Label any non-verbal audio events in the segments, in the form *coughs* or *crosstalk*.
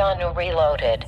Keanu Reloaded.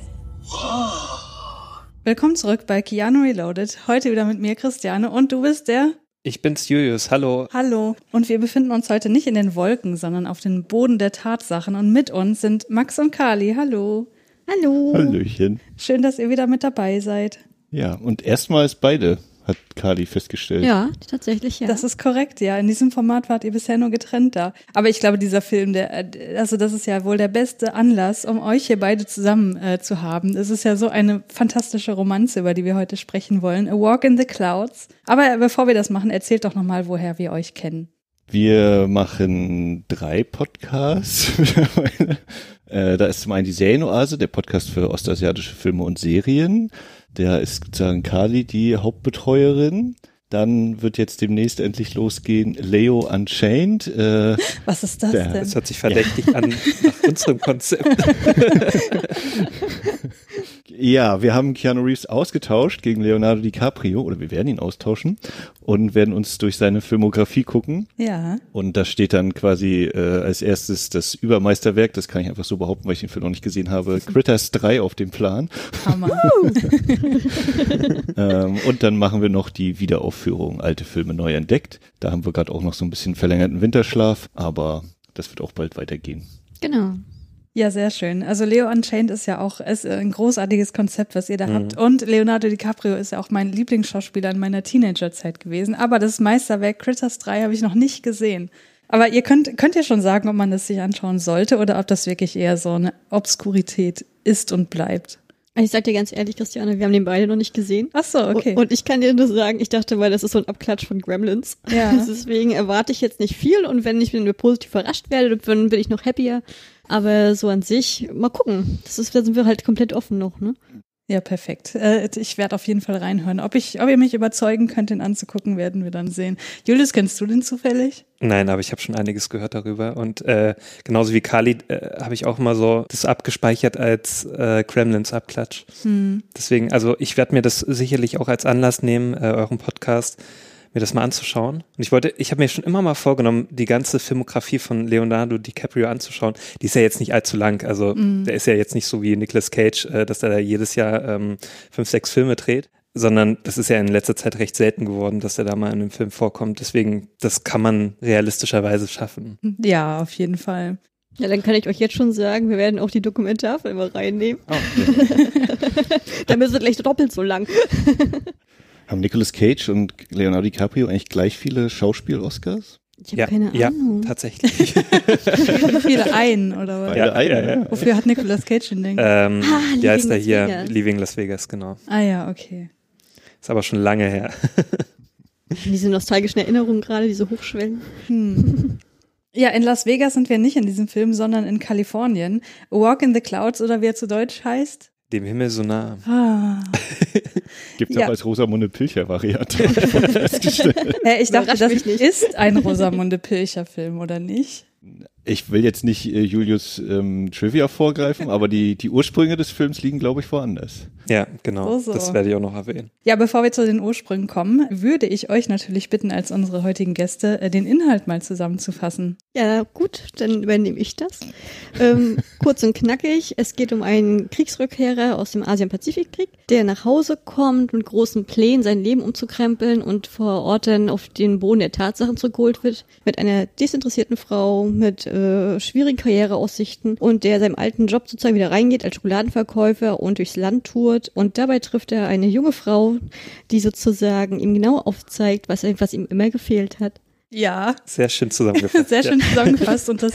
Willkommen zurück bei Keanu Reloaded. Heute wieder mit mir, Christiane, und du bist der. Ich bin's Julius, hallo. Hallo. Und wir befinden uns heute nicht in den Wolken, sondern auf dem Boden der Tatsachen. Und mit uns sind Max und Kali. Hallo. Hallo. Hallöchen. Schön, dass ihr wieder mit dabei seid. Ja, und erstmals beide, hat Kali festgestellt. Ja, tatsächlich, ja. Das ist korrekt, ja. In diesem Format wart ihr bisher nur getrennt da. Aber ich glaube, dieser Film, der, äh, also das ist ja wohl der beste Anlass, um euch hier beide zusammen äh, zu haben. Es ist ja so eine fantastische Romanze, über die wir heute sprechen wollen. A Walk in the Clouds. Aber bevor wir das machen, erzählt doch nochmal, woher wir euch kennen. Wir machen drei Podcasts. mittlerweile. *laughs* äh, da ist zum einen die Serienoase, der Podcast für ostasiatische Filme und Serien. Da ist sozusagen Kali die Hauptbetreuerin. Dann wird jetzt demnächst endlich losgehen Leo Unchained. Äh, Was ist das Der- denn? Das hört sich verdächtig an nach unserem *laughs* Konzept. *laughs* Ja, wir haben Keanu Reeves ausgetauscht gegen Leonardo DiCaprio oder wir werden ihn austauschen und werden uns durch seine Filmografie gucken. Ja. Und da steht dann quasi äh, als erstes das Übermeisterwerk, das kann ich einfach so behaupten, weil ich den Film noch nicht gesehen habe, *laughs* Critters 3 auf dem Plan. Hammer. *laughs* ähm, und dann machen wir noch die Wiederaufführung Alte Filme neu entdeckt. Da haben wir gerade auch noch so ein bisschen verlängerten Winterschlaf, aber das wird auch bald weitergehen. Genau. Ja, sehr schön. Also Leo Unchained ist ja auch ist ein großartiges Konzept, was ihr da habt. Und Leonardo DiCaprio ist ja auch mein Lieblingsschauspieler in meiner Teenagerzeit gewesen. Aber das Meisterwerk Critters 3 habe ich noch nicht gesehen. Aber ihr könnt, könnt ihr schon sagen, ob man das sich anschauen sollte oder ob das wirklich eher so eine Obskurität ist und bleibt. Ich sag dir ganz ehrlich, Christiane, wir haben den beide noch nicht gesehen. Ach so, okay. Und ich kann dir nur sagen, ich dachte, weil das ist so ein Abklatsch von Gremlins. Ja. *laughs* Deswegen erwarte ich jetzt nicht viel und wenn ich bin positiv überrascht werde, dann bin ich noch happier. Aber so an sich, mal gucken. Das ist, da sind wir halt komplett offen noch, ne? Ja, perfekt. Äh, Ich werde auf jeden Fall reinhören. Ob, ich, ob ihr mich überzeugen könnt, den anzugucken, werden wir dann sehen. Julius, kennst du den zufällig? Nein, aber ich habe schon einiges gehört darüber. Und äh, genauso wie Kali äh, habe ich auch mal so das abgespeichert als äh, Gremlins-Abklatsch. Deswegen, also ich werde mir das sicherlich auch als Anlass nehmen, äh, euren Podcast mir das mal anzuschauen. Und ich wollte, ich habe mir schon immer mal vorgenommen, die ganze Filmografie von Leonardo DiCaprio anzuschauen. Die ist ja jetzt nicht allzu lang. Also der ist ja jetzt nicht so wie Nicolas Cage, äh, dass er da jedes Jahr ähm, fünf, sechs Filme dreht. Sondern das ist ja in letzter Zeit recht selten geworden, dass er da mal in einem Film vorkommt. Deswegen, das kann man realistischerweise schaffen. Ja, auf jeden Fall. Ja, dann kann ich euch jetzt schon sagen, wir werden auch die Dokumentarfilme reinnehmen. *laughs* dann ist es gleich doppelt so lang. *laughs* Haben Nicolas Cage und Leonardo DiCaprio eigentlich gleich viele Schauspiel-Oscars? Ich habe Ja, keine ja, Ahnung. tatsächlich. *laughs* Wie viele ein, oder was? Ja, ja, ja. Wofür hat Nicolas Cage den Ding? ähm, Ah, er Leaving Las hier? Vegas. Leaving Las Vegas, genau. Ah ja, okay. Ist aber schon lange her. *laughs* Diese nostalgischen Erinnerungen gerade, diese Hochschwellen. *laughs* Ja, in Las Vegas sind wir nicht in diesem Film, sondern in Kalifornien. A Walk in the Clouds oder wie er zu Deutsch heißt. Dem Himmel so nah. Ah. *laughs* Gibt es Ja. auch als Rosamunde Pilcher-Variante. *laughs* ich dachte, das ist ein Rosamunde Pilcher-Film, oder nicht? Ich will jetzt nicht äh, Julius ähm, Trivia vorgreifen, aber die, die Ursprünge des Films liegen, glaube ich, woanders. Ja, genau. So, so. Das werde ich auch noch erwähnen. Ja, bevor wir zu den Ursprüngen kommen, würde ich euch natürlich bitten, als unsere heutigen Gäste, äh, den Inhalt mal zusammenzufassen. Ja, gut, dann übernehme ich das. Ähm, *laughs* kurz und knackig. Es geht um einen Kriegsrückkehrer aus dem Asien-Pazifik-Krieg, der nach Hause kommt mit großen Plänen, sein Leben umzukrempeln und vor Ort dann auf den Boden der Tatsachen zurückgeholt wird, mit einer desinteressierten Frau, mit äh, schwierigen Karriereaussichten und der seinem alten Job sozusagen wieder reingeht als Schokoladenverkäufer und durchs Land tourt und dabei trifft er eine junge Frau, die sozusagen ihm genau aufzeigt, was, was ihm immer gefehlt hat. Ja, Sehr schön zusammengefasst. *laughs* sehr schön Ja. zusammengefasst und *laughs* das,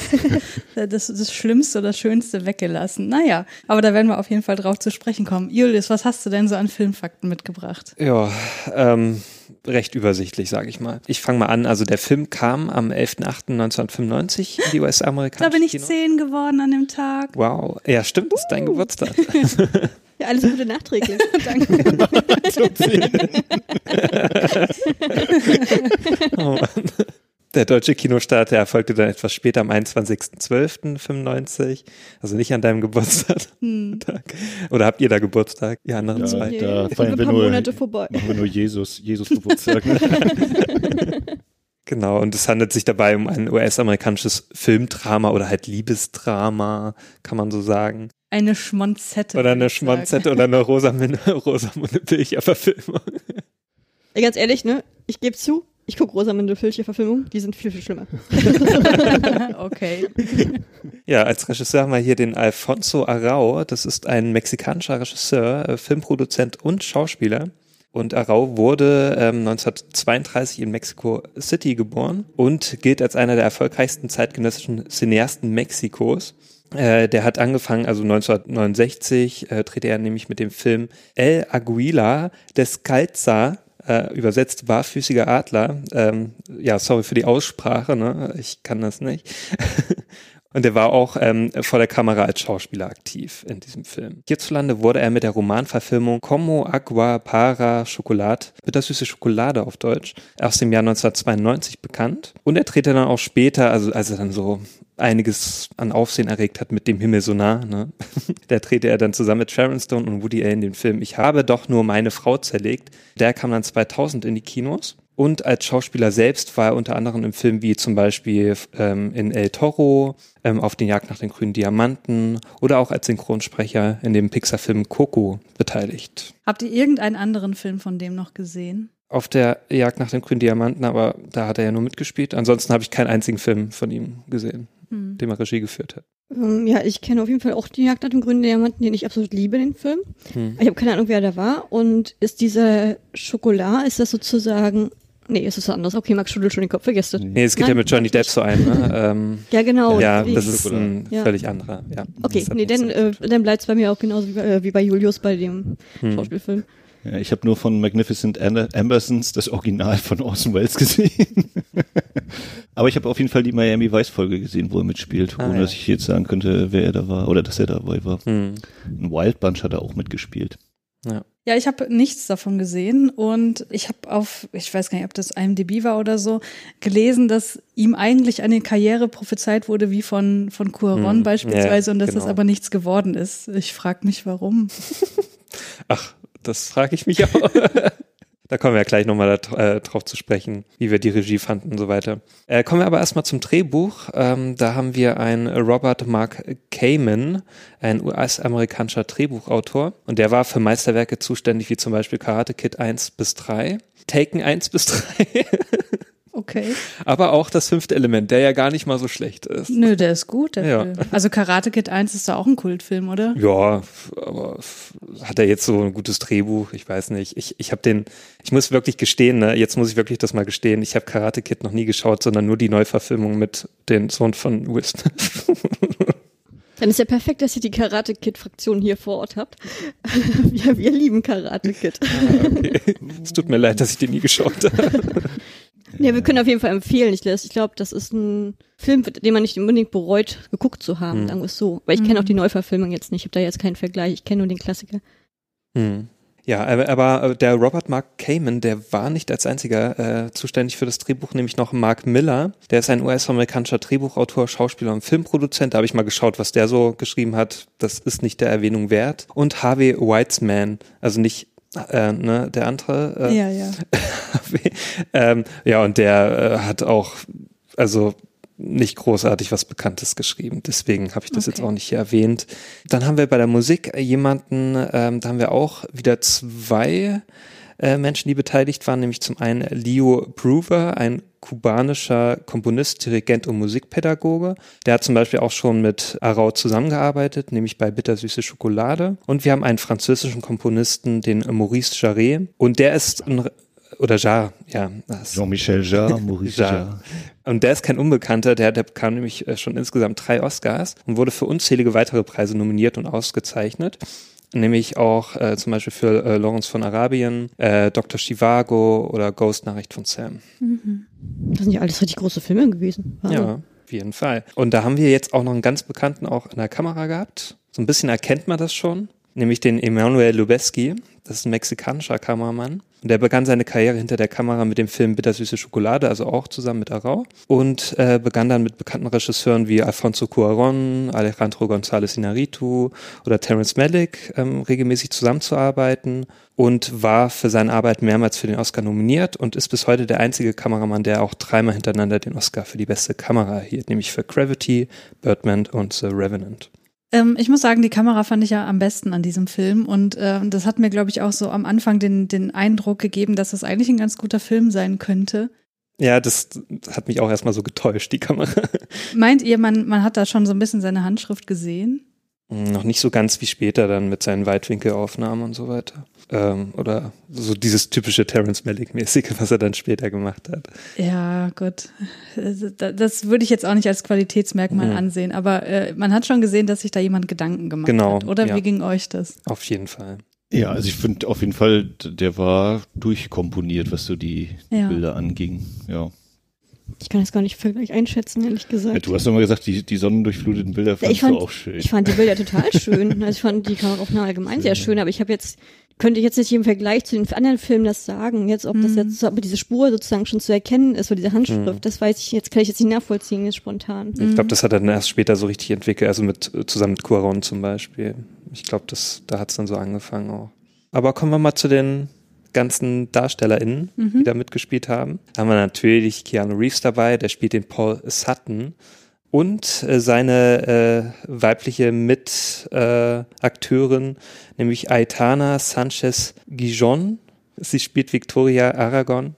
das, das Schlimmste oder Schönste weggelassen. Naja, aber da werden wir auf jeden Fall drauf zu sprechen kommen. Julius, was hast du denn so an Filmfakten mitgebracht? Ja, ähm, recht übersichtlich, sage ich mal. Ich fange mal an. Also der Film kam am 11.08.1995 in die Da US-amerikanische bin ich Kino. zehn geworden an dem Tag. Wow, ja stimmt, das ist Uh. dein Geburtstag. *laughs* Ja, alles Gute nachträglich. *laughs* Danke. *laughs* Oh Mann. Der deutsche Kinostart, der erfolgte dann etwas später am 21.12.95, also nicht an deinem Geburtstag. *laughs* Hm. *laughs* Oder habt ihr da Geburtstag? Ihr anderen Ja, zwei? Da feiern ein wir paar nur, Monate vorbei. machen wir nur Jesus, *laughs* Jesus Geburtstag. Genau, und es handelt sich dabei um ein US-amerikanisches Filmdrama oder halt Liebesdrama, kann man so sagen. Eine Schmonzette. Oder eine sagen. Schmonzette oder eine Rosamunde, Rosamunde Pilcher-Verfilmung. Ja, ganz ehrlich, ne? Ich gebe zu, ich gucke Rosamunde Pilcher Verfilmung, die sind viel, viel schlimmer. *laughs* okay. Ja, als Regisseur haben wir hier den Alfonso Arau. Das ist ein mexikanischer Regisseur, äh, Filmproduzent und Schauspieler. Und Arau wurde ähm, 1932 in Mexico City geboren und gilt als einer der erfolgreichsten zeitgenössischen Cineasten Mexikos. Äh, der hat angefangen, also 1969 äh, drehte er nämlich mit dem Film El Aguila Descalza, äh, übersetzt barfüßiger Adler. Ähm, ja, sorry für die Aussprache, ne? ich kann das nicht. *laughs* Und er war auch ähm, vor der Kamera als Schauspieler aktiv in diesem Film. Hierzulande wurde er mit der Romanverfilmung Como Agua para Chocolate, bittersüße Schokolade auf Deutsch, aus dem Jahr 1992 bekannt. Und er drehte dann auch später, also als er dann so einiges an Aufsehen erregt hat mit dem Himmel so nah, ne? *laughs* da drehte er dann zusammen mit Sharon Stone und Woody Allen den Film Ich habe doch nur meine Frau zerlegt. Der kam dann 2000 in die Kinos. Und als Schauspieler selbst war er unter anderem im Film wie zum Beispiel ähm, in El Toro, ähm, auf den Jagd nach den grünen Diamanten oder auch als Synchronsprecher in dem Pixar-Film Coco beteiligt. Habt ihr irgendeinen anderen Film von dem noch gesehen? Auf der Jagd nach den grünen Diamanten, aber da hat er ja nur mitgespielt. Ansonsten habe ich keinen einzigen Film von ihm gesehen, Hm. dem er Regie geführt hat. Ähm, ja, ich kenne auf jeden Fall auch die Jagd nach dem grünen Diamanten, den ich absolut liebe, den Film. Hm. Ich habe keine Ahnung, wer da war. Und ist dieser Schokolade, ist das sozusagen. Nee, ist das anders. Okay, Max schüttelt schon den Kopf, vergesst das. Nee, es geht Nein, ja mit Johnny Depp so ein, ne? *laughs* ähm, Ja, genau. ja, das ist ein Ja. völlig anderer. Ja, Okay, nee, dann, äh, dann bleibt es bei mir auch genauso wie bei, äh, wie bei Julius bei dem Hm. Schauspielfilm. Ja, ich habe nur von Magnificent Ambersons das Original von Orson Welles gesehen. *laughs* Aber ich habe auf jeden Fall die Miami Vice Folge gesehen, wo er mitspielt, Ah, ohne ja. dass ich jetzt sagen könnte, wer er da war oder dass er dabei war. Hm. In Wild Bunch hat er auch mitgespielt. Ja, ich habe nichts davon gesehen und ich habe auf, ich weiß gar nicht, ob das IMDb war oder so, gelesen, dass ihm eigentlich eine Karriere prophezeit wurde, wie von, von Cuaron Hm, beispielsweise, ja, und dass genau. das aber nichts geworden ist. Ich frage mich, warum. *laughs* Ach, das frage ich mich auch. *laughs* Da kommen wir ja gleich nochmal da, äh, drauf zu sprechen, wie wir die Regie fanden und so weiter. Äh, kommen wir aber erstmal zum Drehbuch. Ähm, da haben wir einen Robert Mark Kamen, ein US-amerikanischer Drehbuchautor. Und der war für Meisterwerke zuständig, wie zum Beispiel Karate Kid 1 bis 3, Taken 1 bis 3, *laughs* Okay. aber auch das fünfte Element, der ja gar nicht mal so schlecht ist. Nö, der ist gut, der Ja. Film. Also Karate Kid 1 ist da auch ein Kultfilm, oder? Ja, aber hat er jetzt so ein gutes Drehbuch? Ich weiß nicht. Ich, ich habe den, ich muss wirklich gestehen, ne, jetzt muss ich wirklich das mal gestehen, ich habe Karate Kid noch nie geschaut, sondern nur die Neuverfilmung mit dem Sohn von Will Smith. *laughs* Dann ist ja perfekt, dass ihr die Karate Kid-Fraktion hier vor Ort habt. *laughs* ja, wir lieben Karate Kid. okay. Es tut mir leid, dass ich den nie geschaut habe. *laughs* Ja, wir können auf jeden Fall empfehlen. Ich, ich glaube, das ist ein Film, den man nicht unbedingt bereut, geguckt zu haben, Hm. sagen wir es so. Weil ich kenne auch die Neuverfilmung jetzt nicht. Ich habe da jetzt keinen Vergleich. Ich kenne nur den Klassiker. Hm. Ja, aber, aber der Robert Mark Kamen, der war nicht als einziger äh, zuständig für das Drehbuch, nämlich noch Mark Miller. Der ist ein US-amerikanischer Drehbuchautor, Schauspieler und Filmproduzent. Da habe ich mal geschaut, was der so geschrieben hat. Das ist nicht der Erwähnung wert. Und Harvey Weitzman, also nicht äh, ne, der andere. Äh, Ja, ja. *laughs* ähm, ja, und der äh, hat auch, also nicht großartig was Bekanntes geschrieben. Deswegen habe ich das jetzt Okay. auch nicht hier erwähnt. Dann haben wir bei der Musik jemanden, ähm, da haben wir auch wieder zwei äh, Menschen, die beteiligt waren, nämlich zum einen Leo Prover, ein kubanischer Komponist, Dirigent und Musikpädagoge. Der hat zum Beispiel auch schon mit Arau zusammengearbeitet, nämlich bei Bittersüße Schokolade. Und wir haben einen französischen Komponisten, den Maurice Jarret. Und der ist ein, oder Jarre, ja. Jean-Michel Jarre, *laughs* Maurice Jarre. Jarre. Und der ist kein Unbekannter, der, der bekam nämlich äh, schon insgesamt drei Oscars und wurde für unzählige weitere Preise nominiert und ausgezeichnet. Nämlich auch äh, zum Beispiel für äh, Lawrence von Arabien, äh, Dr. Chivago oder Ghost Nachricht von Sam. Das sind ja alles richtig große Filme gewesen. Wahnsinn. Ja, auf jeden Fall. Und da haben wir jetzt auch noch einen ganz bekannten auch in der Kamera gehabt. So ein bisschen erkennt man das schon, nämlich den Emanuel Lubezki. Das ist ein mexikanischer Kameramann. Und der begann seine Karriere hinter der Kamera mit dem Film Bittersüße Schokolade, also auch zusammen mit Arau. Und äh, begann dann mit bekannten Regisseuren wie Alfonso Cuarón, Alejandro González Inarritu oder Terence Malick ähm, regelmäßig zusammenzuarbeiten und war für seine Arbeit mehrmals für den Oscar nominiert und ist bis heute der einzige Kameramann, der auch dreimal hintereinander den Oscar für die beste Kamera erhielt, nämlich für Gravity, Birdman und The Revenant. Ähm, ich muss sagen, die Kamera fand ich ja am besten an diesem Film und äh, das hat mir, glaube ich, auch so am Anfang den, den Eindruck gegeben, dass das eigentlich ein ganz guter Film sein könnte. Ja, das hat mich auch erstmal so getäuscht, die Kamera. Meint ihr, man, man hat da schon so ein bisschen seine Handschrift gesehen? Noch nicht so ganz wie später dann mit seinen Weitwinkelaufnahmen und so weiter. Ähm, oder so dieses typische Terence Malick-mäßige, *laughs* was er dann später gemacht hat. Ja, gut. Also, da- Das würde ich jetzt auch nicht als Qualitätsmerkmal Mhm. ansehen, aber äh, man hat schon gesehen, dass sich da jemand Gedanken gemacht Genau, hat. Oder ja. wie ging euch das? Auf jeden Fall. Ja, also ich finde auf jeden Fall, der war durchkomponiert, was so die Ja. Bilder anging. Ja. Ich kann das gar nicht völlig einschätzen, ehrlich gesagt. ja du hast doch mal gesagt, die, die sonnendurchfluteten Bilder fandst ich fand, du auch schön. ich fand die Bilder *laughs* total schön. Also ich fand die Kameraaufnahmen allgemein sehr schön, aber ich habe jetzt, könnte ich jetzt nicht im Vergleich zu den anderen Filmen das sagen, jetzt, ob Mhm. das jetzt, ob diese Spur sozusagen schon zu erkennen ist, oder diese Handschrift, Mhm. das weiß ich jetzt, kann ich jetzt nicht nachvollziehen, jetzt spontan. Ich glaube, das hat er dann erst später so richtig entwickelt, also mit zusammen mit Cuaron zum Beispiel. Ich glaube, das da hat es dann so angefangen auch. Aber kommen wir mal zu den ganzen DarstellerInnen, die da mitgespielt haben. Da haben wir natürlich Keanu Reeves dabei, der spielt den Paul Sutton. Und äh, seine äh, weibliche Mitakteurin, Akteurin, nämlich Aitana Sanchez Gijon. Sie spielt Victoria Aragon.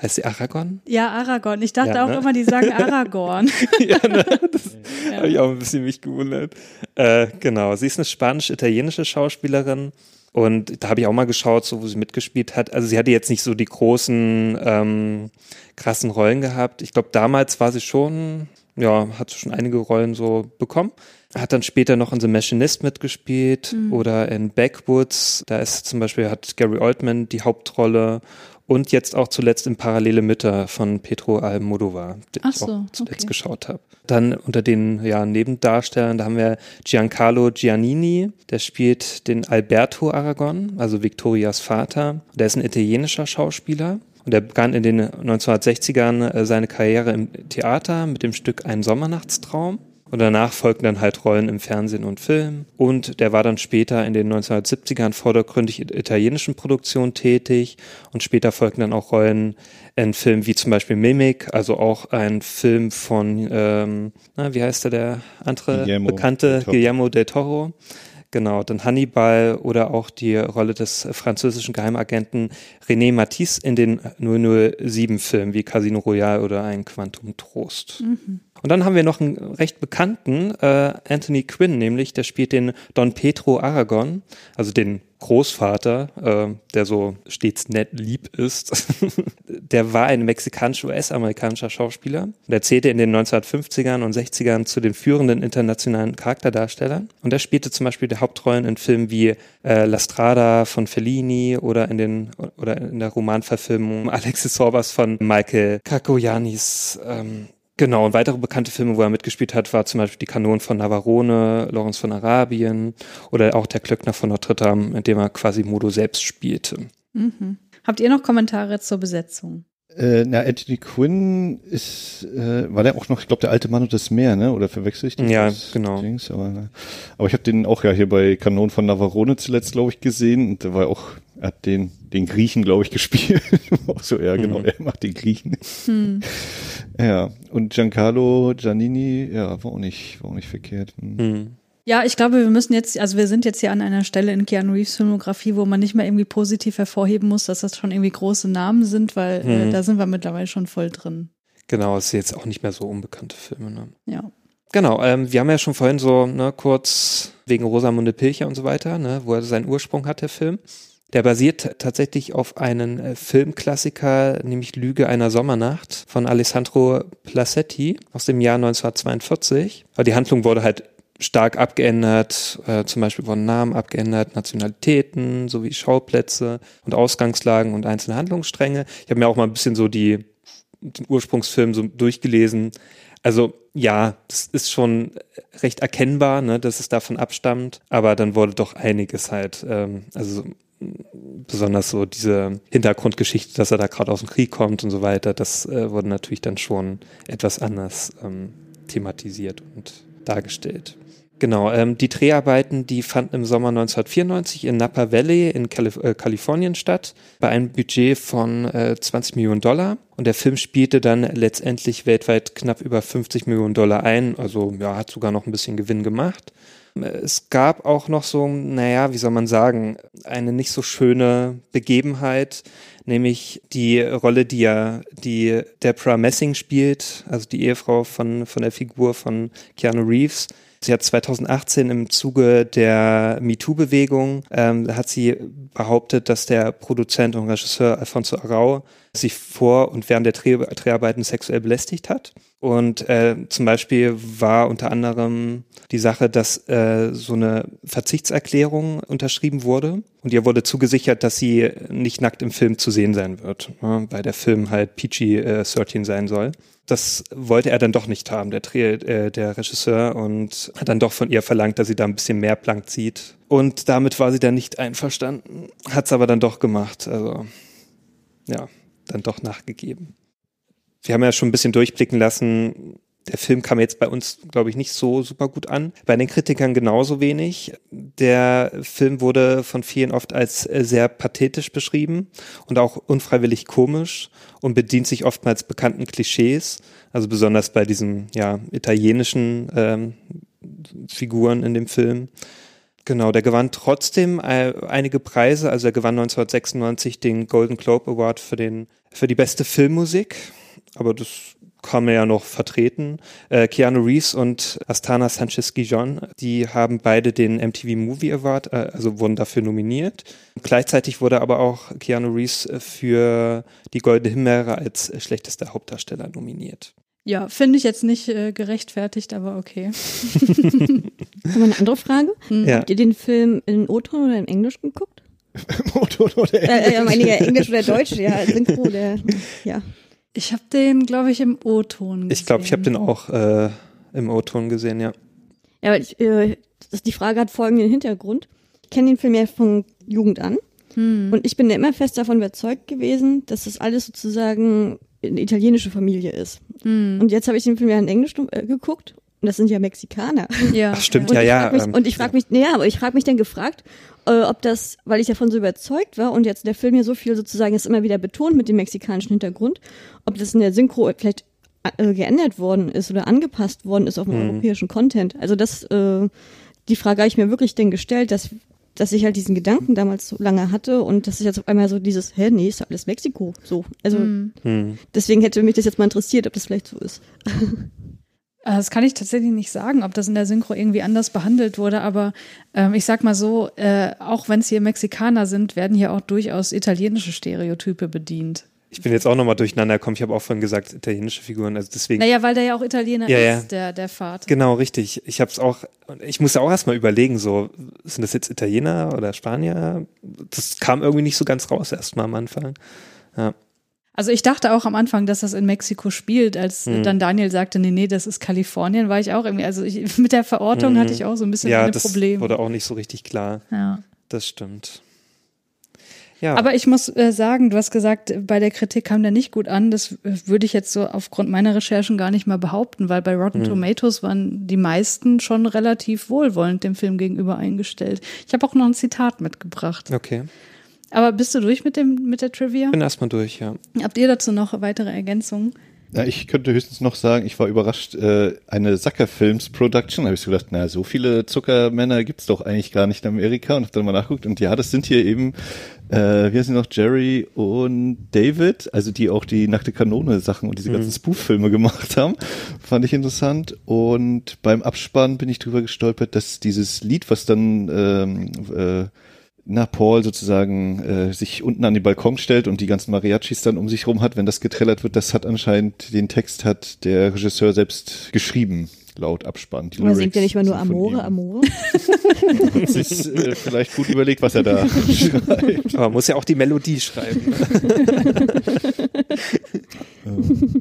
Heißt sie Aragon? Ja, Aragorn. Ich dachte Ja, auch ne? immer, die sagen *laughs* Aragorn. *laughs* ja, ne? Das habe ich auch ein bisschen mich gewundert. Äh, genau, sie ist eine spanisch-italienische Schauspielerin und da habe ich auch mal geschaut, so wo sie mitgespielt hat. Also sie hatte jetzt nicht so die großen, ähm, krassen Rollen gehabt. Ich glaube, damals war sie schon, ja, hat sie schon einige Rollen so bekommen. Hat dann später noch in The Machinist mitgespielt oder in Backwoods. Da ist zum Beispiel, hat Gary Oldman die Hauptrolle und jetzt auch zuletzt in Parallele Mütter von Pedro Almodovar, den Ach ich auch so, zuletzt okay. geschaut habe. Dann unter den ja, Nebendarstellern, da haben wir Giancarlo Giannini, der spielt den Alberto Aragon, also Victorias Vater. Der ist ein italienischer Schauspieler. Und er begann in den 1960ern äh, seine Karriere im Theater mit dem Stück Ein Sommernachtstraum. Und danach folgten dann halt Rollen im Fernsehen und Film. Und der war dann später in den 1970ern vordergründig in italienischen Produktionen tätig. Und später folgten dann auch Rollen in Filmen wie zum Beispiel Mimic, also auch ein Film von, ähm, na, wie heißt der, der andere Guillermo bekannte del. Guillermo del Toro. Genau, dann Hannibal oder auch die Rolle des französischen Geheimagenten René Matisse in den 007-Filmen wie Casino Royale oder ein Quantum Trost. Und dann haben wir noch einen recht bekannten, äh, Anthony Quinn, nämlich, der spielt den Don Pedro Aragon, also den Großvater, äh, der so stets nett lieb ist. *laughs* der war ein mexikanisch-US-amerikanischer Schauspieler. Der zählte in den 1950ern und 60ern zu den führenden internationalen Charakterdarstellern. Und er spielte zum Beispiel die Hauptrollen in Filmen wie äh, La Strada von Fellini oder in den oder in der Romanverfilmung Alexis Sorbas von Michael Kakoyanis. Ähm, Genau, und weitere bekannte Filme, wo er mitgespielt hat, war zum Beispiel Die Kanonen von Navarone, Lawrence von Arabien oder auch Der Klöckner von Notre Dame, in dem er Quasimodo selbst spielte. Mhm. Habt ihr noch Kommentare zur Besetzung? Äh, na, Anthony Quinn ist, äh, war der auch noch, ich glaube, der alte Mann und das Meer, ne? Oder verwechsel ich den? Ja, genau. Dings, aber, ne. aber ich habe den auch ja hier bei Kanon von Navarone zuletzt, glaube ich, gesehen. Und der war auch, hat den, den Griechen, glaube ich, *laughs* gespielt. so, ja, genau, Mhm. er macht den Griechen. Hm. *laughs* Ja, und Giancarlo Giannini, ja, war auch nicht, war auch nicht verkehrt. Hm. Hm. Ja, ich glaube, wir müssen jetzt, also wir sind jetzt hier an einer Stelle in Keanu Reeves Filmografie, wo man nicht mehr irgendwie positiv hervorheben muss, dass das schon irgendwie große Namen sind, weil äh, Mhm. da sind wir mittlerweile schon voll drin. Genau, es sind jetzt auch nicht mehr so unbekannte Filme. Ne? Ja. Genau, ähm, wir haben ja schon vorhin so ne, kurz wegen Rosamunde Pilcher und so weiter, ne, wo er seinen Ursprung hat, der Film. Der basiert tatsächlich auf einen äh, Filmklassiker, nämlich Lüge einer Sommernacht von Alessandro Placetti aus dem Jahr 1942. Aber die Handlung wurde halt stark abgeändert. Äh, zum Beispiel wurden Namen abgeändert, Nationalitäten sowie Schauplätze und Ausgangslagen und einzelne Handlungsstränge. Ich habe mir auch mal ein bisschen so die den Ursprungsfilm so durchgelesen. Also ja, das ist schon recht erkennbar, ne, dass es davon abstammt, aber dann wurde doch einiges halt, ähm, also besonders so diese Hintergrundgeschichte, dass er da gerade aus dem Krieg kommt und so weiter, das äh, wurde natürlich dann schon etwas anders ähm, thematisiert und dargestellt. Genau, ähm, die Dreharbeiten, die fanden im Sommer 1994 in Napa Valley in Kalif äh, Kalifornien statt, bei einem Budget von äh, 20 Millionen Dollar. Und der Film spielte dann letztendlich weltweit knapp über 50 Millionen Dollar ein, also ja, hat sogar noch ein bisschen Gewinn gemacht. Es gab auch noch so, naja, wie soll man sagen, eine nicht so schöne Begebenheit, nämlich die Rolle, die ja die Deborah Messing spielt, also die Ehefrau von, von der Figur von Keanu Reeves. Sie hat 2018 im Zuge der MeToo-Bewegung, ähm, hat sie behauptet, dass der Produzent und Regisseur Alfonso Arau sich vor und während der Dreh Dreharbeiten sexuell belästigt hat. Und äh, zum Beispiel war unter anderem die Sache, dass äh, so eine Verzichtserklärung unterschrieben wurde und ihr wurde zugesichert, dass sie nicht nackt im Film zu sehen sein wird, ne, weil der Film halt PG-13 äh, sein soll. Das wollte er dann doch nicht haben, der, äh, der Regisseur, und hat dann doch von ihr verlangt, dass sie da ein bisschen mehr Plank zieht. Und damit war sie dann nicht einverstanden, hat es aber dann doch gemacht. Also ja, dann doch nachgegeben. Wir haben ja schon ein bisschen durchblicken lassen, der Film kam jetzt bei uns, glaube ich, nicht so super gut an. Bei den Kritikern genauso wenig. Der Film wurde von vielen oft als sehr pathetisch beschrieben und auch unfreiwillig komisch und bedient sich oftmals bekannten Klischees. Also besonders bei diesen ja, italienischen ähm, Figuren in dem Film. Genau, der gewann trotzdem äh, einige Preise. Also er gewann 1996 den Golden Globe Award für den für die beste Filmmusik. Aber das kann man ja noch vertreten. Äh, Keanu Reeves und Astana Sanchez Gijon, die haben beide den MTV Movie Award, äh, also wurden dafür nominiert. Gleichzeitig wurde aber auch Keanu Reeves für die Goldene Himbeere als schlechtester Hauptdarsteller nominiert. Ja, finde ich jetzt nicht äh, gerechtfertigt, aber okay. *laughs* Haben eine andere Frage? Hm. Ja. Habt ihr den Film in O-Ton oder in Englisch geguckt? *laughs* O-Ton oder Englisch? Äh, äh, meine ja, Englisch oder Deutsch, ja, Synchro, der, *laughs* ja. Ich habe den, glaube ich, im O-Ton gesehen. Ich glaube, ich habe den auch äh, im O-Ton gesehen, ja. Ja, aber ich, äh, die Frage hat folgenden Hintergrund. Ich kenne den Film ja von Jugend an. Hm. Und ich bin ja immer fest davon überzeugt gewesen, dass das alles sozusagen eine italienische Familie ist. Hm. Und jetzt habe ich den Film ja in Englisch äh, geguckt und das sind ja Mexikaner. Ja. Ach, stimmt, Und ja, ich ja. frag mich, ähm, und ich frage mich, naja, aber ich frage mich dann gefragt, äh, ob das, weil ich davon so überzeugt war und jetzt der Film hier so viel sozusagen ist immer wieder betont mit dem mexikanischen Hintergrund, ob das in der Synchro vielleicht äh, geändert worden ist oder angepasst worden ist auf den Mhm. europäischen Content. Also das, äh, die Frage habe ich mir wirklich denn gestellt, dass dass ich halt diesen Gedanken damals so lange hatte und dass ich jetzt auf einmal so dieses, hä, nee, ist alles Mexiko. So. Also Hm. hm. deswegen hätte mich das jetzt mal interessiert, ob das vielleicht so ist. Äh, Das kann ich tatsächlich nicht sagen, ob das in der Synchro irgendwie anders behandelt wurde, aber ähm, ich sag mal so, äh, auch wenn es hier Mexikaner sind, werden hier auch durchaus italienische Stereotype bedient. Ich bin jetzt auch nochmal durcheinander gekommen. Ich habe auch vorhin gesagt, italienische Figuren, also deswegen. Naja, weil der ja auch Italiener Ja, ja. ist, der, der Vater. Genau, richtig. Ich habe es auch, ich musste auch erstmal überlegen, so, sind das jetzt Italiener oder Spanier? Das kam irgendwie nicht so ganz raus erstmal am Anfang. Ja. Also ich dachte auch am Anfang, dass das in Mexiko spielt, als Mhm. dann Daniel sagte, nee, nee, das ist Kalifornien, war ich auch irgendwie, also ich, *laughs* mit der Verortung Mhm. hatte ich auch so ein bisschen ja, ein das Problem. wurde auch nicht so richtig klar. Ja. Das stimmt. Ja. Aber ich muss äh, sagen, du hast gesagt, bei der Kritik kam der nicht gut an. Das äh, würde ich jetzt so aufgrund meiner Recherchen gar nicht mal behaupten, weil bei Rotten Hm. Tomatoes waren die meisten schon relativ wohlwollend dem Film gegenüber eingestellt. Ich habe auch noch ein Zitat mitgebracht. okay. Aber bist du durch mit dem mit der Trivia? Bin erstmal durch, ja. Habt ihr dazu noch weitere Ergänzungen? Na, ich könnte höchstens noch sagen, ich war überrascht, äh, eine Sacker Films Production, habe ich so gedacht, na, so viele Zuckermänner gibt's doch eigentlich gar nicht in Amerika und habe dann mal nachgeguckt und ja, das sind hier eben, äh, wie heißen noch, Jerry und David, also die auch die Nackte Kanone Sachen und diese Mhm. ganzen Spoof-Filme gemacht haben, fand ich interessant und beim Abspann bin ich drüber gestolpert, dass dieses Lied, was dann ähm, äh, na, Paul sozusagen äh, sich unten an den Balkon stellt und die ganzen Mariachis dann um sich rum hat, wenn das getrellert wird, das hat anscheinend, den Text hat der Regisseur selbst geschrieben. laut abspannt. Die Oder singt er nicht mal nur Amore. Amore? *laughs* Hat sich äh, vielleicht gut überlegt, was er da *laughs* schreibt. Aber man muss ja auch die Melodie schreiben. *laughs*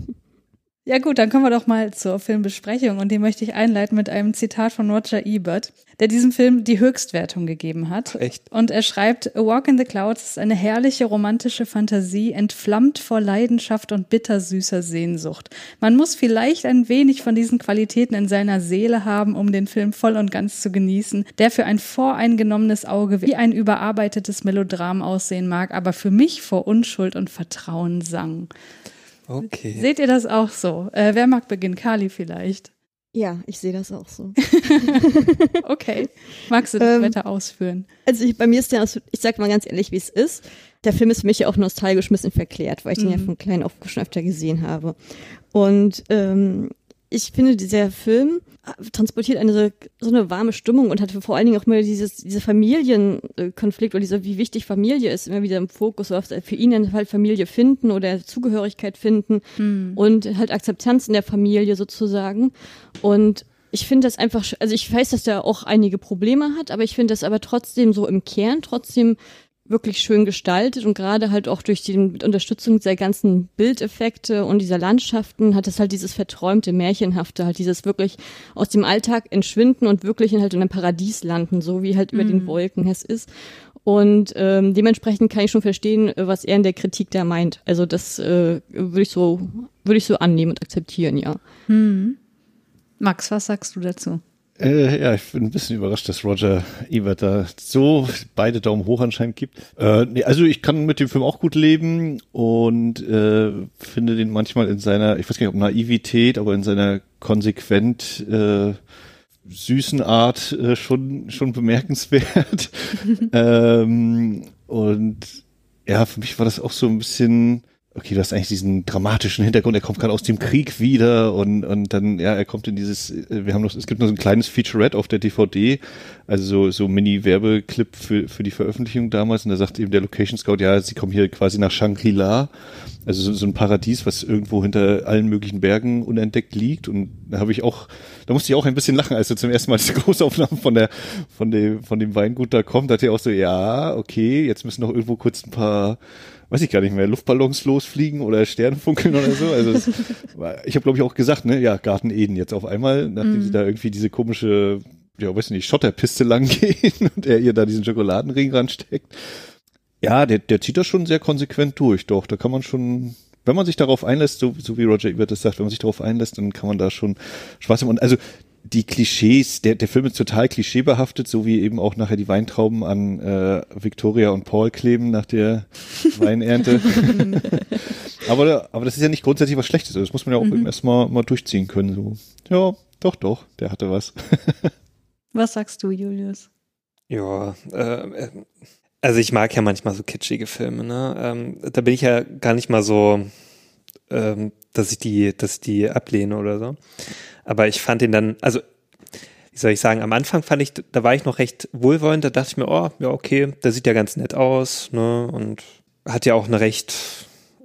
Ja gut, dann kommen wir doch mal zur Filmbesprechung und die möchte ich einleiten mit einem Zitat von Roger Ebert, der diesem Film die Höchstwertung gegeben hat. Echt? Und er schreibt, A Walk in the Clouds ist eine herrliche romantische Fantasie, entflammt vor Leidenschaft und bittersüßer Sehnsucht. Man muss vielleicht ein wenig von diesen Qualitäten in seiner Seele haben, um den Film voll und ganz zu genießen, der für ein voreingenommenes Auge wie ein überarbeitetes Melodram aussehen mag, aber für mich vor Unschuld und Vertrauen sang. Okay. Seht ihr das auch so? Äh, wer mag beginnen? Kali vielleicht. Ja, ich sehe das auch so. *laughs* Okay. Magst du das Ähm, weiter ausführen? Also ich, bei mir ist der, ich sag mal ganz ehrlich, wie es ist. Der Film ist für mich ja auch nostalgisch ein bisschen verklärt, weil ich den ja von klein auf schon öfter gesehen habe. Und ähm, ich finde, dieser Film äh, transportiert eine so, so eine warme Stimmung und hat vor allen Dingen auch immer dieses, diese Familienkonflikt oder dieser, wie wichtig Familie ist, immer wieder im Fokus, so auf- für ihn dann halt Familie finden oder Zugehörigkeit finden und halt Akzeptanz in der Familie sozusagen. Und ich finde das einfach, also ich weiß, dass der auch einige Probleme hat, aber ich finde das aber trotzdem so im Kern trotzdem wirklich schön gestaltet und gerade halt auch durch die mit Unterstützung der ganzen Bildeffekte und dieser Landschaften hat es halt dieses verträumte, märchenhafte, halt dieses wirklich aus dem Alltag entschwinden und wirklich in halt in einem Paradies landen, so wie halt über den Wolken es ist. Und ähm, dementsprechend kann ich schon verstehen, was er in der Kritik da meint. Also das äh, würde ich so würde ich so annehmen und akzeptieren, ja. Max, was sagst du dazu? Äh, ja, ich bin ein bisschen überrascht, dass Roger Ebert da so beide Daumen hoch anscheinend gibt. Äh, nee, also ich kann mit dem Film auch gut leben und äh, finde den manchmal in seiner, ich weiß gar nicht ob Naivität, aber in seiner konsequent äh, süßen Art äh, schon schon bemerkenswert. *laughs* ähm, und ja, für mich war das auch so ein bisschen okay, du hast eigentlich diesen dramatischen Hintergrund, er kommt gerade aus dem Krieg wieder und, und dann, ja, er kommt in dieses, äh, wir haben noch, es gibt noch so ein kleines Featurette auf der DVD, also so, so Mini-Werbeclip für, für die Veröffentlichung damals und da sagt eben der Location Scout, ja, sie kommen hier quasi nach Shangri-La, also so, so ein Paradies, was irgendwo hinter allen möglichen Bergen unentdeckt liegt und da habe ich auch, da musste ich auch ein bisschen lachen, als er zum ersten Mal diese *laughs* Großaufnahme von der, von dem, von dem Weingut da kommt, da hat er auch so, ja, okay, jetzt müssen noch irgendwo kurz ein paar weiß ich gar nicht mehr, Luftballons losfliegen oder Sterne funkeln oder so. Also es *laughs* ich habe glaube ich auch gesagt, ne, ja, Garten Eden jetzt auf einmal, nachdem sie da irgendwie diese komische, ja, weiß nicht, Schotterpiste *laughs* lang gehen und er ihr da diesen Schokoladenring ransteckt. Ja, der, der zieht das schon sehr konsequent durch, doch. Da kann man schon, wenn man sich darauf einlässt, so, so wie Roger Ebert das sagt, wenn man sich darauf einlässt, dann kann man da schon Spaß haben. Und also die Klischees, der, der Film ist total klischeebehaftet, so wie eben auch nachher die Weintrauben an äh, Victoria und Paul kleben nach der *laughs* Weinernte. *laughs* aber, aber das ist ja nicht grundsätzlich was Schlechtes. Also Das muss man ja auch eben erstmal mal durchziehen können. So. Ja, doch, doch, der hatte was. *laughs* Was sagst du, Julius? Ja, äh, also ich mag ja manchmal so kitschige Filme, ne? Ähm, da bin ich ja gar nicht mal so, ähm, dass ich die, dass ich die ablehne oder so. Aber ich fand ihn dann, also wie soll ich sagen, am Anfang fand ich, da war ich noch recht wohlwollend, da dachte ich mir, oh, ja, okay, der sieht ja ganz nett aus, ne? Und hat ja auch eine recht,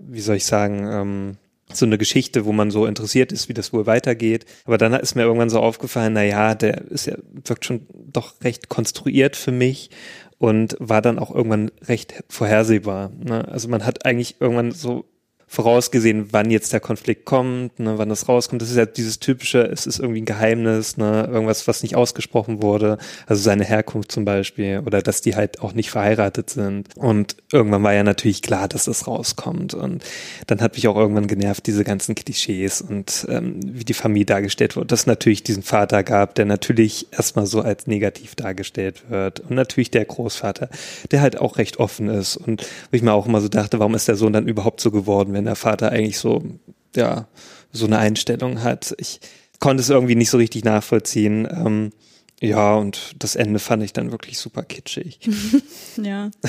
wie soll ich sagen, ähm, so eine Geschichte, wo man so interessiert ist, wie das wohl weitergeht. Aber dann ist mir irgendwann so aufgefallen, na ja, der ist ja, wirkt schon doch recht konstruiert für mich und war dann auch irgendwann recht vorhersehbar. Ne? Also man hat eigentlich irgendwann so vorausgesehen, wann jetzt der Konflikt kommt, ne, wann das rauskommt. Das ist ja dieses typische, es ist irgendwie ein Geheimnis, ne, irgendwas, was nicht ausgesprochen wurde. Also seine Herkunft zum Beispiel oder dass die halt auch nicht verheiratet sind. Und irgendwann war ja natürlich klar, dass das rauskommt. Und dann hat mich auch irgendwann genervt, diese ganzen Klischees und ähm, wie die Familie dargestellt wird. Dass es natürlich diesen Vater gab, der natürlich erstmal so als negativ dargestellt wird. Und natürlich der Großvater, der halt auch recht offen ist. Und wo ich mir auch immer so dachte, warum ist der Sohn dann überhaupt so geworden, wenn der Vater eigentlich so, ja, so eine Einstellung hat. Ich konnte es irgendwie nicht so richtig nachvollziehen. Ähm, ja, und das Ende fand ich dann wirklich super kitschig. *laughs* Ja. *laughs*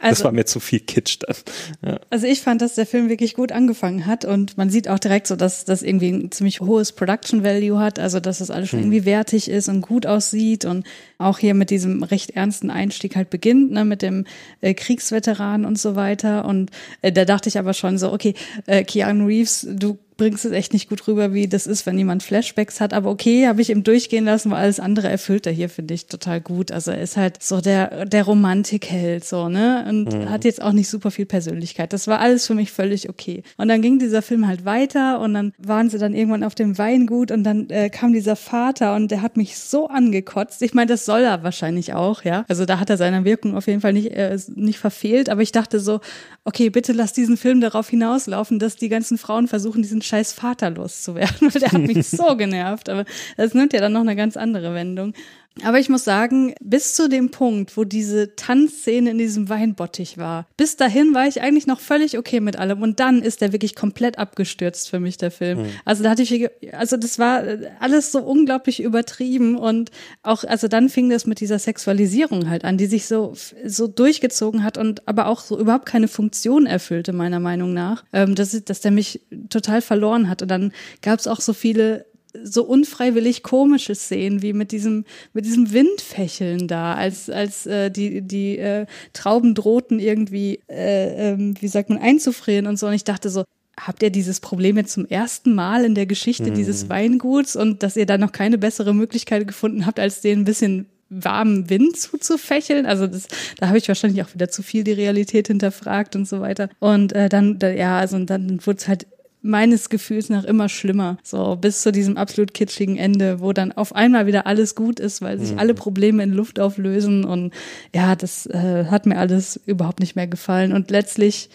das Also- war mir zu viel Kitsch dann. Ja. Also ich fand, dass der Film wirklich gut angefangen hat und man sieht auch direkt so, dass das irgendwie ein ziemlich hohes Production Value hat, also dass das alles schon irgendwie wertig ist und gut aussieht und auch hier mit diesem recht ernsten Einstieg halt beginnt, ne, mit dem äh, Kriegsveteran und so weiter und äh, da dachte ich aber schon so, okay, äh, Keanu Reeves, du bringst es echt nicht gut rüber, wie das ist, wenn jemand Flashbacks hat. Aber okay, habe ich ihm durchgehen lassen, weil alles andere erfüllt er hier, finde ich, total gut. Also er ist halt so der, der Romantikheld, so, ne? Und hat jetzt auch nicht super viel Persönlichkeit. Das war alles für mich völlig okay. Und dann ging dieser Film halt weiter und dann waren sie dann irgendwann auf dem Weingut und dann äh, kam dieser Vater und der hat mich so angekotzt. Ich meine, das soll er wahrscheinlich auch, ja. Also da hat er seine Wirkung auf jeden Fall nicht, äh, nicht verfehlt. Aber ich dachte so, okay, bitte lass diesen Film darauf hinauslaufen, dass die ganzen Frauen versuchen, diesen scheiß Vater loszuwerden, *laughs* weil der hat mich *laughs* so genervt. Aber das nimmt ja dann noch eine ganz andere Wendung. Aber ich muss sagen, bis zu dem Punkt, wo diese Tanzszene in diesem Weinbottich war, bis dahin war ich eigentlich noch völlig okay mit allem. Und dann ist der wirklich komplett abgestürzt für mich, der Film. Also da hatte ich, also das war alles so unglaublich übertrieben und auch, also dann fing das mit dieser Sexualisierung halt an, die sich so, so durchgezogen hat und aber auch so überhaupt keine Funktion erfüllte, meiner Meinung nach, ähm, dass, dass der mich total verloren hat. Und dann gab es auch so viele so unfreiwillig komische Szenen wie mit diesem mit diesem Windfächeln da als als äh, die die äh, Trauben drohten irgendwie äh, ähm, wie sagt man einzufrieren und so und ich dachte so habt ihr dieses Problem jetzt zum ersten Mal in der Geschichte dieses Weinguts und dass ihr da noch keine bessere Möglichkeit gefunden habt als den ein bisschen warmen Wind zuzufächeln. Also das, da habe ich wahrscheinlich auch wieder zu viel die Realität hinterfragt und so weiter. Und äh, dann, da, ja, also und dann wurde es halt meines Gefühls nach immer schlimmer. So bis zu diesem absolut kitschigen Ende, wo dann auf einmal wieder alles gut ist, weil sich alle Probleme in Luft auflösen. Und ja, das äh, hat mir alles überhaupt nicht mehr gefallen. Und letztlich,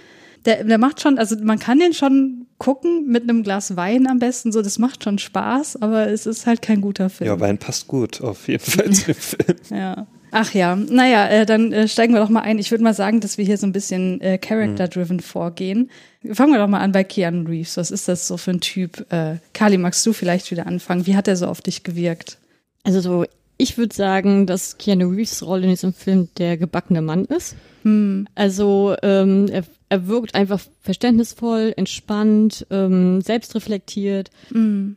der, der macht schon, also man kann den schon gucken mit einem Glas Wein am besten, so das macht schon Spaß, aber es ist halt kein guter Film. ja, Wein passt gut auf jeden Fall zu dem *laughs* Film. Ja. Ach ja, naja, äh, dann äh, steigen wir doch mal ein. Ich würde mal sagen, dass wir hier so ein bisschen äh, character-driven vorgehen. Fangen wir doch mal an bei Keanu Reeves. Was ist das so für ein Typ? Äh, Kali, magst du vielleicht wieder anfangen? Wie hat er so auf dich gewirkt? Also so, ich würde sagen, dass Keanu Reeves Rolle in diesem Film der gebackene Mann ist. Also ähm, er, er wirkt einfach verständnisvoll, entspannt, ähm, selbstreflektiert.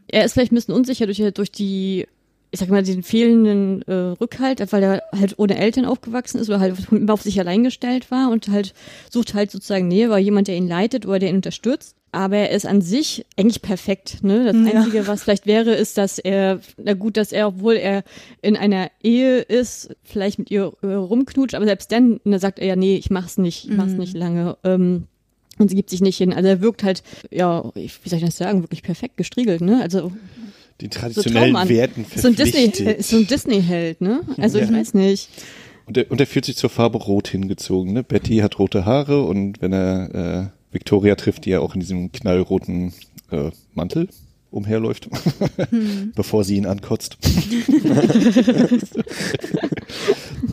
Er ist vielleicht ein bisschen unsicher durch, durch die, ich sag mal, den fehlenden äh, Rückhalt, weil er halt ohne Eltern aufgewachsen ist oder halt immer auf sich allein gestellt war und halt sucht halt sozusagen Nähe, weil jemand, der ihn leitet oder der ihn unterstützt. Aber er ist an sich eigentlich perfekt. Ne? Das Ja. Einzige, was vielleicht wäre, ist, dass er, na gut, dass er, obwohl er in einer Ehe ist, vielleicht mit ihr äh, rumknutscht, aber selbst dann ne, sagt er ja, nee, ich mach's nicht, ich mach's nicht lange. Ähm, und sie gibt sich nicht hin. Also er wirkt halt, ja, ich- wie soll ich das sagen, wirklich perfekt gestriegelt, ne? Also Den so traditionellen Traummann. Werten so ein Disney, verpflichtet. so ein Disney-Held, ne? Also ich weiß nicht. Und er, und er fühlt sich zur Farbe Rot hingezogen. Ne? Betty hat rote Haare und wenn er äh, Victoria trifft, die ja auch in diesem knallroten äh, Mantel umherläuft, *laughs* bevor sie ihn ankotzt. *laughs*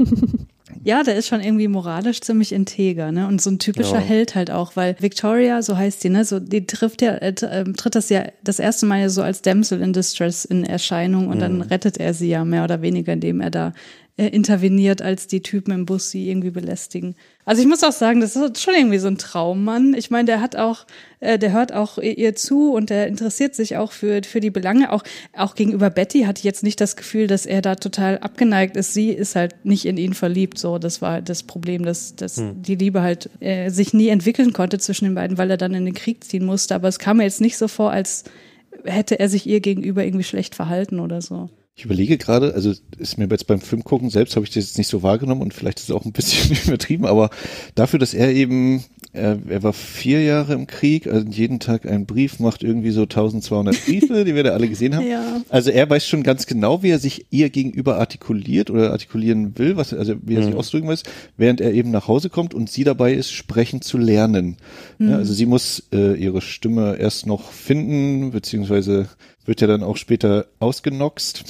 *laughs* Ja, der ist schon irgendwie moralisch ziemlich integer, ne? Und so ein typischer Ja. Held halt auch, weil Victoria, so heißt die, ne? So, die trifft ja, äh, ähm, tritt das ja das erste Mal ja so als Damsel in Distress in Erscheinung und dann rettet er sie ja mehr oder weniger, indem er da äh, interveniert, als die Typen im Bus sie irgendwie belästigen. Also ich muss auch sagen, das ist schon irgendwie so ein Traummann. Ich meine, der hat auch, äh, der hört auch ihr zu und der interessiert sich auch für, für die Belange. Auch, auch gegenüber Betty hatte ich jetzt nicht das Gefühl, dass er da total abgeneigt ist. Sie ist halt nicht in ihn verliebt. So, das war das Problem, dass, dass die Liebe halt äh, sich nie entwickeln konnte zwischen den beiden, weil er dann in den Krieg ziehen musste. Aber es kam mir jetzt nicht so vor, als hätte er sich ihr gegenüber irgendwie schlecht verhalten oder so. Ich überlege gerade, also ist mir jetzt beim Film gucken selbst habe ich das jetzt nicht so wahrgenommen und vielleicht ist es auch ein bisschen *laughs* übertrieben, aber dafür, dass er eben, er, er war vier Jahre im Krieg, also jeden Tag einen Brief macht irgendwie so 1200 Briefe, die wir da alle gesehen haben. *laughs* Ja. Also er weiß schon ganz genau, wie er sich ihr gegenüber artikuliert oder artikulieren will, was, also wie er sich ausdrücken weiß, während er eben nach Hause kommt und sie dabei ist, sprechen zu lernen. Ja, also sie muss äh, ihre Stimme erst noch finden, beziehungsweise wird ja dann auch später ausgenoxt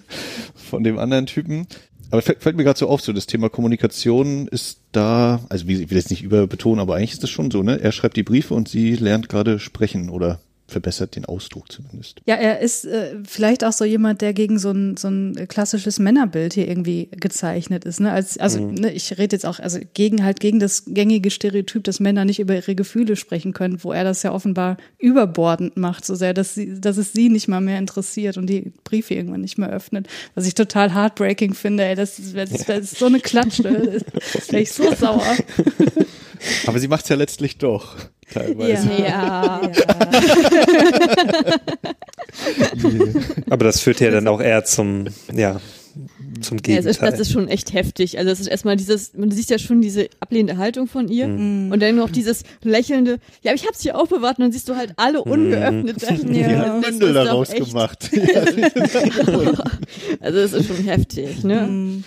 *laughs* von dem anderen Typen. Aber fällt, fällt mir gerade so auf, so das Thema Kommunikation ist da, also ich will jetzt nicht überbetonen, aber eigentlich ist das schon so, ne? Er schreibt die Briefe und sie lernt gerade sprechen oder verbessert den Ausdruck zumindest. Ja, er ist äh, vielleicht auch so jemand, der gegen so ein, so ein klassisches Männerbild hier irgendwie gezeichnet ist. Ne? Als, also Mhm. ne, ich rede jetzt auch also gegen halt gegen das gängige Stereotyp, dass Männer nicht über ihre Gefühle sprechen können, wo er das ja offenbar überbordend macht, so sehr, dass, sie, dass es sie nicht mal mehr interessiert und die Briefe irgendwann nicht mehr öffnet. Was ich total heartbreaking finde, ey, das, ist- das, ist- das ist so eine Klatsche. Das wäre *laughs* ich so sauer. *laughs* Aber sie macht es ja letztlich doch. Teilweise. Ja. *laughs* Aber das führt ja dann auch eher zum, ja, zum Ja, es ist, Gegenteil. das ist schon echt heftig. Also es ist erstmal dieses, man sieht ja schon diese ablehnende Haltung von ihr Mhm. und dann noch dieses lächelnde, ja, aber ich hab's hier aufbewahrt und dann siehst du halt alle ungeöffnet. *laughs* Die hat Bündel daraus gemacht. *laughs* also es ist schon heftig, ne?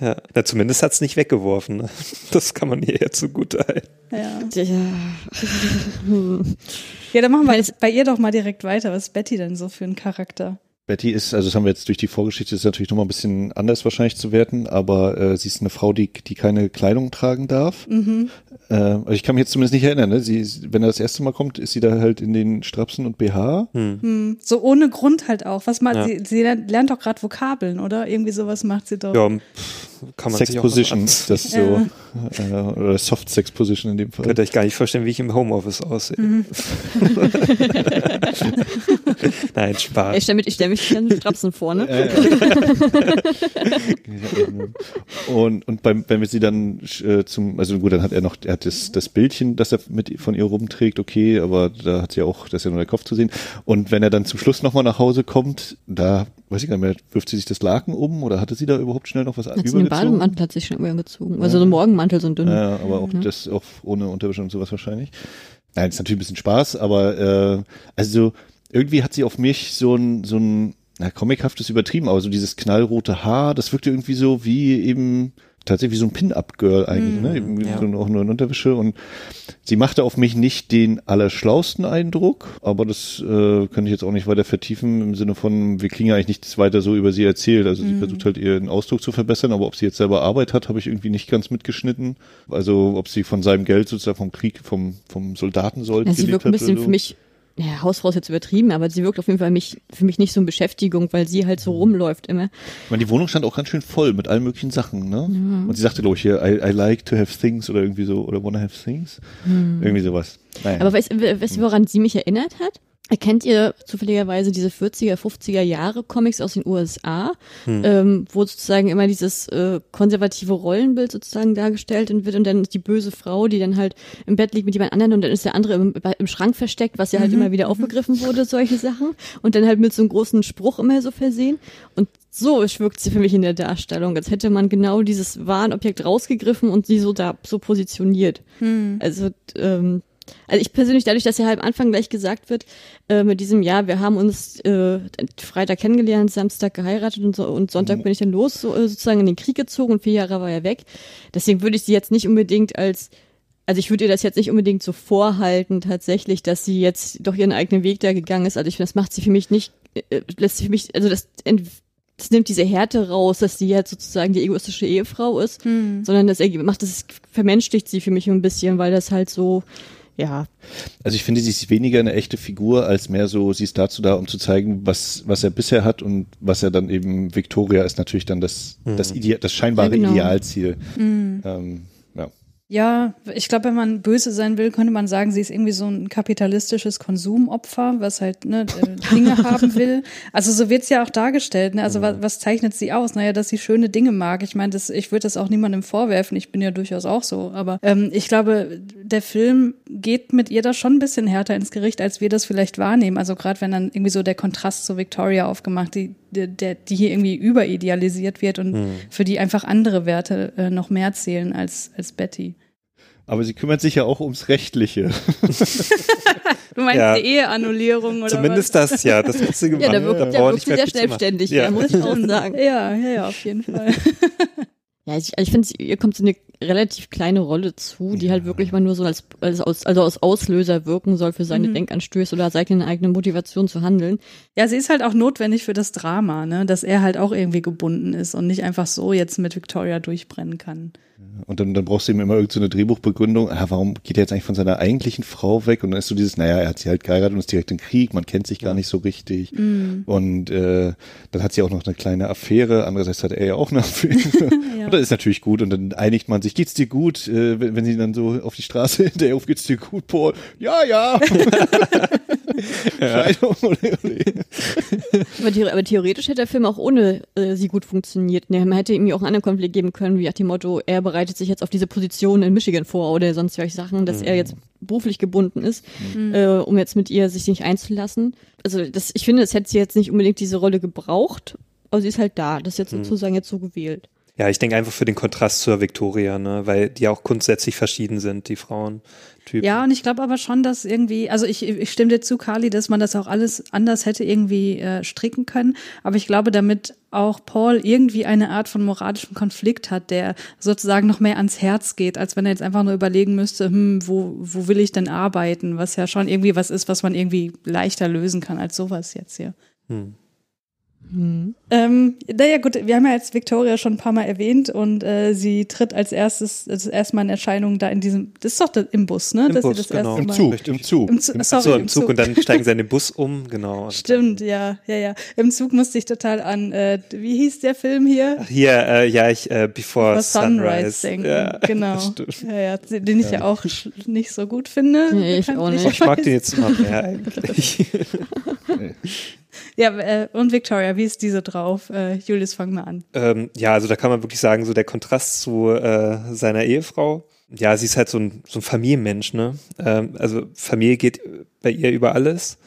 ja. Na, zumindest hat's nicht weggeworfen. Ne? Das kann man ihr ja zugute halten. Ja. Ja. *laughs* ja, dann machen wir jetzt bei ihr doch mal direkt weiter. Was ist Betty denn so für ein Charakter? Betty ist, also das haben wir jetzt durch die Vorgeschichte, ist natürlich nochmal ein bisschen anders wahrscheinlich zu werten, aber äh, sie ist eine Frau, die, die keine Kleidung tragen darf. Mhm. Äh, also ich kann mich jetzt zumindest nicht erinnern, ne? Sie, wenn er das erste Mal kommt, ist sie da halt in den Strapsen und BH. Hm, so ohne Grund halt auch. Was macht Ja. sie? Sie lernt, lernt doch gerade Vokabeln, oder? Irgendwie sowas macht sie doch. Ja, pff, kann man Sex sich auch Position, das so, äh, oder Soft Sex Position in dem Fall. Könnt ihr euch gar nicht vorstellen, wie ich im Homeoffice aussehe. Mhm. *laughs* Nein, Ich Spaß. stelle ich stell mich ganz Strapsen vor, ne? *laughs* Und, und beim, wenn wir sie dann äh, zum, also gut, dann hat er noch, er hat das, das Bildchen, das er mit von ihr rumträgt, okay, aber da hat sie auch, da ist ja nur der Kopf zu sehen. Und wenn er dann zum Schluss nochmal nach Hause kommt, da, weiß ich gar nicht mehr, wirft sie sich das Laken um oder hatte sie da überhaupt schnell noch was Hat sie den übergezogen? Bademantel hat sich schon übergezogen. Also so ein Morgenmantel, so ein dünner. Ja, aber auch das auch ohne Unterwäsche und sowas wahrscheinlich. Nein, ist natürlich ein bisschen Spaß, aber äh, also irgendwie hat sie auf mich so ein so ein na, comichaftes übertrieben, aber so dieses knallrote Haar, das wirkte irgendwie so wie eben tatsächlich wie so ein Pin-Up-Girl eigentlich, ne? Irgendwie ja. so auch nur in Unterwäsche und sie machte auf mich nicht den allerschlausten Eindruck, aber das äh, könnte ich jetzt auch nicht weiter vertiefen im Sinne von, wir kriegen ja eigentlich nichts weiter so über sie erzählt. Also sie versucht halt ihren Ausdruck zu verbessern, aber ob sie jetzt selber Arbeit hat, habe ich irgendwie nicht ganz mitgeschnitten. Also ob sie von seinem Geld sozusagen vom Krieg, vom, vom Soldatensold Ja, sie wirkt ein bisschen so. für mich, ja, Hausfrau ist jetzt übertrieben, aber sie wirkt auf jeden Fall mich, für mich nicht so eine Beschäftigung, weil sie halt so rumläuft immer. Ich meine, die Wohnung stand auch ganz schön voll mit allen möglichen Sachen, ne? Und sie sagte, glaube ich, hier, I, I like to have things oder irgendwie so, oder wanna have things. Irgendwie sowas. Naja. Aber weißt, weißt du, woran sie mich erinnert hat? Erkennt ihr zufälligerweise diese 40er, 50er Jahre Comics aus den USA, ähm, wo sozusagen immer dieses äh, konservative Rollenbild sozusagen dargestellt wird und dann ist die böse Frau, die dann halt im Bett liegt mit jemand anderem und dann ist der andere im, im Schrank versteckt, was ja halt immer wieder aufgegriffen wurde, solche Sachen. Und dann halt mit so einem großen Spruch immer so versehen. Und so wirkt sie für mich in der Darstellung, als hätte man genau dieses Warenobjekt rausgegriffen und sie so da so positioniert. Also ähm, also ich persönlich, dadurch, dass ja halt am Anfang gleich gesagt wird, äh, mit diesem Jahr, wir haben uns äh, Freitag kennengelernt, Samstag geheiratet und, so, und Sonntag bin ich dann los, so, äh, sozusagen in den Krieg gezogen und vier Jahre war er weg. Deswegen würde ich sie jetzt nicht unbedingt als, also ich würde ihr das jetzt nicht unbedingt so vorhalten, tatsächlich, dass sie jetzt doch ihren eigenen Weg da gegangen ist. Also ich finde, das macht sie für mich nicht, äh, lässt sie für mich, also das, das nimmt diese Härte raus, dass sie jetzt sozusagen die egoistische Ehefrau ist, sondern das macht das, vermenschlicht sie für mich ein bisschen, weil das halt so, ja, Also ich finde, sie ist weniger eine echte Figur, als mehr so, sie ist dazu da, um zu zeigen, was, was er bisher hat und was er dann eben, Victoria ist natürlich dann das, das, Ide das scheinbare Ja, genau. Idealziel. Ähm, ja. Ich glaube, wenn man böse sein will, könnte man sagen, sie ist irgendwie so ein kapitalistisches Konsumopfer, was halt ne, äh, *laughs* Dinge haben will. Also so wird's ja auch dargestellt. Ne? Also was, was zeichnet sie aus? Naja, dass sie schöne Dinge mag. Ich meine, das, ich würde das auch niemandem vorwerfen. Ich bin ja durchaus auch so. Aber ähm, ich glaube, der Film geht mit ihr da schon ein bisschen härter ins Gericht, als wir das vielleicht wahrnehmen. Also gerade wenn dann irgendwie so der Kontrast zu Victoria aufgemacht, die, der, die hier irgendwie überidealisiert wird und für die einfach andere Werte äh, noch mehr zählen als, als Betty. Aber sie kümmert sich ja auch ums Rechtliche. *laughs* Du meinst Ja. die Eheannullierung oder Zumindest das, ja. Das hat sie gemacht. ja, da wirkt, Da da braucht wirkt nicht sie sehr selbstständig, Ja. ja. muss ich auch *laughs* sagen. was? Ja, ja, ja, auf jeden Fall. *laughs* Ja, ich, ich finde, ihr kommt so eine relativ kleine Rolle zu, die halt wirklich mal nur so als, als, aus, also als Auslöser wirken soll für seine Mhm. Denkanstöße oder seine eigene Motivation zu handeln. Ja, sie ist halt auch notwendig für das Drama, ne? dass er halt auch irgendwie gebunden ist und nicht einfach so jetzt mit Victoria durchbrennen kann. Und dann, dann brauchst du ihm immer irgendeine so eine Drehbuchbegründung. Ah, warum geht er jetzt eigentlich von seiner eigentlichen Frau weg? Und dann ist so dieses, naja, er hat sie halt geheiratet und ist direkt im Krieg, man kennt sich gar nicht so richtig. Und äh, dann hat sie auch noch eine kleine Affäre. Andererseits hat er ja auch eine Affäre. *laughs* Und das ist natürlich gut. Und dann einigt man sich, geht's dir gut? Äh, wenn, wenn sie dann so auf die Straße *laughs* hinterher auf, geht's dir gut, Paul? Ja, ja. *laughs* Scheidung, ole, ole. Aber, the aber theoretisch hätte der Film auch ohne äh, sie gut funktioniert. Ne, Man hätte ihm ja auch einen anderen Konflikt geben können, wie nach dem Motto, er bereitet sich jetzt auf diese Position in Michigan vor oder sonst solche Sachen, dass er jetzt beruflich gebunden ist, äh, um jetzt mit ihr sich nicht einzulassen. Also das, ich finde, es hätte sie jetzt nicht unbedingt diese Rolle gebraucht, aber sie ist halt da. Das ist jetzt sozusagen jetzt so gewählt. Ja, ich denke einfach für den Kontrast zur Victoria, ne, weil die auch grundsätzlich verschieden sind, die Frauentypen. Ja, und ich glaube aber schon, dass irgendwie, also ich, ich stimme dir zu, Carly, dass man das auch alles anders hätte irgendwie äh, stricken können. Aber ich glaube, damit auch Paul irgendwie eine Art von moralischem Konflikt hat, der sozusagen noch mehr ans Herz geht, als wenn er jetzt einfach nur überlegen müsste, hm, wo, wo will ich denn arbeiten? Was ja schon irgendwie was ist, was man irgendwie leichter lösen kann als sowas jetzt hier. Ähm, naja, gut, wir haben ja jetzt Victoria schon ein paar Mal erwähnt und äh, sie tritt als erstes, das erstmal in Erscheinung da in diesem, das ist doch da- im Bus, ne? Im dass Bus, sie das genau. erste Im Mal. Zug, im Zug. Im Zug, Ach sorry, so, im Zug und dann steigen sie in den Bus um, genau. Stimmt, ja, ja, ja. Im Zug musste ich total an, äh, wie hieß der Film hier? Hier, äh, ja, ich, äh, Before Über Sunrise, Sunrise. denken. Ja, genau. *laughs* Ja, ja, den ich ja, auch nicht so gut finde. Nee, ich auch nicht. Oh, ich mag den jetzt immer mehr *laughs* eigentlich. *laughs* Ja, äh, und Victoria, wie ist diese drauf? Äh, Julius, fang mal an. ähm, ja, also da kann man wirklich sagen, so der Kontrast zu äh, seiner Ehefrau. Ja, sie ist halt so ein, so ein Familienmensch, ne? Ähm, also Familie geht bei ihr über alles,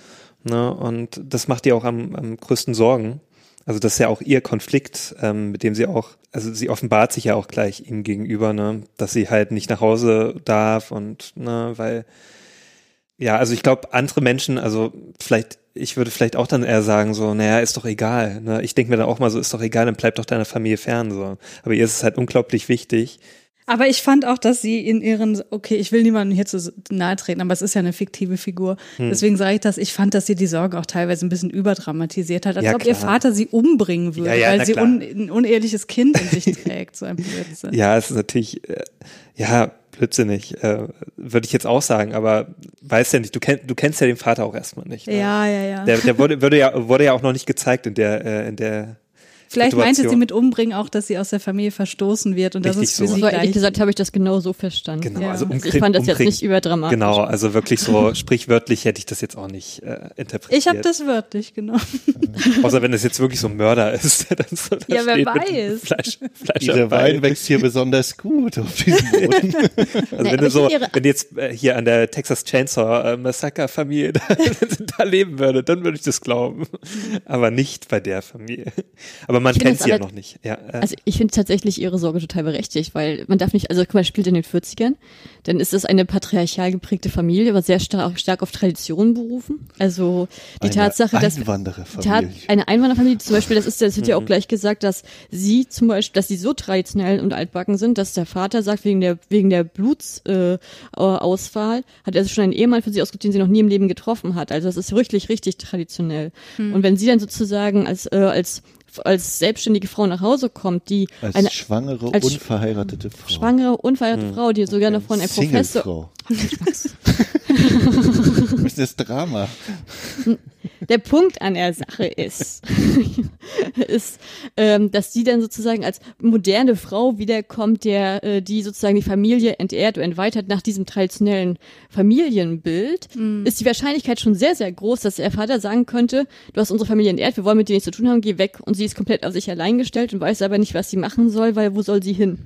ne? Und das macht ihr auch am, am größten Sorgen. Also das ist ja auch ihr Konflikt, ähm, mit dem sie auch, also sie offenbart sich ja auch gleich ihm gegenüber, ne, dass sie halt nicht nach Hause darf und ne, weil ja, also ich glaube, andere Menschen, also vielleicht, ich würde vielleicht auch dann eher sagen, so, naja, ist doch egal. Ne? Ich denke mir dann auch mal so, ist doch egal, dann bleib doch deiner Familie fern. So. Aber ihr ist es halt unglaublich wichtig. Aber ich fand auch, dass sie in ihren, okay, ich will niemandem hier zu nahe treten, aber es ist ja eine fiktive Figur. Hm. Deswegen sage ich das, ich fand, dass sie die Sorge auch teilweise ein bisschen überdramatisiert hat, als Ja, ob ihr klar. Vater sie umbringen würde, Ja, ja, weil sie un, ein uneheliches Kind in sich *laughs* trägt, so ein Blödsinn. Ja, es ist natürlich, äh, ja, blödsinnig, äh, würde ich jetzt auch sagen, aber weißt ja nicht, du, kenn, du kennst ja den Vater auch erstmal nicht. Ne? Ja, ja, ja. Der, der wurde, wurde, ja, wurde ja auch noch nicht gezeigt in der, äh, in der Vielleicht meinte sie Situation. mit umbringen auch, dass sie aus der Familie verstoßen wird und das Richtig ist für so. sie Aber ehrlich gesagt habe ich das genau so verstanden. Genau, Ja. also Also umkrieg- ich fand das jetzt nicht überdramatisch. Genau, also wirklich so *laughs* sprichwörtlich hätte ich das jetzt auch nicht äh, interpretiert. Ich habe das wörtlich genommen. *laughs* Außer wenn es jetzt wirklich so ein Mörder ist, der dann so da Ja, wer weiß. Fleisch, Fleisch Bein. Wein wächst hier besonders gut auf diesem *laughs* Boden. Also Nee, wenn du so, ihre- wenn du jetzt äh, hier an der Texas Chainsaw äh, Massacre Familie da, da leben würde, dann würde ich das glauben. Aber nicht bei der Familie. Aber man Ich finde kennt sie ja noch nicht. Ja, äh, Also ich finde tatsächlich ihre Sorge total berechtigt, weil man darf nicht, also guck mal, spielt in den 40ern, dann ist es eine patriarchal geprägte Familie, aber sehr stark, stark auf Tradition berufen. Also die Eine Tatsache, dass Einwandererfamilie. Tat, eine Einwanderfamilie zum Beispiel, das ist, das wird ja auch gleich gesagt, dass sie zum Beispiel, dass sie so traditionell und altbacken sind, dass der Vater sagt, wegen der, wegen der Blutsauswahl, äh, Auswahl, hat er schon einen Ehemann für sie ausgesucht, den sie noch nie im Leben getroffen hat. Also das ist wirklich, richtig traditionell. Und wenn sie dann sozusagen als, äh, als, als selbstständige Frau nach Hause kommt, die Als eine schwangere, als unverheiratete Frau. schwangere, unverheiratete Frau, die sogar noch von einem Professor. *laughs* *laughs* *laughs* Das ist das Drama. der Punkt an der Sache ist, *laughs* ist, ähm, dass die dann sozusagen als moderne Frau wiederkommt, der, äh, die sozusagen die Familie entehrt und entweitert nach diesem traditionellen Familienbild, ist die Wahrscheinlichkeit schon sehr, sehr groß, dass der Vater sagen könnte, du hast unsere Familie entehrt, wir wollen mit dir nichts zu tun haben, geh weg. Und sie ist komplett auf sich allein gestellt und weiß aber nicht, was sie machen soll, weil wo soll sie hin?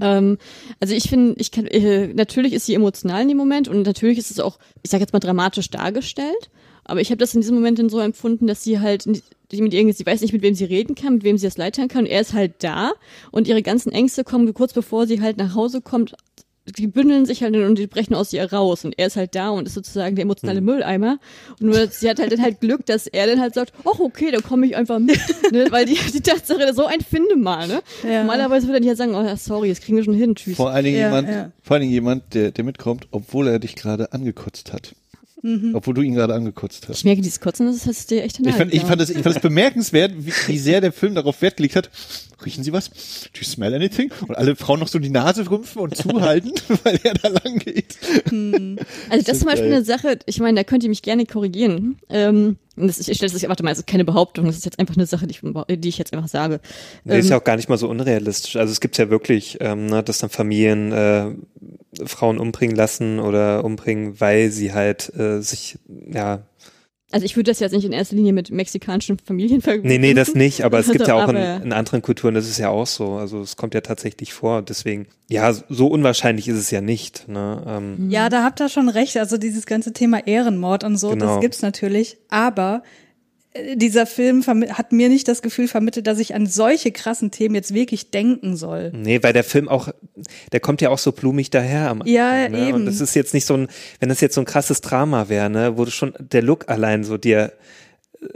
Ähm, also ich finde, ich kann, äh, natürlich ist sie emotional in dem Moment und natürlich ist es auch, ich sage jetzt mal dramatisch dargestellt. Aber ich habe das in diesem Moment dann so empfunden, dass sie halt mit irgendwie, sie weiß nicht, mit wem sie reden kann, mit wem sie das leitern kann. Und er ist halt da und ihre ganzen Ängste kommen kurz bevor sie halt nach Hause kommt, die bündeln sich halt und die brechen aus ihr raus und er ist halt da und ist sozusagen der emotionale Hm. Mülleimer und nur sie hat halt dann halt Glück, dass er dann halt sagt, ach okay, dann komme ich einfach mit, ne? *laughs* weil die, die Tatsache, so ein Finde mal, ne? Ja. Normalerweise würde er nicht sagen, oh ja, sorry, das kriegen wir schon hin, tschüss. Vor allen Dingen Ja, jemand, ja. vor allen Dingen jemand, der, der mitkommt, obwohl er dich gerade angekotzt hat. Obwohl du ihn gerade angekotzt hast. Ich merke, dieses Kotzen, das ist dir echt Ich fand, ich, fand das, ich fand das bemerkenswert, wie, wie sehr der Film darauf Wert gelegt hat. Riechen Sie was? Do you smell anything? Und alle Frauen noch so die Nase rümpfen und zuhalten, *laughs* weil er da lang geht. *laughs* Also das ist zum Beispiel geil. eine Sache, ich meine, da könnt ihr mich gerne korrigieren. Ähm, das, ich stelle das, warte mal, das ist keine Behauptung, das ist jetzt einfach eine Sache, die ich, die ich jetzt einfach sage. Nee, ist Ähm, ja auch gar nicht mal so unrealistisch. Also es gibt ja wirklich, ähm, ne, dass dann Familien äh, Frauen umbringen lassen oder umbringen, weil sie halt äh, sich, ja, Also ich würde das jetzt nicht in erster Linie mit mexikanischen Familien *laughs* vergleichen. nee, nee, das nicht, aber es gibt ja auch in, in anderen Kulturen, das ist ja auch so. Also es kommt ja tatsächlich vor. Deswegen, ja, so unwahrscheinlich ist es ja nicht. Ne? Ähm, Ja, da habt ihr schon recht. Also dieses ganze Thema Ehrenmord und so, Genau. das gibt's natürlich. Aber dieser Film hat mir nicht das Gefühl vermittelt, dass ich an solche krassen Themen jetzt wirklich denken soll. Nee, weil der Film auch, der kommt ja auch so blumig daher am Ja, Anfang, ne? eben. Und das ist jetzt nicht so ein, wenn das jetzt so ein krasses Drama wäre, ne, wo du schon der Look allein so dir äh,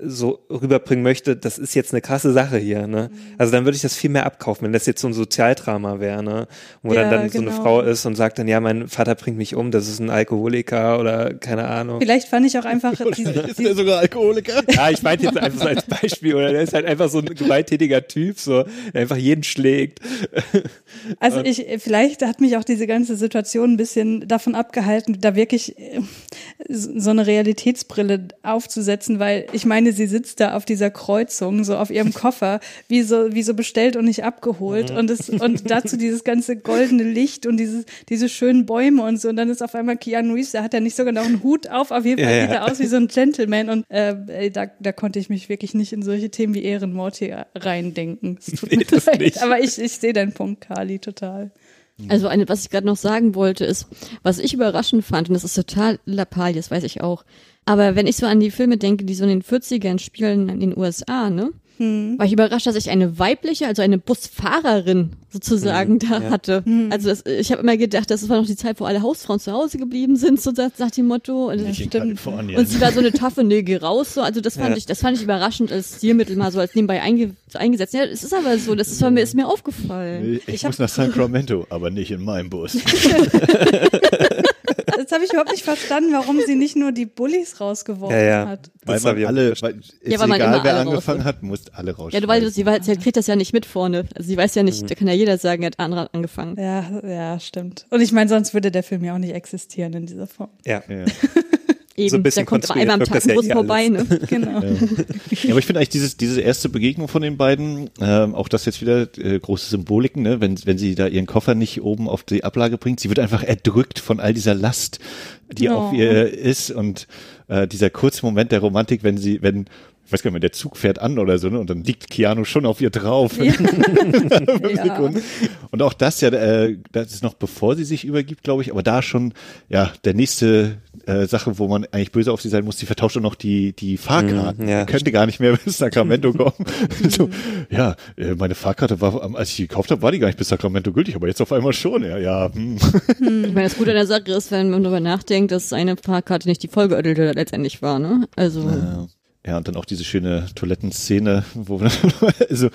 so rüberbringen möchte, das ist jetzt eine krasse Sache hier, ne? Mhm. Also dann würde ich das viel mehr abkaufen, wenn das jetzt so ein Sozialdrama wäre, ne? Wo Ja, dann, dann so eine genau. Frau ist und sagt dann, ja, mein Vater bringt mich um, das ist ein Alkoholiker oder keine Ahnung. Vielleicht fand ich auch einfach *laughs* diese, Ist der sogar Alkoholiker? Ja, ich meinte jetzt einfach so als Beispiel, oder der ist halt einfach so ein gewalttätiger Typ, so, der einfach jeden schlägt. Also ich, vielleicht hat mich auch diese ganze Situation ein bisschen davon abgehalten, da wirklich äh, so eine Realitätsbrille aufzusetzen, weil ich meine, sie sitzt da auf dieser Kreuzung, so auf ihrem Koffer, wie so, wie so bestellt und nicht abgeholt und es, und dazu dieses ganze goldene Licht und dieses, diese schönen Bäume und so und dann ist auf einmal Keanu Reeves, der hat ja nicht sogar noch einen Hut auf, auf jeden Fall Ja, sieht ja. er aus wie so ein Gentleman und äh, da, da konnte ich mich wirklich nicht in solche Themen wie Ehrenmord hier reindenken. Es tut Nee, mir *laughs* leid, nicht. aber ich, ich sehe deinen Punkt, Kali, total. Also eine, was ich gerade noch sagen wollte, ist, was ich überraschend fand, und das ist total Lappalie, das weiß ich auch. Aber wenn ich so an die Filme denke, die so in den 40ern spielen in den USA, ne? War ich überrascht, dass ich eine weibliche, also eine Busfahrerin sozusagen da hatte. Also das, ich habe immer gedacht, das war noch die Zeit, wo alle Hausfrauen zu Hause geblieben sind, so sagt, sagt die Motto. Und, in Kalifornien. und sie war so eine taffe, nee, geh raus, so. Also das fand Ja. ich, das fand ich überraschend als Stilmittel mal so als nebenbei einge, eingesetzt. Ja, es ist aber so, das ist, mir, ist mir aufgefallen. Ich, muss nach Sacramento, aber nicht in meinem Bus. *laughs* *laughs* Habe ich überhaupt nicht verstanden, warum sie nicht nur die Bullies rausgeworfen Ja, ja. hat. Weil man alle, weil, ist Ja, weil man egal, immer wer alle angefangen hat, muss alle raus. Ja, du weißt, sie, weiß, sie kriegt das ja nicht mit vorne. Also sie weiß ja nicht, Mhm. da kann ja jeder sagen, er hat andere angefangen. Ja, ja, stimmt. Und ich meine, sonst würde der Film ja auch nicht existieren in dieser Form. Ja. Ja. Eben, So ein bisschen da kommt einmal am Tag ja ein Bus eh vorbei, ne? *laughs* Genau. Ja, aber ich finde eigentlich dieses, diese erste Begegnung von den beiden, ähm, auch das jetzt wieder äh, große Symboliken, ne? wenn, wenn sie da ihren Koffer nicht oben auf die Ablage bringt, sie wird einfach erdrückt von all dieser Last, die Oh. auf ihr ist und äh, dieser kurze Moment der Romantik, wenn sie, wenn ich weiß gar nicht mehr, der Zug fährt an oder so, ne? Und dann liegt Keanu schon auf ihr drauf. *laughs* Ja. Sekunden. Und auch das ja, äh, das ist noch bevor sie sich übergibt, glaube ich, aber da schon, ja, der nächste äh, Sache, wo man eigentlich böse auf sie sein muss, die vertauscht auch noch die, die Fahrkarten. Mhm, ja, könnte gar nicht mehr *laughs* bis Sacramento kommen. *laughs* so, ja, äh, meine Fahrkarte war, als ich die gekauft habe, war die gar nicht bis Sacramento gültig, aber jetzt auf einmal schon. Ja, ja. Hm. Ich meine, das Gute an der Sache ist, wenn man darüber nachdenkt, dass eine Fahrkarte nicht die Vollgeödelte letztendlich war, ne? Also, Ja. Ja, und dann auch diese schöne Toilettenszene, wo wir *laughs* also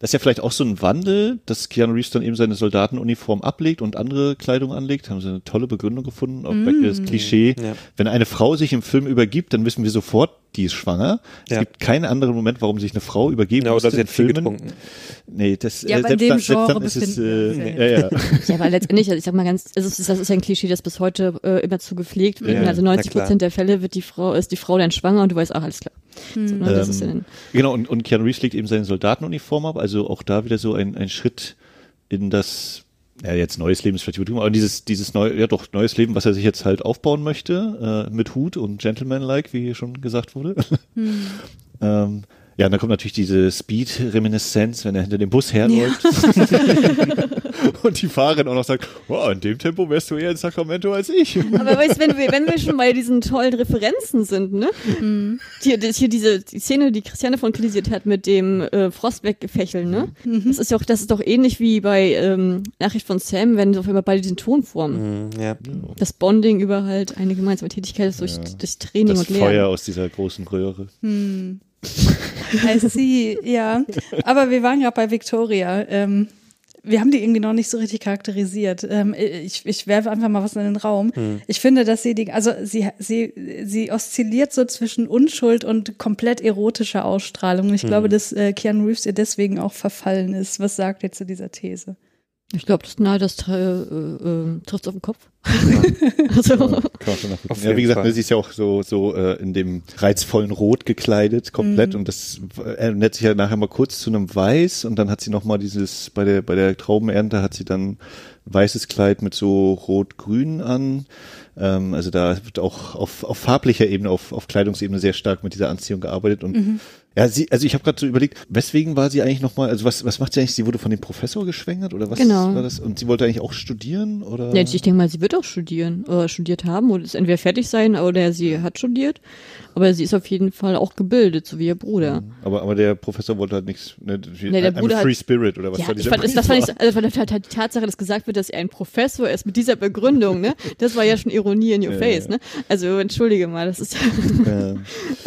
das ist ja vielleicht auch so ein Wandel, dass Keanu Reeves dann eben seine Soldatenuniform ablegt und andere Kleidung anlegt. Haben sie eine tolle Begründung gefunden. Auch mm. das Klischee. Ja. Wenn eine Frau sich im Film übergibt, dann wissen wir sofort, die ist schwanger. Es Ja. gibt keinen anderen Moment, warum sich eine Frau übergeben Ja, oder sie in Filmen. getrunken. Nee, das, Ja, äh, bei selbst dem dann, selbst Genre dann ist es, äh, ja, ja. *laughs* ja, aber letztendlich, ich sag mal ganz, es ist, das ist ja ein Klischee, das bis heute äh, immer zu gepflegt wird. Ja, also na 90 klar. Prozent der Fälle wird die Frau, ist die Frau dann schwanger und du weißt, ach, alles klar. Ja Ähm, Genau, und, und Keanu Reeves legt eben seine Soldatenuniform ab, also auch da wieder so ein, ein Schritt in das, ja jetzt neues Leben ist vielleicht übertrieben, aber dieses, dieses neue, ja doch, neues Leben, was er sich jetzt halt aufbauen möchte, äh, mit Hut und Gentleman-like, wie hier schon gesagt wurde. *laughs* ähm, Ja, und dann kommt natürlich diese Speed-Reminiszenz, wenn er hinter dem Bus herläuft. *laughs* und die Fahrerin auch noch sagt, wow, in dem Tempo wärst du eher in Sacramento als ich. Aber weißt, wenn wir, wenn wir schon bei diesen tollen Referenzen sind, ne? Mhm. Hier, das, hier diese die Szene, die Christiane von kritisiert hat mit dem äh, Frost weggefächeln, ne? Mhm. Das ist ja auch, das ist doch ähnlich wie bei ähm, Nachricht von Sam, wenn auf einmal beide diesen Ton formen. Mhm, ja. Das Bonding über halt eine gemeinsame Tätigkeit ist durch, durch Training Das und Lernen. Feuer aus dieser großen Röhre. I see, ja. Aber wir waren gerade bei Victoria. Ähm, wir haben die irgendwie noch nicht so richtig charakterisiert. Ähm, ich, ich werfe einfach mal was in den Raum. Ich finde, dass sie die, also sie, sie, sie oszilliert so zwischen Unschuld und komplett erotischer Ausstrahlung. Und ich glaube, dass äh, Keanu Reeves ihr deswegen auch verfallen ist. Was sagt ihr zu dieser These? Ich glaube, das, na, das äh, äh, trifft auf den Kopf. *laughs* also, Kann schon nachvollziehen. Auf ja, wie gesagt, Fall. ne, sie ist ja auch so, so äh, in dem reizvollen Rot gekleidet, komplett. Mhm. Und das ändert sich ja nachher mal kurz zu einem Weiß. Und dann hat sie nochmal dieses, bei der, bei der Traubenernte hat sie dann weißes Kleid mit so rot-grün an. Ähm, also da wird auch auf, auf farblicher Ebene, auf, auf Kleidungsebene sehr stark mit dieser Anziehung gearbeitet. Und Mhm. Ja, sie, also ich habe gerade so überlegt, weswegen war sie eigentlich nochmal, also was, was macht sie eigentlich? Sie wurde von dem Professor geschwängert oder was Genau. war das? Und sie wollte eigentlich auch studieren oder? ja, ich denke mal, sie wird auch studieren, oder studiert haben, oder ist entweder fertig sein, oder sie hat studiert. Aber sie ist auf jeden Fall auch gebildet, so wie ihr Bruder. Aber, aber der Professor wollte halt nichts, ne, Nee, der Bruder hat- Free Spirit oder was Ja, ich dieser fand, das, das fand ich, also fand halt halt die Tatsache, dass gesagt wird, dass er ein Professor ist mit dieser Begründung, ne? Das war ja schon Ironie in your Ja, face, ja. ne? Also entschuldige mal, das ist Ja.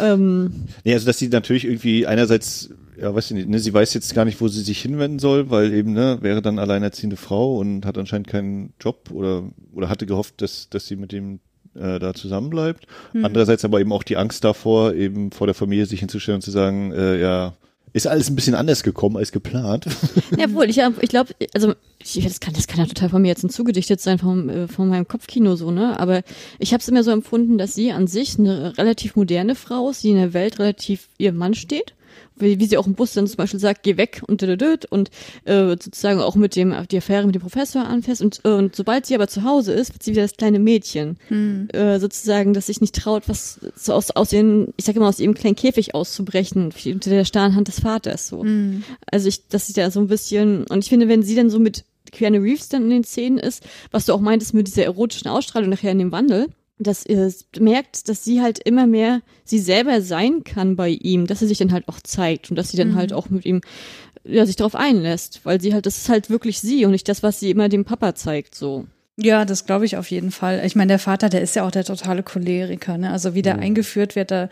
*laughs* ähm, Nee, also dass sie natürlich irgendwie einerseits, ja, weiß ich nicht, ne, sie weiß jetzt gar nicht, wo sie sich hinwenden soll, weil eben, ne, wäre dann alleinerziehende Frau und hat anscheinend keinen Job oder, oder hatte gehofft, dass, dass sie mit dem äh, da zusammenbleibt. Andererseits aber eben auch die Angst davor, eben vor der Familie sich hinzustellen und zu sagen, äh, ja, ist alles ein bisschen anders gekommen als geplant. *laughs* Ja, wohl, ich, ich glaube, also ich, das, kann, das kann ja total von mir jetzt hinzugedichtet sein, vom, äh, von meinem Kopfkino so, ne? Aber ich habe es immer so empfunden, dass sie an sich eine relativ moderne Frau ist, die in der Welt relativ ihrem Mann steht. Wie, wie sie auch im Bus dann zum Beispiel sagt, geh weg und dödödöd und äh, sozusagen auch mit dem die Affäre mit dem Professor anfasst und, äh, und sobald sie aber zu Hause ist, wird sie wieder das kleine Mädchen. Äh, sozusagen, dass sich nicht traut, was so aus, aus ihren, ich sag immer, aus ihrem kleinen Käfig auszubrechen, unter der starren Hand des Vaters so. Also ich, dass sie da so ein bisschen, und ich finde, wenn sie dann so mit Keanu Reeves dann in den Szenen ist, was du auch meintest mit dieser erotischen Ausstrahlung nachher in dem Wandel, dass ihr merkt, dass sie halt immer mehr sie selber sein kann bei ihm, dass sie sich dann halt auch zeigt und dass sie dann halt auch mit ihm ja, sich darauf einlässt, weil sie halt, das ist halt wirklich sie und nicht das, was sie immer dem Papa zeigt, so. Ja, das glaube ich auf jeden Fall. Ich meine, der Vater, der ist ja auch der totale Choleriker, ne? Also wie der eingeführt wird, da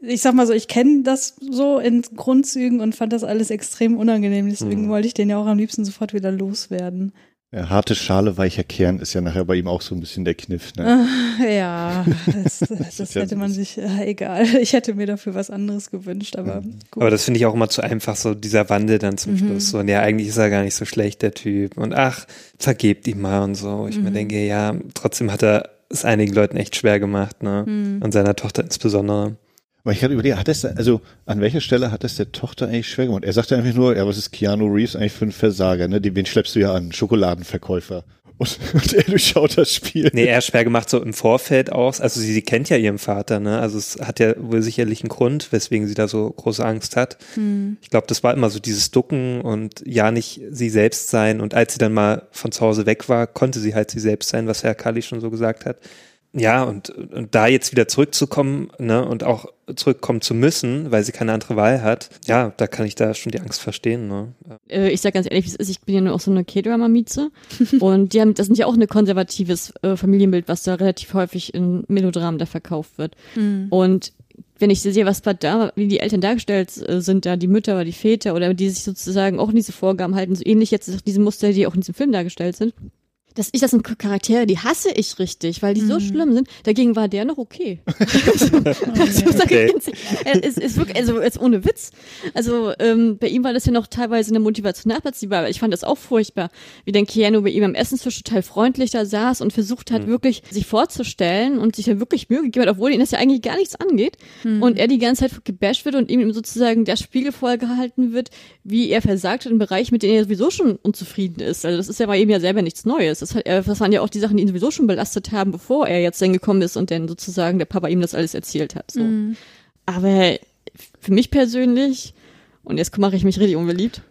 ich sag mal so, ich kenne das so in Grundzügen und fand das alles extrem unangenehm. Deswegen wollte ich den ja auch am liebsten sofort wieder loswerden. Ja, harte Schale, weicher Kern ist ja nachher bei ihm auch so ein bisschen der Kniff. Ne? *laughs* Ja, das, *laughs* das ja hätte man sich, äh, egal. Ich hätte mir dafür was anderes gewünscht, aber gut. Aber das finde ich auch immer zu einfach, so dieser Wandel dann zum Schluss. So, und ja, eigentlich ist er gar nicht so schlecht, der Typ. Und ach, vergebt ihm mal und so. Ich mir denke, ja, trotzdem hat er es einigen Leuten echt schwer gemacht, ne? Und seiner Tochter insbesondere. Aber ich gerade überlegt, hat es, also an welcher Stelle hat es der Tochter eigentlich schwer gemacht? Er sagte einfach nur, ja, was ist Keanu Reeves eigentlich für ein Versager, ne? Den, wen schleppst du ja an? Schokoladenverkäufer. *laughs* Und, und er durchschaut das Spiel. Nee, eher schwer gemacht so im Vorfeld aus. Also sie, sie kennt ja ihren Vater, ne? Also es hat ja wohl sicherlich einen Grund, weswegen sie da so große Angst hat. Ich glaube, das war immer so dieses Ducken und ja nicht sie selbst sein. Und als sie dann mal von zu Hause weg war, konnte sie halt sie selbst sein, was Herr Kali schon so gesagt hat. Ja, und, und da jetzt wieder zurückzukommen, ne, und auch zurückkommen zu müssen, weil sie keine andere Wahl hat, ja, da kann ich da schon die Angst verstehen, ne. Äh, ich sag ganz ehrlich, wie es ist, ich bin ja nur auch so eine K-Drama-Mieze. *laughs* und die haben, das sind ja auch ein konservatives äh, Familienbild, was da relativ häufig in Melodramen da verkauft wird. Und wenn ich sehe, was da, wie die Eltern dargestellt äh, sind, da die Mütter oder die Väter oder die sich sozusagen auch in diese Vorgaben halten, so ähnlich jetzt diese Muster, die auch in diesem Film dargestellt sind, dass ich das sind Charaktere, die hasse ich richtig, weil die so schlimm sind. Dagegen war der noch okay. *laughs* *laughs* also, Okay. er ist, ist wirklich, also jetzt ohne Witz. Also ähm, bei ihm war das ja noch teilweise eine Motivation nachvollziehbar. aber Ich fand das auch furchtbar, wie dann Keanu bei ihm am Essenstisch total freundlich da saß und versucht hat, wirklich sich vorzustellen und sich ja wirklich Mühe gegeben hat, obwohl ihn das ja eigentlich gar nichts angeht. Und er die ganze Zeit gebasht wird und ihm sozusagen der Spiegel vorgehalten wird, wie er versagt hat im Bereich, mit dem er sowieso schon unzufrieden ist. Also das ist ja bei ihm ja selber nichts Neues. Das, hat, er- das waren ja auch die Sachen, die ihn sowieso schon belastet haben, bevor er jetzt dann gekommen ist und dann sozusagen der Papa ihm das alles erzählt hat. So. Aber für mich persönlich, und jetzt mache ich mich richtig unbeliebt,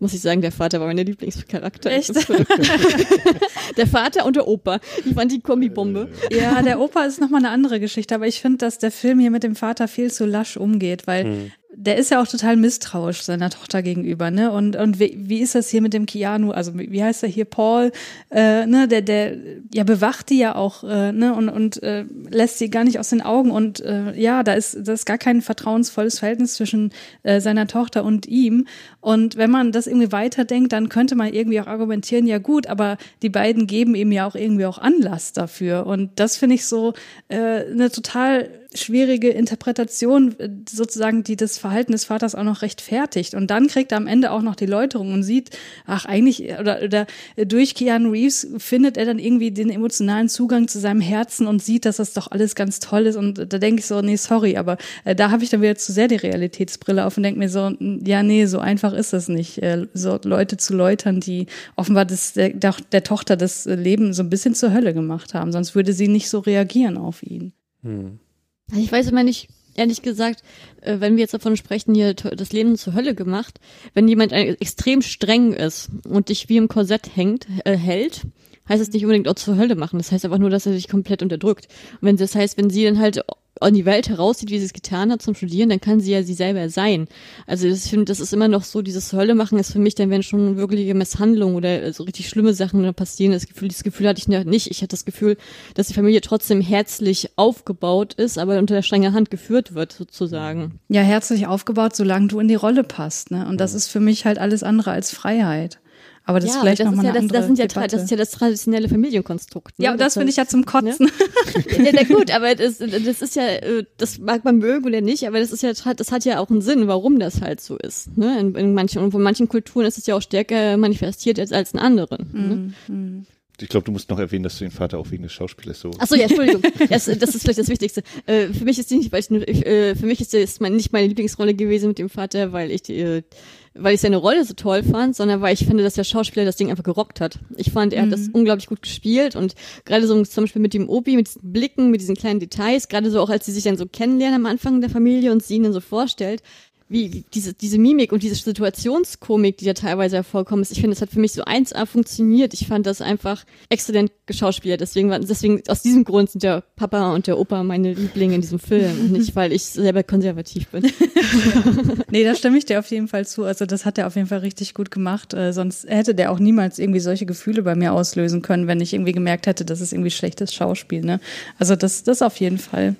muss ich sagen, der Vater war mein Lieblingscharakter. Echt? *laughs* der Vater und der Opa. Ich fand die Kombibombe. Ja, der Opa ist nochmal eine andere Geschichte, aber ich finde, dass der Film hier mit dem Vater viel zu lasch umgeht, weil Hm. Der ist ja auch total misstrauisch seiner Tochter gegenüber, ne? Und, und wie, wie ist das hier mit dem Keanu? Also wie heißt er hier? Paul, äh, ne? Der, der ja bewacht die ja auch, äh, ne? Und, und äh, lässt sie gar nicht aus den Augen. Und äh, ja, da ist, da ist gar kein vertrauensvolles Verhältnis zwischen äh, seiner Tochter und ihm. Und wenn man das irgendwie weiterdenkt, dann könnte man irgendwie auch argumentieren, ja gut, aber die beiden geben ihm ja auch irgendwie auch Anlass dafür. Und das finde ich so äh, eine total schwierige Interpretation äh, sozusagen, die das Verhalten des Vaters auch noch rechtfertigt. Und dann kriegt er am Ende auch noch die Läuterung und sieht, ach eigentlich, oder, oder durch Keanu Reeves findet er dann irgendwie den emotionalen Zugang zu seinem Herzen und sieht, dass das doch alles ganz toll ist. Und da denke ich so, nee, sorry, aber äh, da habe ich dann wieder zu sehr die Realitätsbrille auf und denke mir so, ja, nee, so einfach ist es nicht, äh, so Leute zu läutern, die offenbar das, der, der, der Tochter das Leben so ein bisschen zur Hölle gemacht haben. Sonst würde sie nicht so reagieren auf ihn. Hm. Ich weiß immer nicht, ehrlich gesagt, äh, wenn wir jetzt davon sprechen, hier das Leben zur Hölle gemacht, wenn jemand extrem streng ist und dich wie im Korsett hängt, äh, hält, heißt es nicht unbedingt auch zur Hölle machen. Das heißt einfach nur, dass er dich komplett unterdrückt. Und wenn das heißt, wenn sie dann halt an die Welt heraussieht, wie sie es getan hat zum Studieren, dann kann sie ja sie selber sein. Also ich finde, das ist immer noch so, dieses Hölle machen ist für mich dann, wenn schon wirkliche Misshandlungen oder so richtig schlimme Sachen passieren, das Gefühl, dieses Gefühl hatte ich nicht. Ich hatte das Gefühl, dass die Familie trotzdem herzlich aufgebaut ist, aber unter der strengen Hand geführt wird, sozusagen. Ja, herzlich aufgebaut, solange du in die Rolle passt. Ne? Und das ist für mich halt alles andere als Freiheit. Aber das ist vielleicht das, nochmal ist ja, eine das, andere das, sind ja, Debatte. das ist ja das traditionelle Familienkonstrukt. Ne? ja, und das finde ich ja zum Kotzen. *laughs* ja, na gut, aber *laughs* das, das ist ja, äh, das mag man mögen oder nicht, aber das ist ja, das hat ja auch einen Sinn, warum das halt so ist. Ne? In, in manchen, und in manchen Kulturen ist es ja auch stärker manifestiert als, als in anderen. Ne? Ich glaube, du musst noch erwähnen, dass du den Vater auch wegen des Schauspielers so. Ach so, ja, Entschuldigung. *laughs* Das, das ist vielleicht das Wichtigste. Äh, für mich ist die nicht, weil ich, äh, für mich ist das mein, nicht meine Lieblingsrolle gewesen mit dem Vater, weil ich die, äh, weil ich seine Rolle so toll fand, sondern weil ich finde, dass der Schauspieler das Ding einfach gerockt hat. Ich fand, er hat das unglaublich gut gespielt und gerade so zum Beispiel mit dem Obi, mit diesen Blicken, mit diesen kleinen Details, gerade so auch als sie sich dann so kennenlernen am Anfang der Familie und sie ihn dann so vorstellt, wie, diese, diese Mimik und diese Situationskomik, die da teilweise hervorkommen ist, ich finde, das hat für mich so 1A funktioniert. Ich fand das einfach exzellent geschauspielert. Deswegen, deswegen, aus diesem Grund sind der Papa und der Opa meine Lieblinge in diesem Film. Nicht, weil ich selber konservativ bin. *laughs* Nee, da stimme ich dir auf jeden Fall zu. Also das hat er auf jeden Fall richtig gut gemacht. Äh, sonst hätte der auch niemals irgendwie solche Gefühle bei mir auslösen können, wenn ich irgendwie gemerkt hätte, das ist irgendwie schlechtes Schauspiel. Ne? Also das, das auf jeden Fall.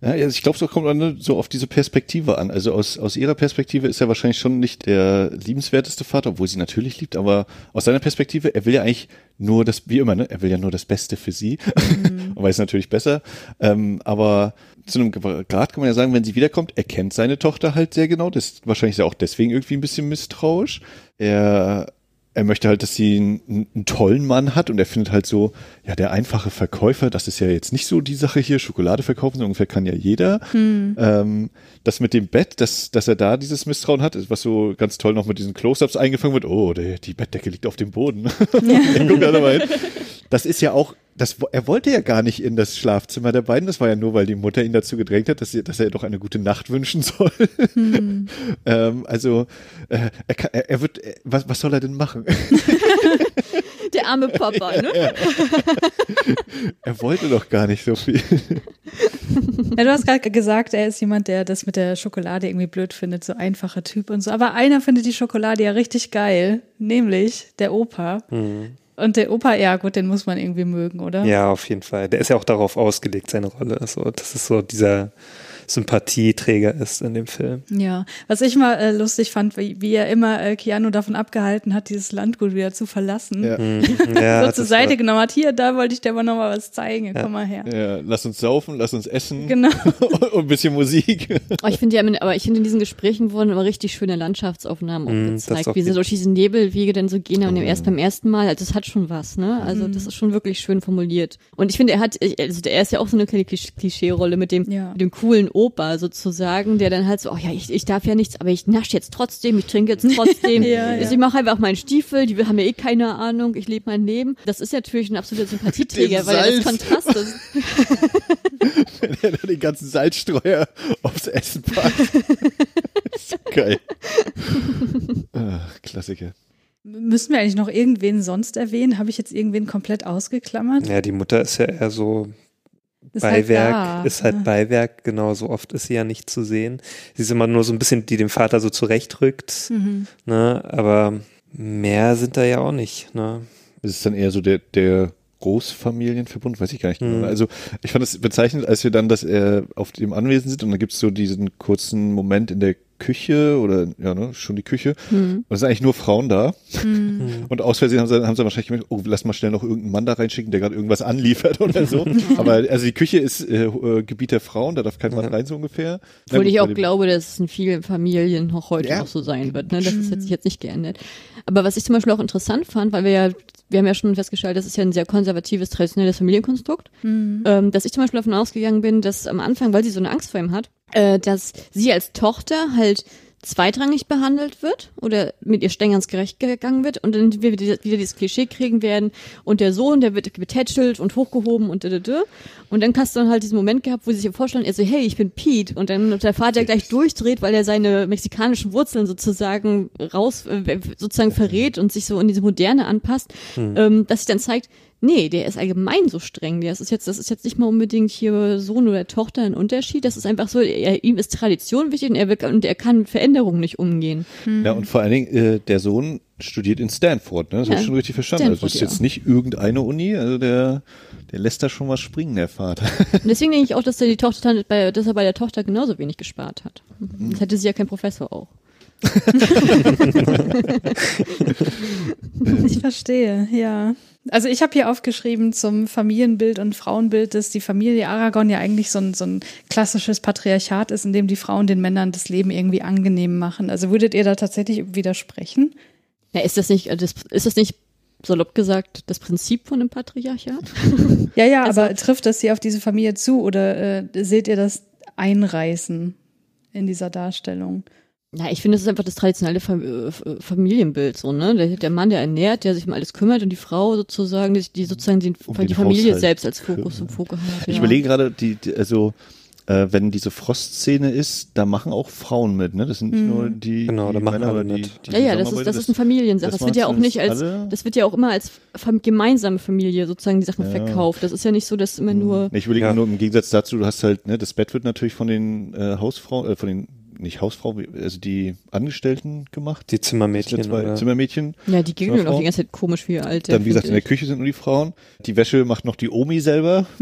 Ja, also ich glaube, so kommt man so auf diese Perspektive an. Also aus, aus ihrer Perspektive ist er wahrscheinlich schon nicht der liebenswerteste Vater, obwohl sie natürlich liebt, aber aus seiner Perspektive, er will ja eigentlich nur das, wie immer, ne, er will ja nur das Beste für sie *laughs* und weiß natürlich besser. Ähm, aber zu einem Grad kann man ja sagen, wenn sie wiederkommt, er kennt seine Tochter halt sehr genau. Das ist wahrscheinlich auch deswegen irgendwie ein bisschen misstrauisch. Er er möchte halt, dass sie einen, einen tollen Mann hat und er findet halt so, ja, der einfache Verkäufer, das ist ja jetzt nicht so die Sache hier, Schokolade verkaufen, so ungefähr kann ja jeder. Ähm, das mit dem Bett, dass, dass er da dieses Misstrauen hat, was so ganz toll noch mit diesen Close-Ups eingefangen wird, oh, der, die Bettdecke liegt auf dem Boden. Er guckt da dabei hin. das ist ja auch, das, er wollte ja gar nicht in das Schlafzimmer der beiden, das war ja nur, weil die Mutter ihn dazu gedrängt hat, dass, sie, dass er doch eine gute Nacht wünschen soll. *laughs* ähm, also, äh, er, kann, er, er wird, äh, was, was soll er denn machen? *laughs* Der arme Papa, ne? *laughs* er wollte doch gar nicht so viel. Ja, du hast gerade gesagt, er ist jemand, der das mit der Schokolade irgendwie blöd findet, so einfacher Typ und so. Aber einer findet die Schokolade ja richtig geil, nämlich der Opa. Und der Opa, ja gut, den muss man irgendwie mögen, oder? Ja, auf jeden Fall. Der ist ja auch darauf ausgelegt, seine Rolle. So, das ist so dieser Sympathieträger ist in dem Film. Ja, was ich mal äh, lustig fand, wie, wie er immer äh, Keanu davon abgehalten hat, dieses Landgut wieder zu verlassen. Ja. *laughs* Ja, so zur Seite war- genommen hat, hier, da wollte ich dir aber noch mal was zeigen, komm mal her. Ja, lass uns saufen, lass uns essen Genau. *laughs* und ein bisschen Musik. Aber ich finde ja, aber ich finde in diesen Gesprächen wurden immer richtig schöne Landschaftsaufnahmen Mm, gezeigt, wie sie durch diese Nebelwege dann so gehen, und erst beim ersten Mal, also das hat schon was, ne? Also das ist schon wirklich schön formuliert. Und ich finde, er hat, also er ist ja auch so eine kleine Klisch- Klischee-Rolle mit dem, Ja. mit dem coolen Opa sozusagen, der dann halt so, oh ja, ich, ich darf ja nichts, aber ich nasche jetzt trotzdem, ich trinke jetzt trotzdem. *laughs* Ja, Also ich mache einfach meinen Stiefel, die haben ja eh keine Ahnung, ich lebe mein Leben. Das ist natürlich ein absoluter *laughs* Sympathieträger, weil er das. Kontrast ist. *laughs* Wenn er da den ganzen Salzstreuer aufs Essen packt. ist so geil. Ah, Klassiker. Müssen wir eigentlich noch irgendwen sonst erwähnen? Habe ich jetzt irgendwen komplett ausgeklammert? Ja, die Mutter ist ja eher so Ist halt Beiwerk, da, ist halt ne? Beiwerk, genau, so oft ist sie ja nicht zu sehen. Sie ist immer nur so ein bisschen, die dem Vater so zurechtrückt, Mhm. ne, aber mehr sind da ja auch nicht, ne. Es ist dann eher so der, der Großfamilienverbund, weiß ich gar nicht genau. Mhm. Also ich fand es bezeichnend, als wir dann, dass er auf dem Anwesen sind und dann gibt's so diesen kurzen Moment in der Küche oder ja, ne, schon die Küche. Und es sind eigentlich nur Frauen da. Und aus Versehen haben sie, haben sie wahrscheinlich gemerkt, oh, lass mal schnell noch irgendeinen Mann da reinschicken, der gerade irgendwas anliefert *laughs* oder so. *laughs* Aber also die Küche ist äh, äh, Gebiet der Frauen, da darf kein Mann rein so ungefähr. Obwohl ich auch glaube, dass es in vielen Familien noch heute Ja. noch so sein wird. Ne? Das ist jetzt, sich jetzt nicht geändert. Aber was ich zum Beispiel auch interessant fand, weil wir ja, wir haben ja schon festgestellt, das ist ja ein sehr konservatives, traditionelles Familienkonstrukt, ähm, dass ich zum Beispiel davon ausgegangen bin, dass am Anfang, weil sie so eine Angst vor ihm hat, äh, dass sie als Tochter halt zweitrangig behandelt wird oder mit ihr streng ans Gerecht gegangen wird und dann wir wieder dieses Klischee kriegen werden und der Sohn, der wird betätschelt und hochgehoben und da. und dann hast du dann halt diesen Moment gehabt, wo sie sich vorstellen, er so, hey, ich bin Pete und dann der Vater gleich durchdreht, weil er seine mexikanischen Wurzeln sozusagen raus, äh, sozusagen verrät und sich so in diese Moderne anpasst, ähm, dass sich dann zeigt, Nee, der ist allgemein so streng. Der ist jetzt, das ist jetzt nicht mal unbedingt hier Sohn oder Tochter ein Unterschied. Das ist einfach so, er, ihm ist Tradition wichtig und er, will, und er kann mit Veränderungen nicht umgehen. Ja, und vor allen Dingen, äh, der Sohn studiert in Stanford, ne? Das Ja, habe ich schon richtig verstanden. also Stanford, das ist jetzt ja. nicht irgendeine Uni, also der, der lässt da schon was springen, der Vater. Und *laughs* deswegen denke ich auch, dass er die Tochter dann bei, dass er bei der Tochter genauso wenig gespart hat. Das hätte sie ja kein Professor auch. *laughs* *laughs* Ich verstehe, ja. Also ich habe hier aufgeschrieben zum Familienbild und Frauenbild, dass die Familie Aragon ja eigentlich so ein, so ein klassisches Patriarchat ist, in dem die Frauen den Männern das Leben irgendwie angenehm machen. Also würdet ihr da tatsächlich widersprechen? Ja, ist das nicht, äh, das, ist das nicht salopp gesagt das Prinzip von einem Patriarchat? *laughs* Ja, ja, Also- aber trifft das hier auf diese Familie zu oder äh, seht ihr das einreißen in dieser Darstellung? Ja, ich finde, das ist einfach das traditionelle äh, Familienbild, so, ne? Der, der Mann, der ernährt, der sich um alles kümmert und die Frau sozusagen, die, die sozusagen den, Um die Familie Haushalt selbst als Fokus im Fokus hat. Ich ja. überlege gerade, die, die, also äh, wenn diese Frostszene ist, da machen auch Frauen mit, ne? Das sind nicht nur die, Genau, die da machen Männer, alle aber die, die Ja, ja, das ist, das ist eine Familiensache. Das, das wird ja auch nicht als, alle? das wird ja auch immer als fam- gemeinsame Familie sozusagen die Sachen Ja. verkauft. Das ist ja nicht so, dass immer nur, Nee, Ich überlege Ja. nur im Gegensatz dazu, du hast halt, ne, das Bett wird natürlich von den äh, Hausfrauen, äh, von den, nicht Hausfrauen, wie- also die Angestellten gemacht. Die Zimmermädchen zwei oder? Zimmermädchen. ja, die gehen auch die ganze Zeit komisch wie alte. Dann, wie gesagt, in der. Küche sind nur die Frauen. Die Wäsche macht noch die Omi selber. *laughs*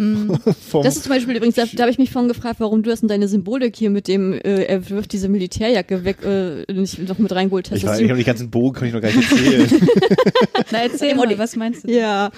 Vom, Das ist zum Beispiel übrigens, da, da habe ich mich vorhin gefragt, warum du das in deine Symbolik hier mit dem, äh, er wirft diese Militärjacke weg, äh, nicht noch mit reingeholt hast. ich ich habe die ganzen Bogen, kann ich noch gar nicht erzählen. *laughs* Na, erzähl mal, was meinst du? ja,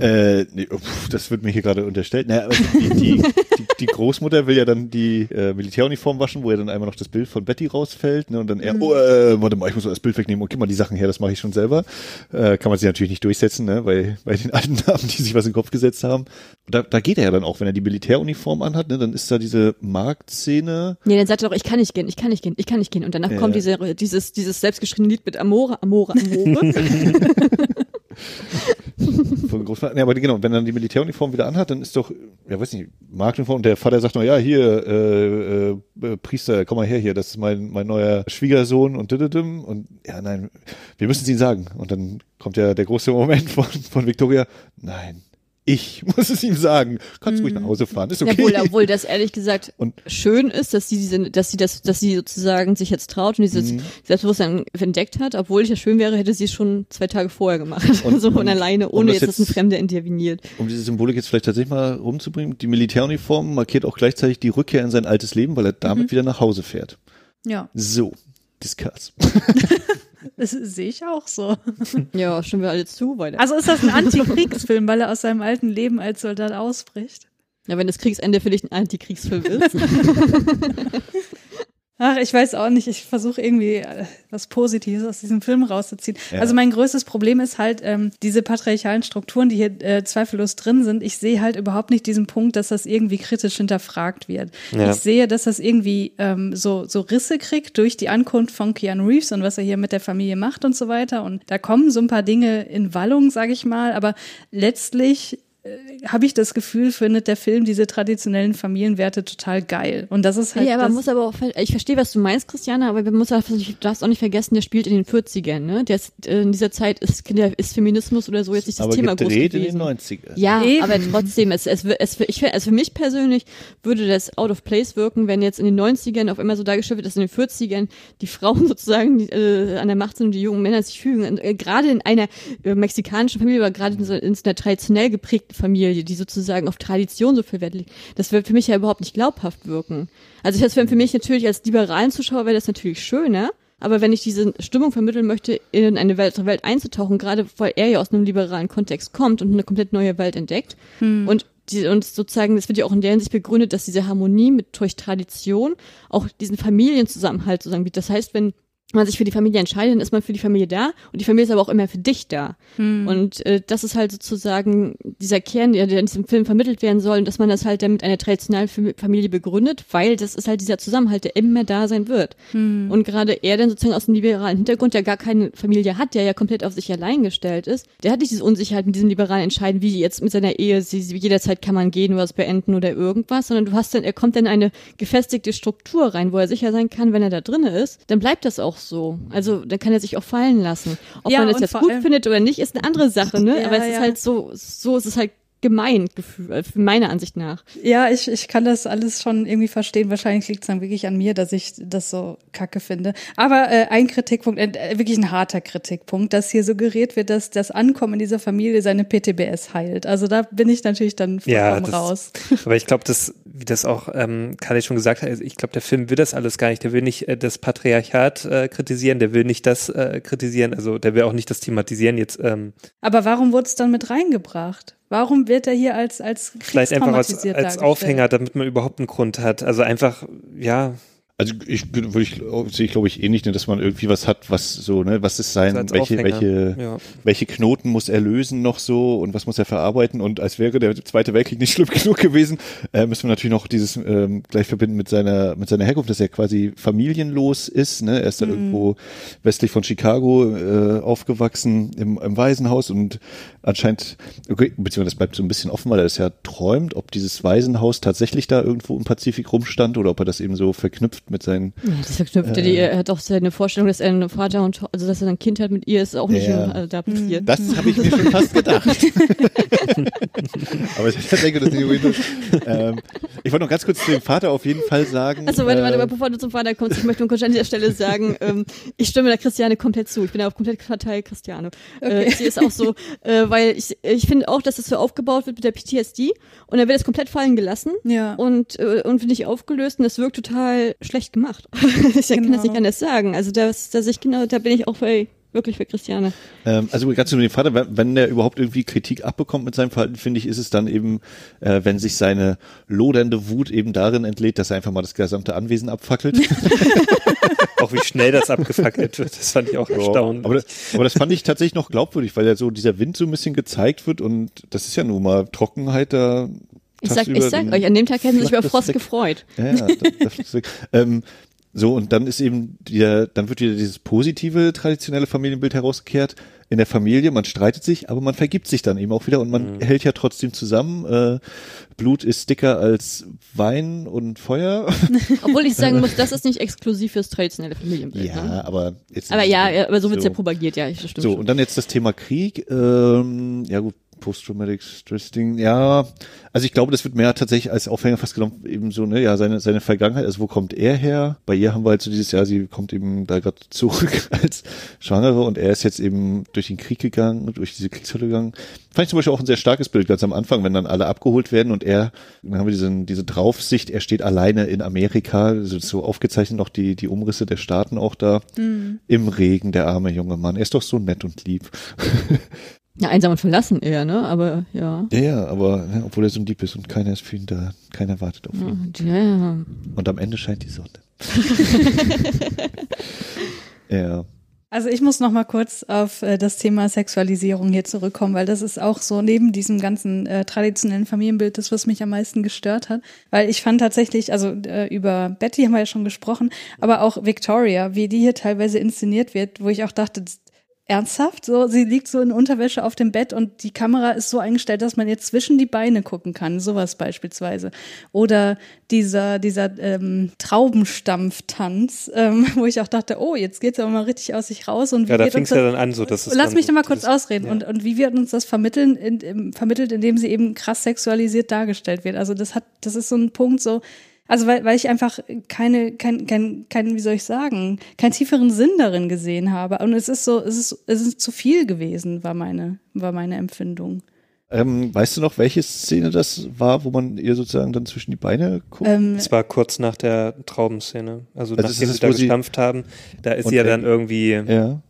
Äh, nee, oh, pf, das wird mir hier gerade unterstellt. Naja, die, die, die, die Großmutter will ja dann die äh, Militäruniform waschen, wo ja dann einmal noch das Bild von Betty rausfällt. Ne, und dann er, oh, äh, warte mal, ich muss das Bild wegnehmen. Und gib mal die Sachen her, das mache ich schon selber. Äh, kann man sich natürlich nicht durchsetzen, ne, bei, bei den alten *laughs* Damen, die sich was in den Kopf gesetzt haben. Und da, da geht er ja dann auch, wenn er die Militäruniform anhat, ne, dann ist da diese Marktszene. nee, dann sagt er doch, ich kann nicht gehen, ich kann nicht gehen, ich kann nicht gehen. Und danach Ja. kommt diese, dieses, dieses selbstgeschriebene Lied mit Amore, Amore, Amore. *laughs* *laughs* von Großvater. Nee, aber genau, wenn er dann die Militäruniform wieder anhat, dann ist doch, ja weiß nicht, Marktuniform und der Vater sagt noch, ja, hier, äh, äh, Priester, komm mal her hier, das ist mein, mein neuer Schwiegersohn und dididim. und ja, nein, wir müssen es ihm sagen. Und dann kommt ja der große Moment von, von Victoria, nein, ich *laughs* muss es ihm sagen. Kannst ruhig nach Hause fahren, ist okay. Obwohl, obwohl das ehrlich gesagt *laughs* Und- schön ist, dass sie diese, dass sie das, dass sie sozusagen sich jetzt traut und dieses Mhm. Selbstbewusstsein entdeckt hat. Obwohl es ja schön wäre, hätte sie es schon zwei Tage vorher gemacht. Und- *laughs* so von und- alleine, um ohne das jetzt, dass ein Fremder interveniert. um diese Symbolik jetzt vielleicht tatsächlich mal rumzubringen, die Militäruniform markiert auch gleichzeitig die Rückkehr in sein altes Leben, weil er damit wieder nach Hause fährt. Ja, So, discuss. Das sehe ich auch so. *laughs* Ja, stimmen wir alle zu, weiter. Also ist das ein Antikriegsfilm, weil er aus seinem alten Leben als Soldat ausbricht? ja, wenn das Kriegsende für dich ein Antikriegsfilm ist. *laughs* Ach, ich weiß auch nicht. Ich versuche irgendwie äh, was Positives aus diesem Film rauszuziehen. Ja. Also mein größtes Problem ist halt ähm, diese patriarchalen Strukturen, die hier äh, zweifellos drin sind. Ich sehe halt überhaupt nicht diesen Punkt, dass das irgendwie kritisch hinterfragt wird. Ja. Ich sehe, dass das irgendwie ähm, so, so Risse kriegt durch die Ankunft von Keanu Reeves und was er hier mit der Familie macht und so weiter. Und da kommen so ein paar Dinge in Wallung, sage ich mal. Aber letztlich habe ich das Gefühl, findet der Film diese traditionellen Familienwerte total geil. Und das ist halt. ja, aber das, muss aber auch, ich verstehe, was du meinst, Christiane, aber man muss auch, du darfst auch nicht vergessen, der spielt in den 40ern, ne? Der ist, äh, in dieser Zeit ist, ist Feminismus oder so jetzt nicht das Aber Thema groß gedreht in gewesen. den 90ern. Ja, Eben. aber trotzdem, es, es, es, für- ich, also für mich persönlich würde das out of place wirken, wenn jetzt in den 90ern auf einmal so dargestellt wird, dass in den 40ern die Frauen *laughs* sozusagen die, äh, an der Macht sind und die jungen Männer sich fügen. Und, äh, gerade in einer äh, mexikanischen Familie, aber gerade in, so, in so einer traditionell geprägten Familie, die sozusagen auf Tradition so viel Wert legt, das wird für mich ja überhaupt nicht glaubhaft wirken. Also das wäre für mich natürlich als liberalen Zuschauer wäre das natürlich schöner, aber wenn ich diese Stimmung vermitteln möchte, in eine Welt, Welt einzutauchen, gerade weil er ja aus einem liberalen Kontext kommt und eine komplett neue Welt entdeckt und die, und sozusagen, das wird ja auch in der Hinsicht begründet, dass diese Harmonie mit durch Tradition auch diesen Familienzusammenhalt sozusagen bietet. Das heißt, wenn man sich für die Familie entscheidet, dann ist man für die Familie da und die Familie ist aber auch immer für dich da. Und äh, das ist halt sozusagen dieser Kern, der, der in diesem Film vermittelt werden soll, und dass man das halt dann mit einer traditionellen Fam- Familie begründet, weil das ist halt dieser Zusammenhalt, der immer da sein wird. Und gerade er dann sozusagen aus dem liberalen Hintergrund, der gar keine Familie hat, der ja komplett auf sich allein gestellt ist, der hat nicht diese Unsicherheit mit diesem liberalen Entscheiden, wie jetzt mit seiner Ehe, sie, jederzeit kann man gehen oder was beenden oder irgendwas, sondern du hast dann, er kommt dann in eine gefestigte Struktur rein, wo er sicher sein kann, wenn er da drinne ist, dann bleibt das auch so. Also dann kann er sich auch fallen lassen. Ob Ja, man das jetzt gut findet oder nicht, ist eine andere Sache, ne? Ja, Aber es ist ja. halt so, so ist es halt gemeint, Gefühl, äh, meiner Ansicht nach. Ja, ich, ich kann das alles schon irgendwie verstehen. Wahrscheinlich liegt es dann wirklich an mir, dass ich das so kacke finde. Aber äh, ein Kritikpunkt, äh, wirklich ein harter Kritikpunkt, dass hier suggeriert wird, dass das Ankommen in dieser Familie seine PTBS heilt. Also da bin ich natürlich dann vollkommen Ja, das, raus. *laughs* aber ich glaube, das, wie das auch ähm, Kali schon gesagt hat, also ich glaube, der Film will das alles gar nicht. Der will nicht äh, das Patriarchat äh, kritisieren, der will nicht das äh, kritisieren, also der will auch nicht das thematisieren jetzt. Ähm, Aber warum wurde es dann mit reingebracht? Warum wird er hier als als vielleicht einfach als, als? Aufhänger, damit man überhaupt einen Grund hat. Also einfach, ja, Also ich würde ich sehe ich glaube ich ähnlich, ne, dass man irgendwie was hat, was so, ne, was ist sein, So als welche, Aufhänger, welche, ja. welche Knoten muss er lösen noch so und was muss er verarbeiten und als wäre der Zweite Weltkrieg nicht *laughs* schlimm genug gewesen, äh, müssen wir natürlich noch dieses ähm, gleich verbinden mit seiner mit seiner Herkunft, dass er quasi familienlos ist, ne, er ist da Mhm. irgendwo westlich von Chicago äh, aufgewachsen im, im Waisenhaus und anscheinend, okay, beziehungsweise das bleibt so ein bisschen offen, weil er das ja träumt, ob dieses Waisenhaus tatsächlich da irgendwo im Pazifik rumstand oder ob er das eben so verknüpft mit seinen Ja, das verknüpft die, er hat auch seine Vorstellung, dass er einen Vater und, also dass er ein Kind hat mit ihr, ist auch nicht Ja. äh, da passiert. Das habe ich mir schon *laughs* fast gedacht. *laughs* Aber ich denke, das ist ähm, Ich wollte noch ganz kurz zu dem Vater auf jeden Fall sagen. Also warte, warte, äh, bevor du zum Vater kommst, ich möchte nur kurz an dieser Stelle sagen, ähm, ich stimme der Christiane komplett zu. Ich bin auf komplett Partei Christiane. Äh, sie ist auch so, äh, weil ich, ich finde auch, dass es so aufgebaut wird mit der PTSD und dann wird es komplett fallen gelassen Ja. und, äh, und wird nicht aufgelöst und das wirkt total schlecht gemacht. *laughs* ich kann Genau. das nicht anders sagen. Also das, dass ich genau, da bin ich auch bei, wirklich für Christiane. Ähm, also ganz zu dem Vater, wenn, wenn der überhaupt irgendwie Kritik abbekommt mit seinem Verhalten, finde ich, ist es dann eben, äh, wenn sich seine lodernde Wut eben darin entlädt, dass er einfach mal das gesamte Anwesen abfackelt. *laughs* *laughs* auch wie schnell das abgefackelt wird, das fand ich auch erstaunlich. aber, aber das fand ich tatsächlich noch glaubwürdig, weil ja so dieser Wind so ein bisschen gezeigt wird und das ist ja nun mal Trockenheit da. Ich sag, ich sag euch, an dem Tag hätten sie sich über Frost gefreut. Ja, ja, das, das ist weg. *laughs* ähm, so, und dann ist eben wieder, dann wird wieder dieses positive traditionelle Familienbild herausgekehrt. In der Familie, man streitet sich, aber man vergibt sich dann eben auch wieder und man hält ja trotzdem zusammen. Äh, Blut ist dicker als Wein und Feuer. *laughs* Obwohl ich sagen *laughs* muss, das ist nicht exklusiv fürs traditionelle Familienbild. Ne? ja, aber jetzt. Aber ja, ja, aber so wird's ja propagiert, ja, ich- stimmt So, schon. und dann jetzt das Thema Krieg. Ähm, ja gut, Post-Traumatic Stress Ding. Ja, also ich glaube, das wird mehr tatsächlich als Aufhänger fast genommen, eben so, ne, ja, seine, seine Vergangenheit, also wo kommt er her? Bei ihr haben wir halt so dieses Jahr, sie kommt eben da gerade zurück *laughs* als Schwangere und er ist jetzt eben durch den Krieg gegangen, durch diese Kriegshölle gegangen. Fand ich zum Beispiel auch ein sehr starkes Bild, ganz am Anfang, wenn dann alle abgeholt werden und er, dann haben wir diesen, diese Draufsicht, er steht alleine in Amerika, also so aufgezeichnet noch die, die Umrisse der Staaten auch da, im Regen, der arme junge Mann. Er ist doch so nett und lieb. *laughs* Ja, einsam und verlassen eher, ne? Aber ja. Ja, ja, aber ja, obwohl er so ein Dieb ist und keiner ist für ihn da, keiner wartet auf ihn. Ja, ja. Und am Ende scheint die Sonne. *laughs* ja. Also ich muss noch mal kurz auf äh, das Thema Sexualisierung hier zurückkommen, weil das ist auch so neben diesem ganzen äh, traditionellen Familienbild das, was mich am meisten gestört hat. Weil ich fand tatsächlich, also äh, über Betty haben wir ja schon gesprochen, aber auch Victoria, wie die hier teilweise inszeniert wird, wo ich auch dachte, ernsthaft, so sie liegt so in Unterwäsche auf dem Bett und die Kamera ist so eingestellt, dass man jetzt zwischen die Beine gucken kann, sowas beispielsweise. Oder dieser dieser ähm, Traubenstampftanz, ähm, *laughs* wo ich auch dachte, oh, jetzt geht's aber mal richtig aus sich raus und wie Ja, da fing es ja dann an, so dass es Lass mich so noch mal kurz ausreden. ja. Und, und wie wird uns das vermitteln, in, in, vermittelt, indem sie eben krass sexualisiert dargestellt wird? Also das hat, das ist so ein Punkt so, also weil, weil ich einfach keine, kein, kein, kein, wie soll ich sagen, keinen tieferen Sinn darin gesehen habe. Und es ist so, es ist, es ist zu viel gewesen, war meine, war meine Empfindung. Ähm, weißt du noch, welche Szene das war, wo man ihr sozusagen dann zwischen die Beine guckt? Ähm, Es war kurz nach der Traubenszene. Also, Also nachdem ist sie da gestampft haben, da ist sie ja dann irgendwie. ja.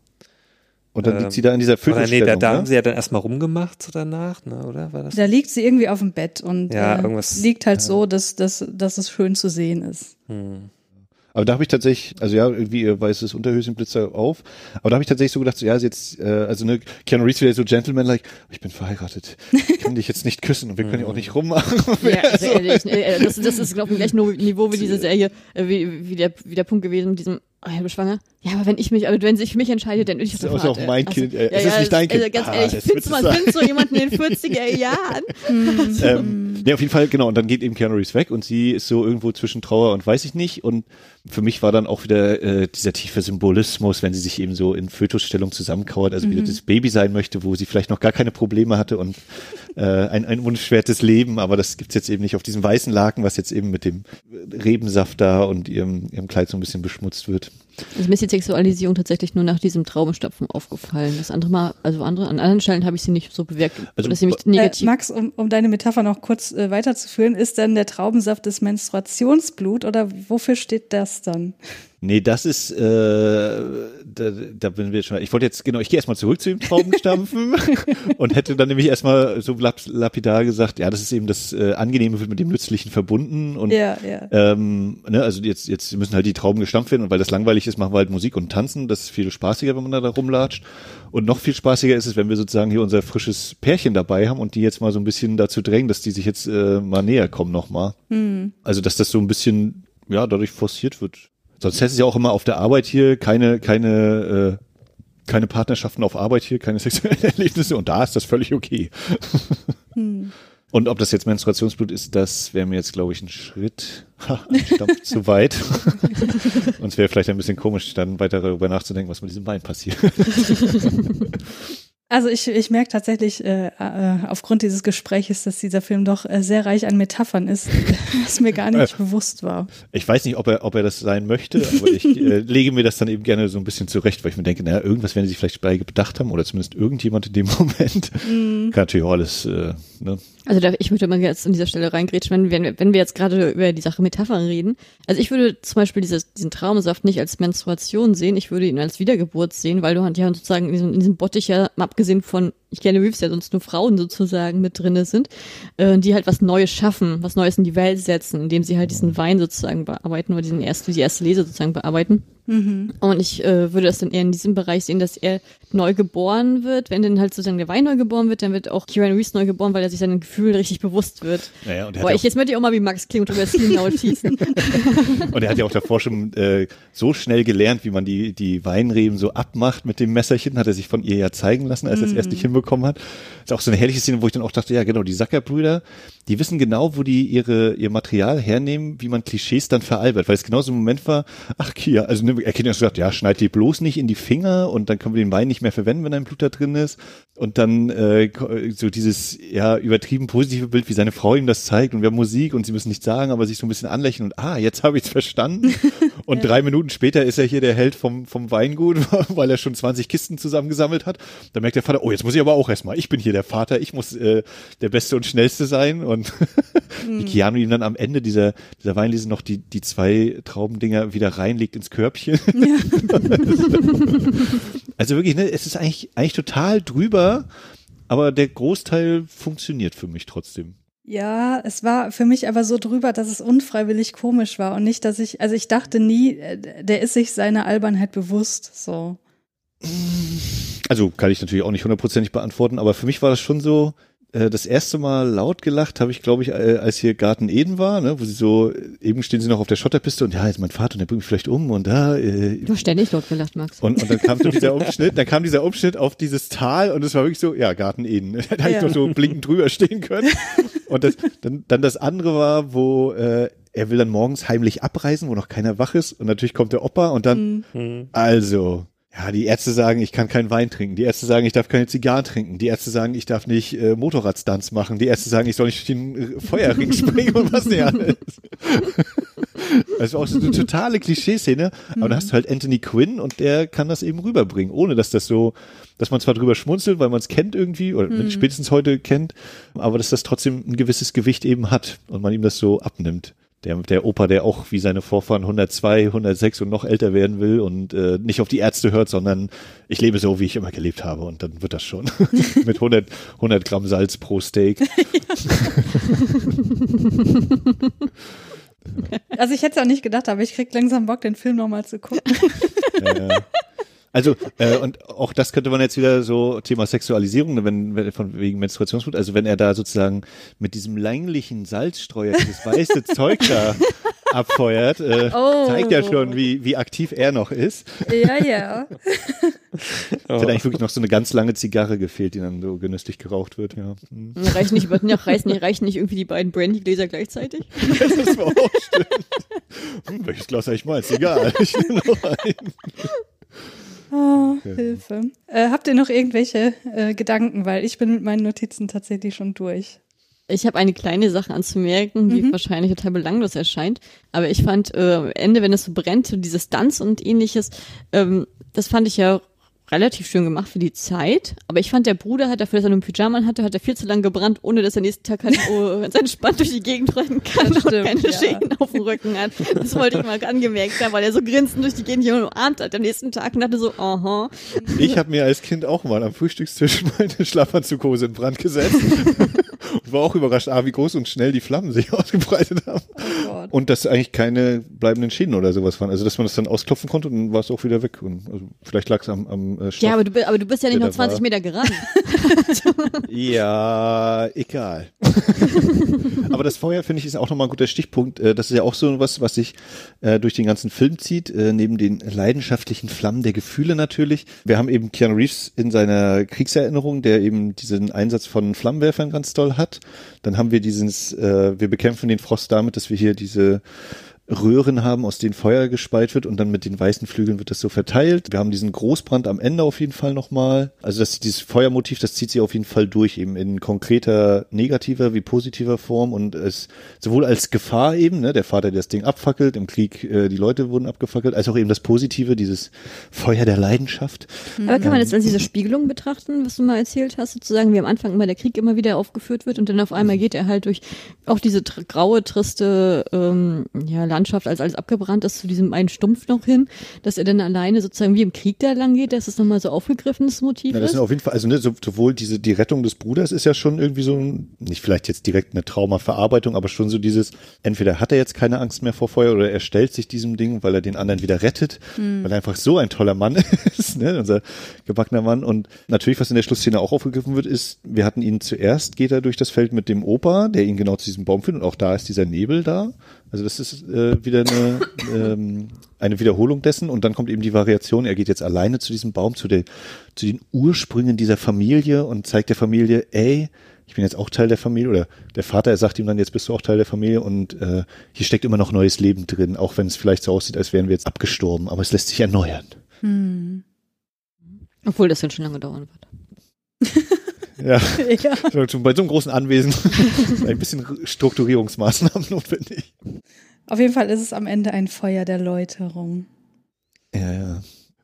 Und dann ähm, liegt sie da in dieser oder nee, Fötusstellung, da, da ne? haben sie ja dann erstmal rumgemacht so danach, ne, oder? War das? da liegt sie irgendwie auf dem Bett und Ja, äh, irgendwas- liegt halt so, dass, dass, dass es schön zu sehen ist. Hm. Aber da habe ich tatsächlich, also ja, irgendwie ihr weißes Unterhöschen blitzt da auf. Aber da habe ich tatsächlich so gedacht, so, ja, ist jetzt, äh, also ne, Keanu Reeves wieder so gentleman-like, ich bin verheiratet, ich kann dich jetzt nicht küssen und wir können ja auch nicht rummachen. Ja, *laughs* also ehrlich, äh, das, das ist, glaube ich, gleich nur Niveau wie *laughs* diese Serie, äh, wie, wie, der, wie der Punkt gewesen mit diesem, oh, ich bin schwanger. Ja, aber wenn ich mich, aber wenn sich für mich entscheidet, dann ich Das ist auch Vater. mein Also, Kind, äh, es ist nicht dein Kind. Also ganz Ah, ehrlich, das findest es findest du jemanden in den *laughs* 40er Jahren? *laughs* ähm, nee, auf jeden Fall, genau. Und dann geht eben Keanu Reeves weg und sie ist so irgendwo zwischen Trauer und weiß ich nicht. Und für mich war dann auch wieder äh, dieser tiefe Symbolismus, wenn sie sich eben so in Fötusstellung zusammenkauert, also wieder das Baby sein möchte, wo sie vielleicht noch gar keine Probleme hatte und äh, ein, ein unbeschwertes Leben, aber das gibt's jetzt eben nicht auf diesem weißen Laken, was jetzt eben mit dem Rebensaft da und ihrem, ihrem Kleid so ein bisschen beschmutzt wird. Also mir ist die Sexualisierung tatsächlich nur nach diesem Traubenstapfen aufgefallen. Das andere Mal, also andere, an anderen Stellen habe ich sie nicht so bewirkt, Also, dass sie mich Äh, negativ. Max, um, um deine Metapher noch kurz äh, weiterzuführen, ist dann der Traubensaft das Menstruationsblut oder wofür steht das dann? Nee, das ist, äh, da, da bin wir schon. Ich wollte jetzt, genau, ich gehe erstmal zurück zu dem Traubenstampfen *laughs* und hätte dann nämlich erstmal so lap lapidar gesagt, ja, das ist eben das äh, Angenehme wird mit dem Nützlichen verbunden und Ja, ja. ähm, ne, also jetzt, jetzt müssen halt die Trauben gestampft werden und weil das langweilig ist, machen wir halt Musik und tanzen. Das ist viel spaßiger, wenn man da, da rumlatscht. Und noch viel spaßiger ist es, wenn wir sozusagen hier unser frisches Pärchen dabei haben und die jetzt mal so ein bisschen dazu drängen, dass die sich jetzt äh, mal näher kommen nochmal. Also, dass das so ein bisschen, ja, dadurch forciert wird. Sonst heißt es ja auch immer auf der Arbeit hier keine, keine, äh, keine Partnerschaften auf Arbeit hier, keine *laughs* sexuellen Erlebnisse und da ist das völlig okay. *laughs* Und ob das jetzt Menstruationsblut ist, das wäre mir jetzt, glaube ich, ein Schritt *laughs* ha, Stampf zu weit. Und es wäre vielleicht ein bisschen komisch, dann weiter darüber nachzudenken, was mit diesem Bein passiert. Also ich, ich merke tatsächlich äh, äh, aufgrund dieses Gespräches, dass dieser Film doch äh, sehr reich an Metaphern ist, *laughs* was mir gar nicht bewusst war. Ich weiß nicht, ob er, ob er das sein möchte, aber ich *laughs* äh, lege mir das dann eben gerne so ein bisschen zurecht, weil ich mir denke, naja, irgendwas werden sie sich vielleicht bei bedacht haben oder zumindest irgendjemand in dem *laughs* Moment. Kann natürlich auch alles, äh, ne? Also da, ich würde mal jetzt an dieser Stelle reingrätschen, wenn, wenn, wir- wenn wir jetzt gerade über die Sache Metaphern reden. Also ich würde zum Beispiel dieses, diesen Traubensaft nicht als Menstruation sehen, ich würde ihn als Wiedergeburt sehen, weil du halt ja sozusagen in diesem, in diesem Bottich ja, abgesehen von, ich kenne Reeves ja sonst nur Frauen sozusagen mit drinne sind, äh, die halt was Neues schaffen, was Neues in die Welt setzen, indem sie halt diesen Wein sozusagen bearbeiten oder diesen erste, die erste Lese sozusagen bearbeiten. Und ich äh, würde das dann eher in diesem Bereich sehen, dass er neu geboren wird. Wenn dann halt sozusagen der Wein neu geboren wird, dann wird auch Kieran Reeves neu geboren, weil er sich seinen Gefühlen richtig bewusst wird. Naja, und Boah, ich, jetzt möchte ich auch mal wie Max klingen und drüber das Laut schießen. *laughs* Und er hat ja auch davor schon äh, so schnell gelernt, wie man die, die Weinreben so abmacht mit dem Messerchen, hat er sich von ihr ja zeigen lassen, als er es erst nicht hinbekommen hat. ist auch so eine herrliche Szene, wo ich dann auch dachte, ja genau, die Sackerbrüder, die wissen genau, wo die ihre, ihr Material hernehmen, wie man Klischees dann veralbert, weil es genau so ein Moment war, ach Kia, also ne, er kennt ja schon gesagt, ja, schneid die bloß nicht in die Finger und dann können wir den Wein nicht mehr verwenden, wenn ein Blut da drin ist. Und dann äh, so dieses ja übertrieben positive Bild, wie seine Frau ihm das zeigt und wir haben Musik und sie müssen nichts sagen, aber sich so ein bisschen anlächeln und ah, jetzt habe ich es verstanden. *laughs* Und drei Minuten später ist er hier der Held vom, vom Weingut, *laughs* weil er schon 20 Kisten zusammengesammelt hat. Da merkt der Vater, oh, jetzt muss ich aber auch erstmal, ich bin hier der Vater, ich muss äh, der Beste und Schnellste sein. Und *laughs* wie Keanu ihm dann am Ende dieser, dieser Weinlese noch die, die zwei Traubendinger wieder reinlegt ins Körbchen. *laughs* also wirklich, ne, es ist eigentlich, eigentlich total drüber, aber der Großteil funktioniert für mich trotzdem. Ja, es war für mich aber so drüber, dass es unfreiwillig komisch war und nicht, dass ich, also ich dachte nie, äh, der ist sich seiner Albernheit bewusst, so. Also kann ich natürlich auch nicht hundertprozentig beantworten, aber für mich war das schon so, äh, das erste Mal laut gelacht habe ich, glaube ich, äh, als hier Garten Eden war, ne, wo sie so, eben stehen sie noch auf der Schotterpiste und ja, jetzt mein Vater und der bringt mich vielleicht um und da. Äh, Du hast ständig laut gelacht, Max. und, und dann kam so dieser *laughs* Umschnitt, dann kam dieser Umschnitt auf dieses Tal und es war wirklich so, ja, Garten Eden. *laughs* Da hätte ich Ja. doch so blinkend drüber stehen können. Und das, dann, dann das andere war, wo äh, er will dann morgens heimlich abreisen, wo noch keiner wach ist und natürlich kommt der Opa und dann, also, ja, die Ärzte sagen, ich kann keinen Wein trinken. Die Ärzte sagen, ich darf keine Zigarren trinken. Die Ärzte sagen, ich darf nicht äh, Motorradstunts machen. Die Ärzte sagen, ich soll nicht durch den äh, Feuerring *laughs* springen und was nicht alles. Das war auch so eine totale Klischeeszene, aber dann hast du halt Anthony Quinn und der kann das eben rüberbringen, ohne dass das so, dass man zwar drüber schmunzelt, weil man es kennt irgendwie, oder spätestens heute kennt, aber dass das trotzdem ein gewisses Gewicht eben hat und man ihm das so abnimmt. Der, der Opa, der auch wie seine Vorfahren 102, 106 und noch älter werden will und äh, nicht auf die Ärzte hört, sondern ich lebe so, wie ich immer gelebt habe und dann wird das schon. *laughs* Mit 100, 100 Gramm Salz pro Steak. *laughs* *laughs* Also ich hätte es auch nicht gedacht, aber ich krieg langsam Bock, den Film nochmal zu gucken. Äh, also, äh, und auch das könnte man jetzt wieder so, Thema Sexualisierung, ne, wenn, wenn von wegen Menstruationsblut, also wenn er da sozusagen mit diesem länglichen Salzstreuer dieses weiße *laughs* Zeug da abfeuert, äh, Oh. zeigt ja schon, wie, wie aktiv er noch ist. ja, ja. Es *laughs* hat eigentlich wirklich noch so eine ganz lange Zigarre gefehlt, die dann so genüsslich geraucht wird, ja. Hm. Reichen nicht, ja, reichen, nicht, reichen nicht irgendwie die beiden Brandy-Gläser gleichzeitig? *laughs* Das war auch stimmt. Hm, welches Glas habe ich mal? Ist egal. Ich nehme noch ein. Oh, Hilfe. Äh, habt ihr noch irgendwelche äh, Gedanken? Weil ich bin mit meinen Notizen tatsächlich schon durch. Ich habe eine kleine Sache anzumerken, die wahrscheinlich total belanglos erscheint. Aber ich fand äh, am Ende, wenn es so brennt, so dieses Tanz und ähnliches, ähm, das fand ich ja relativ schön gemacht für die Zeit. Aber ich fand, der Bruder hat dafür, dass er nur einen Pyjama hatte, hat er viel zu lange gebrannt, ohne dass er nächsten Tag halt oh, *laughs* ganz entspannt durch die Gegend rennen kann Das und stimmt, keine ja. Schäden auf dem Rücken hat. Das wollte ich mal *laughs* angemerkt haben, weil er so grinsend durch die Gegend hier umarmt hat am nächsten Tag und dachte so, aha. Ich habe mir als Kind auch mal am Frühstückstisch meine Schlafanzughose in Brand gesetzt. *laughs* und war auch überrascht, ah, wie groß und schnell die Flammen sich *laughs* ausgebreitet haben. Gott. Und dass eigentlich keine bleibenden Schäden oder sowas waren. Also, dass man das dann ausklopfen konnte und dann war es auch wieder weg. Und also, vielleicht lag es am, am äh, Stoff. Ja, aber du, aber du bist ja nicht noch da 20 war. Meter gerannt. *laughs* *laughs* Ja, egal. Aber das Feuer, finde ich, ist auch nochmal ein guter Stichpunkt. Äh, Das ist ja auch so was, was sich äh, durch den ganzen Film zieht, äh, neben den leidenschaftlichen Flammen der Gefühle natürlich. Wir haben eben Keanu Reeves in seiner Kriegserinnerung, der eben diesen Einsatz von Flammenwerfern ganz toll hat. Dann haben wir dieses, äh, wir bekämpfen den Frost damit, dass wir hier diese Röhren haben, aus denen Feuer gespeit wird und dann mit den weißen Flügeln wird das so verteilt. Wir haben diesen Großbrand am Ende auf jeden Fall nochmal. Also das, dieses Feuermotiv, das zieht sich auf jeden Fall durch, eben in konkreter negativer wie positiver Form und es sowohl als Gefahr eben, ne, der Vater, der das Ding abfackelt, im Krieg äh, die Leute wurden abgefackelt, als auch eben das Positive, dieses Feuer der Leidenschaft. Aber kann man das als diese Spiegelung betrachten, was du mal erzählt hast, sozusagen, wie am Anfang immer der Krieg immer wieder aufgeführt wird und dann auf einmal geht er halt durch auch diese graue, triste ähm, ja, Landschaft, als alles abgebrannt ist, zu diesem einen Stumpf noch hin, dass er dann alleine sozusagen wie im Krieg da lang geht, dass es nochmal so aufgegriffenes Motiv Ja, das ist. sind auf jeden Fall, also ne, so, sowohl diese, die Rettung des Bruders ist ja schon irgendwie so, ein, nicht vielleicht jetzt direkt eine Traumaverarbeitung, aber schon so dieses, entweder hat er jetzt keine Angst mehr vor Feuer oder er stellt sich diesem Ding, weil er den anderen wieder rettet, weil er einfach so ein toller Mann *laughs* ist, ne, unser gebackener Mann. Und natürlich, was in der Schlussszene auch aufgegriffen wird, ist, wir hatten ihn zuerst, geht er durch das Feld mit dem Opa, der ihn genau zu diesem Baum findet und auch da ist dieser Nebel da. Also das ist äh, wieder eine, *coughs* ähm, eine Wiederholung dessen und dann kommt eben die Variation, er geht jetzt alleine zu diesem Baum, zu, der, zu den Ursprüngen dieser Familie und zeigt der Familie, ey, ich bin jetzt auch Teil der Familie oder der Vater, er sagt ihm dann, jetzt bist du auch Teil der Familie und äh, hier steckt immer noch neues Leben drin, auch wenn es vielleicht so aussieht, als wären wir jetzt abgestorben, aber es lässt sich erneuern. Obwohl das dann schon lange dauern wird. *laughs* Ja, ja. bei so einem großen Anwesen *laughs* ein bisschen Strukturierungsmaßnahmen *laughs* notwendig. Auf jeden Fall ist es am Ende ein Feuer der Läuterung. Ja, ja.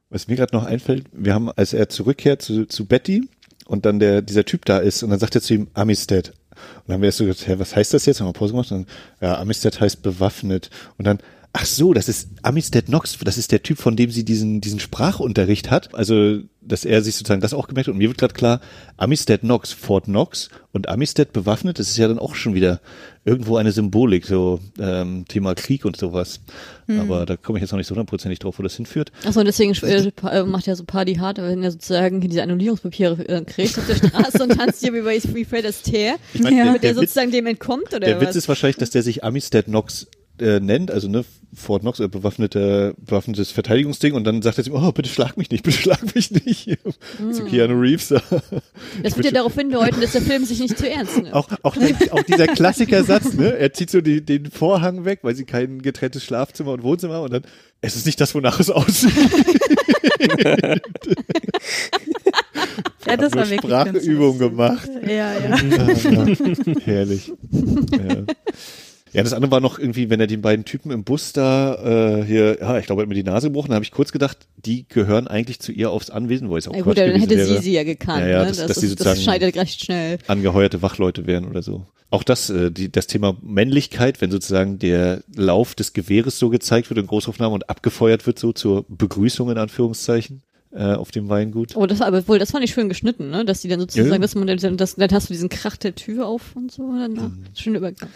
Was mir gerade noch einfällt, wir haben, als er zurückkehrt zu, zu Betty und dann der, dieser Typ da ist und dann sagt er zu ihm Amistad. Und dann haben wir erst so gesagt, hä, was heißt das jetzt? Haben wir Pause gemacht und dann, ja, Amistad heißt bewaffnet. Und dann, Ach so, das ist Amistad Knox, das ist der Typ, von dem sie diesen, diesen Sprachunterricht hat. Also, dass er sich sozusagen das auch gemerkt hat. Und mir wird gerade klar, Amistad Knox, Fort Knox und Amistad bewaffnet, das ist ja dann auch schon wieder irgendwo eine Symbolik, so ähm, Thema Krieg und sowas. Aber da komme ich jetzt noch nicht so hundertprozentig drauf, wo das hinführt. Achso, und deswegen äh, äh, macht er so Party hart, wenn er sozusagen diese Annullierungspapiere äh, kriegt auf der Straße und tanzt hier wie bei wie Fred Astaire, Ich Ja. *laughs* der, der, Witz, sozusagen dem entkommt oder der was? Witz ist wahrscheinlich, dass der sich Amistad Knox äh, nennt, also ne, Fort Knox, äh, bewaffnete, bewaffnetes Verteidigungsding und dann sagt er ihm, oh, bitte schlag mich nicht, bitte schlag mich nicht. Zu Keanu Reeves. *laughs* das wird ja darauf hindeuten, dass der Film sich nicht zu ernst nimmt. Auch, auch, der, auch dieser Klassikersatz, ne? Er zieht so die, den Vorhang weg, weil sie kein getrenntes Schlafzimmer und Wohnzimmer haben und dann, es ist nicht das, wonach es aussieht. Ja, das war wirklich Sprachübung ganz gemacht. Ja, ja. Herrlich. Ja. Ja, das andere war noch irgendwie, wenn er den beiden Typen im Bus da äh, hier, ja, ich glaube, er hat mir die Nase gebrochen, da habe ich kurz gedacht, die gehören eigentlich zu ihr aufs Anwesen, wo es auch Ja, Quatsch gut, dann hätte wäre. sie sie ja gekannt. Ja, ja, ne? dass- das, dass sie das schneidet recht schnell. angeheuerte Wachleute wären oder so. Auch das, äh, die, das Thema Männlichkeit, wenn sozusagen der Lauf des Gewehres so gezeigt wird in Großaufnahme und abgefeuert wird so zur Begrüßung in Anführungszeichen äh, auf dem Weingut. Oh, das aber wohl, das fand ich schön geschnitten, ne? Dass die dann sozusagen, Ja. dass man dann, das, dann hast du diesen Krach der Tür auf und so. Dann, Mhm. Schön Übergang.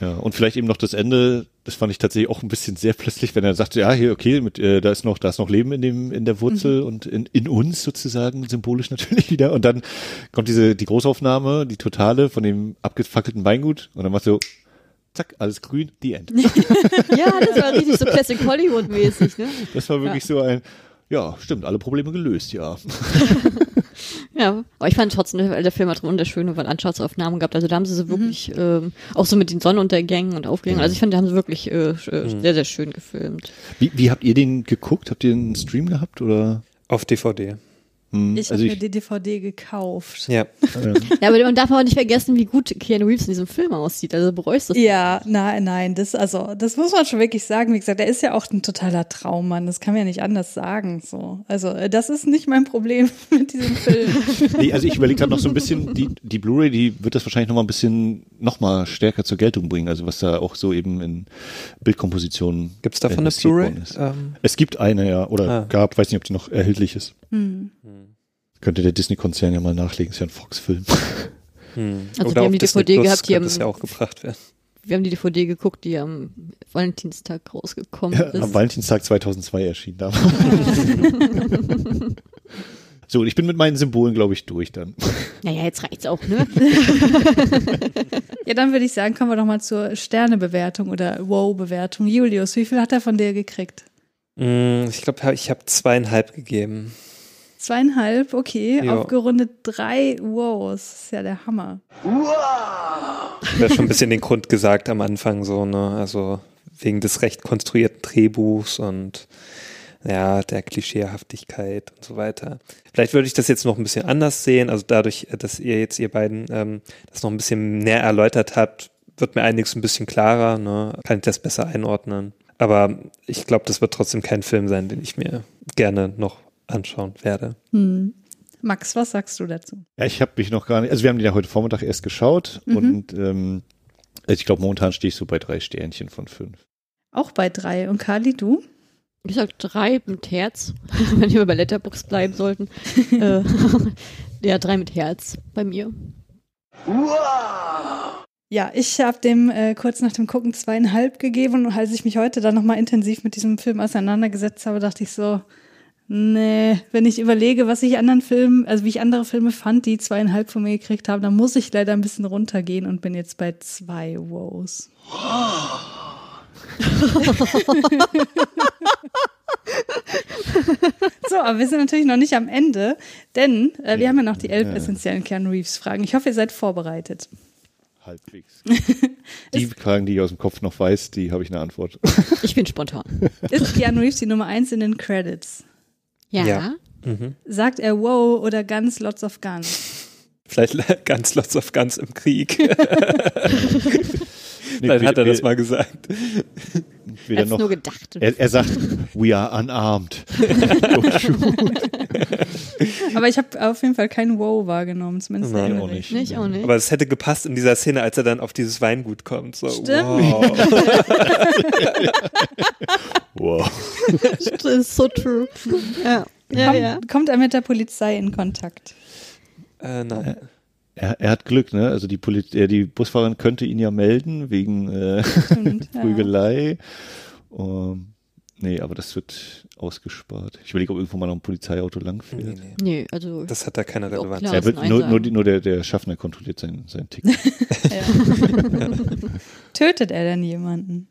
Ja, und vielleicht eben noch das Ende, das fand ich tatsächlich auch ein bisschen sehr plötzlich, wenn er sagt, ja, hier, okay, mit, äh, da ist noch, da ist noch Leben in dem, in der Wurzel und in, in uns sozusagen, symbolisch *laughs* natürlich wieder. Und dann kommt diese, die Großaufnahme, die totale von dem abgefackelten Weingut und dann macht so, zack, alles grün, die End. *laughs* Ja, das war richtig so Classic Hollywood-mäßig, ne? Das war wirklich so ein, ja, stimmt, alle Probleme gelöst, ja. *laughs* Ja, aber ich fand trotzdem, der, der Film hat wunderschöne Landschaftsaufnahmen gehabt. Also da haben sie so wirklich, ähm, auch so mit den Sonnenuntergängen und Aufgängen. Also ich fand, da haben sie wirklich äh, äh, sehr, sehr schön gefilmt. Wie, wie habt ihr den geguckt? Habt ihr einen Stream gehabt oder? Auf DVD. Hm, Ich habe also mir ich, die DVD gekauft. Ja. *laughs* Ja, aber man darf aber nicht vergessen, wie gut Keanu Reeves in diesem Film aussieht. Also bereust du das? Ja, nein, nein, das, also, das muss man schon wirklich sagen. Wie gesagt, er ist ja auch ein totaler Traummann. Das kann man ja nicht anders sagen, so. Also, äh, das ist nicht mein Problem *laughs* mit diesem Film. *laughs* nee, also ich überlege gerade noch so ein bisschen, die, die Blu-ray, die wird das wahrscheinlich noch mal ein bisschen noch mal stärker zur Geltung bringen. Also was da auch so eben in Bildkompositionen Gibt's davon eine Blu-ray? Ähm, Es gibt eine, ja, oder Ah. gab, weiß nicht, ob die noch erhältlich ist. Hm. Könnte der Disney-Konzern ja mal nachlegen, ist ja ein Fox-Film. hm. Also Oder wir haben die Disney DVD Plus gehabt, die haben- ja auch gebracht werden. Wir haben die DVD geguckt, die am Valentinstag rausgekommen Ja, ist. am Valentinstag 2002 erschienen damals. so, und ich bin mit meinen Symbolen, glaube ich, durch dann. Naja, jetzt reicht's auch, ne? *laughs* Ja, dann würde ich sagen, kommen wir doch mal zur Sternebewertung oder Wow-Bewertung. Julius, wie viel hat er von dir gekriegt? Mm, Ich glaube, ich habe zweieinhalb gegeben. Zweieinhalb, okay. Ja. Aufgerundet drei Wows. Das ist ja der Hammer. Ich habe schon ein bisschen den Grund gesagt am Anfang so, ne? Also wegen des recht konstruierten Drehbuchs und ja, der Klischeehaftigkeit und so weiter. Vielleicht würde ich das jetzt noch ein bisschen anders sehen. Also dadurch, dass ihr jetzt, ihr beiden, ähm, das noch ein bisschen näher erläutert habt, wird mir einiges ein bisschen klarer, ne? Kann ich das besser einordnen. Aber ich glaube, das wird trotzdem kein Film sein, den ich mir gerne noch anschauen werde. Hm. Max, was sagst du dazu? Ja, ich habe mich noch gar nicht, also wir haben den ja heute Vormittag erst geschaut Mhm. und ähm, ich glaube, momentan stehe ich so bei drei Sternchen von fünf. Auch bei drei. Und Kali, du? Ich sag drei mit Herz, *laughs* wenn wir bei Letterbox bleiben sollten. *laughs* äh, *laughs* ja, drei mit Herz bei mir. Ja, ich habe dem äh, kurz nach dem Gucken zweieinhalb gegeben und als ich mich heute dann nochmal intensiv mit diesem Film auseinandergesetzt habe, dachte ich so, nee, wenn ich überlege, was ich anderen Filmen, also wie ich andere Filme fand, die zweieinhalb von mir gekriegt haben, dann muss ich leider ein bisschen runtergehen und bin jetzt bei zwei Wows. *laughs* So, aber wir sind natürlich noch nicht am Ende, denn äh, wir haben ja noch die elf essentiellen Keanu Reeves Fragen. Ich hoffe, ihr seid vorbereitet. Halbwegs. die *laughs* Fragen, die ich aus dem Kopf noch weiß, die habe ich eine Antwort. Ich bin spontan. Ist Keanu Reeves die Nummer eins in den Credits? Ja. Ja. Mhm. Sagt er wow oder Guns, lots of Guns? *laughs* Vielleicht *laughs* ganz lots of Guns im Krieg. *laughs* Nee, Vielleicht hat er das mal gesagt. Er weder hat's noch, nur gedacht. er, er sagt, we are unarmed. Don't shoot. *laughs* Aber ich habe auf jeden Fall kein Wow wahrgenommen, zumindest Nein, auch ich nicht. Nicht auch nicht. Aber es hätte gepasst in dieser Szene, als er dann auf dieses Weingut kommt. So, Stimmt. Wow. *laughs* Wow. Das ist so true. Ja. Ja, Kommt, ja. kommt er mit der Polizei in Kontakt? äh, nein. Er, er hat Glück, ne? Also die, Polit äh, die Busfahrerin könnte ihn ja melden wegen äh, Stimmt, *laughs* ja. Prügelei. Um, nee, aber das wird ausgespart. Ich überlege, ob irgendwo mal noch ein Polizeiauto langfährt. Nee, nee. Nee, also. Das hat da keine Relevanz. klar. Er wird nur, nur, nur der, der Schaffner kontrolliert sein, sein Ticket. *laughs* *laughs* *laughs* Tötet er denn jemanden?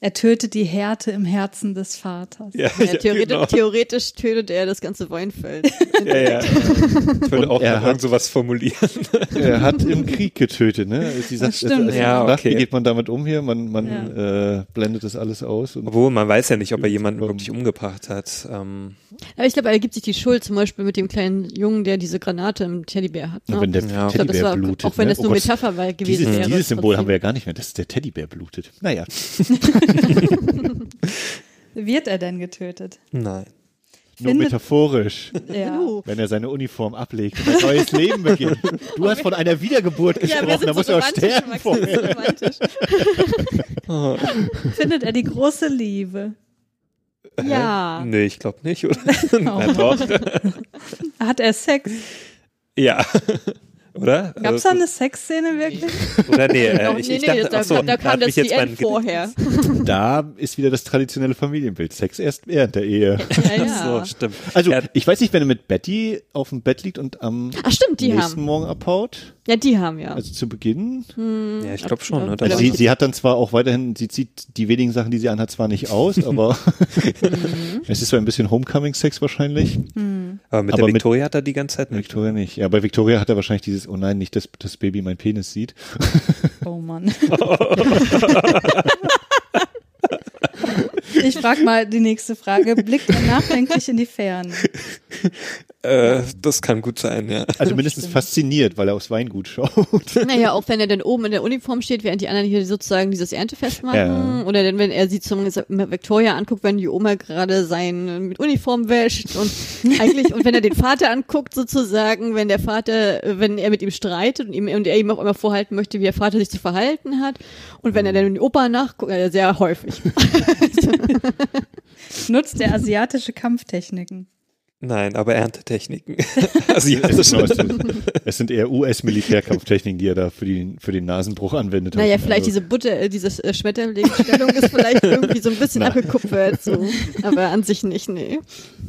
Er tötet die Härte im Herzen des Vaters. Ja, ja, ja, theoretisch, genau. theoretisch tötet er das ganze Weinfeld. *laughs* Ja, ja. Ich würde auch er hat- sowas formulieren. *laughs* er hat im Krieg getötet, ne? Sie sagt, Das stimmt. also, also, Ja, okay. Wie geht man damit um hier? Man, man äh, blendet das alles aus. Und Obwohl, man weiß ja nicht, ob er jemanden wirklich umgebracht hat. Ähm, Aber ich glaube, er gibt sich die Schuld zum Beispiel mit dem kleinen Jungen, der diese Granate im Teddybär hat. Ne? Wenn der Ja. ich glaube, das Teddybär war, blutet. auch wenn ne? das Oh nur Gott, Metapher war, gewesen dieses, wäre. dieses Symbol haben wir ja gar nicht mehr, dass der Teddybär blutet. Naja, *laughs* *laughs* Wird er denn getötet? nein. nur Findet- metaphorisch, Ja. Wenn er seine Uniform ablegt und ein neues Leben beginnt. Du hast von einer Wiedergeburt Ja, gesprochen, wir da sind muss so er auch sterben Max, so. *laughs* Findet er die große Liebe? Ja. Nee, ich glaube nicht, oder? *laughs* Na doch. Hat er Sex? Ja. Oder? Gab es da eine Sexszene wirklich? *laughs* Oder nee, äh, ich, nee, ich nee, dachte, da, ach so, da, da kam das jetzt End vorher. *laughs* Da ist wieder das traditionelle Familienbild. Sex erst während der Ehe. Ja, ja. *laughs* So, stimmt. Also, Ja, ich weiß nicht, wenn er mit Betty auf dem Bett liegt und am Ach stimmt, die nächsten haben. Morgen abhaut, Ja, die haben ja. also zu Beginn. ja, ich glaube schon. Oder? Also sie, sie hat dann zwar auch weiterhin, sie zieht die wenigen Sachen, die sie anhat, zwar nicht aus, aber es ist so ein bisschen Homecoming-Sex wahrscheinlich. aber mit aber der mit- Victoria hat er die ganze Zeit nicht. Victoria nicht. Ja, bei Victoria hat er wahrscheinlich dieses, oh nein, nicht, dass das Baby mein Penis sieht. Oh Mann. *laughs* *laughs* Ich frage mal die nächste Frage. Blickt er nachdenklich in die Ferne? Äh, das kann gut sein, ja. Also mindestens fasziniert, weil er aufs Weingut schaut. Naja, auch wenn er dann oben in der Uniform steht, während die anderen hier sozusagen dieses Erntefest machen. Ja. Oder dann, wenn er sie zum Victoria anguckt, wenn die Oma gerade sein mit Uniform wäscht und eigentlich, und wenn er den Vater anguckt, sozusagen, wenn der Vater, wenn er mit ihm streitet und, ihm, und er ihm auch immer vorhalten möchte, wie der Vater sich zu verhalten hat. Und wenn er dann in die Opa nachguckt, äh, sehr häufig. *laughs* *laughs* Nutzt er asiatische Kampftechniken? Nein, aber Erntetechniken. *laughs* Genau, Asiatische. es, sind, es sind eher US-Militärkampftechniken, die er da für, die, für den Nasenbruch anwendet. Naja, hat. vielleicht Also, diese Butter, äh, diese äh, Schmetterlingsstellung ist vielleicht *laughs* irgendwie so ein bisschen abgekupfert, so. Aber an sich nicht, nee.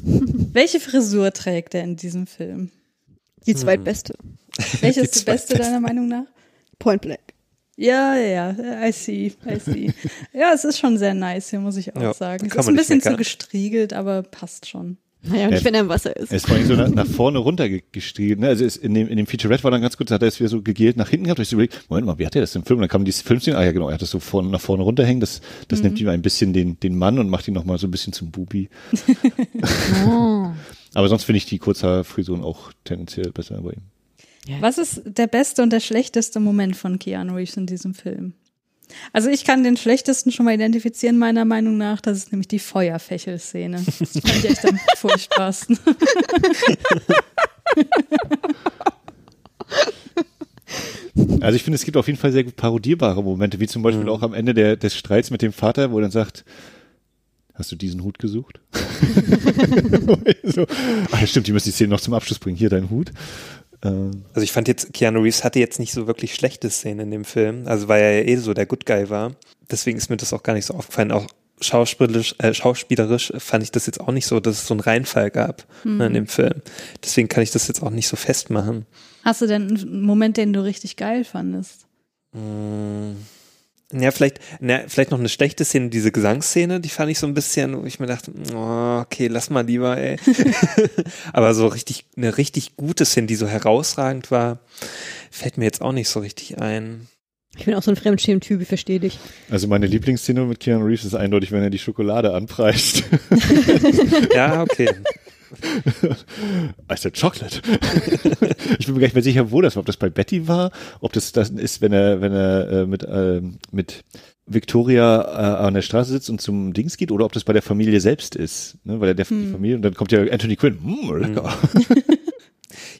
Welche Frisur trägt er in diesem Film? Die zweitbeste. Welche ist Die die beste deiner Meinung nach? Point Black. Ja, ja, ja, I see, I see. *laughs* Ja, es ist schon sehr nice hier, muss ich auch Ja, sagen. Es ist ein bisschen zu gestriegelt, aber passt schon. Naja, und Ja. nicht, wenn er im Wasser ist. Er ist vor allem so nach, nach vorne runtergestiegen. Ne? Also es, in, dem, in dem Featurette war dann ganz gut, da hat er es wieder so gegelt nach hinten gehabt. Ich so überlegt, Moment mal, wie hat er das im Film? Und dann kam dieses Filmszene, ah ja genau, er hat das so vorne, nach vorne runterhängen. Das, das nimmt ihm ein bisschen den, den Mann und macht ihn nochmal so ein bisschen zum Bubi. *laughs* Oh. Aber sonst finde ich die Kurzhaarfrisuren auch tendenziell besser bei ihm. Was ist der beste und der schlechteste Moment von Keanu Reeves in diesem Film? Also ich kann den schlechtesten schon mal identifizieren, meiner Meinung nach. Das ist nämlich die Feuerfächel-Szene. Das fand ich echt am *laughs* furchtbarsten. Also ich finde, es gibt auf jeden Fall sehr gut parodierbare Momente, wie zum Beispiel auch am Ende der, des Streits mit dem Vater, wo er dann sagt, hast du diesen Hut gesucht? *laughs* *laughs* so, ah, stimmt, die müssen die Szene noch zum Abschluss bringen. Hier dein Hut. Ähm, Also ich fand jetzt, Keanu Reeves hatte jetzt nicht so wirklich schlechte Szenen in dem Film, also weil er ja eh so der Good Guy war. Deswegen ist mir das auch gar nicht so aufgefallen. Auch schauspielerisch, äh, schauspielerisch fand ich das jetzt auch nicht so, dass es so einen Reinfall gab ne, in dem Film. Deswegen kann ich das jetzt auch nicht so festmachen. Hast du denn einen Moment, den du richtig geil fandest? Ja, vielleicht, na, vielleicht noch eine schlechte Szene, diese Gesangsszene, die fand ich so ein bisschen, wo ich mir dachte, oh, okay, lass mal lieber, ey. *laughs* Aber so richtig, eine richtig gute Szene, die so herausragend war, fällt mir jetzt auch nicht so richtig ein. Ich bin auch so ein Fremdschämen-Typ, ich verstehe dich. Also meine Lieblingsszene mit Keanu Reeves ist eindeutig, wenn er die Schokolade anpreist. *laughs* Ja, okay. I said chocolate. *laughs* ich bin mir gar nicht mehr sicher, wo das war. Ob das bei Betty war, ob das das ist, wenn er, wenn er äh, mit, äh, mit Victoria äh, an der Straße sitzt und zum Dings geht, oder ob das bei der Familie selbst ist. Ne? Weil er der die Familie, und dann kommt ja Anthony Quinn. Mm, lecker. *laughs*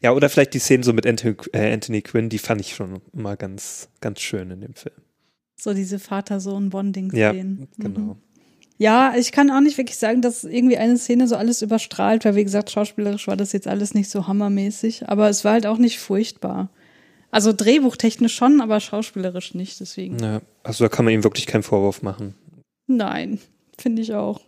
Ja, oder vielleicht die Szenen so mit Anthony, äh, Anthony Quinn, die fand ich schon mal ganz, ganz schön in dem Film. So diese Vater-Sohn-Bonding-Szenen. Ja, genau. Mhm. Ja, ich kann auch nicht wirklich sagen, dass irgendwie eine Szene so alles überstrahlt, weil wie gesagt, schauspielerisch war das jetzt alles nicht so hammermäßig, aber es war halt auch nicht furchtbar. Also drehbuchtechnisch schon, aber schauspielerisch nicht, deswegen. Ja, also da kann man ihm wirklich keinen Vorwurf machen. Nein, finde ich auch.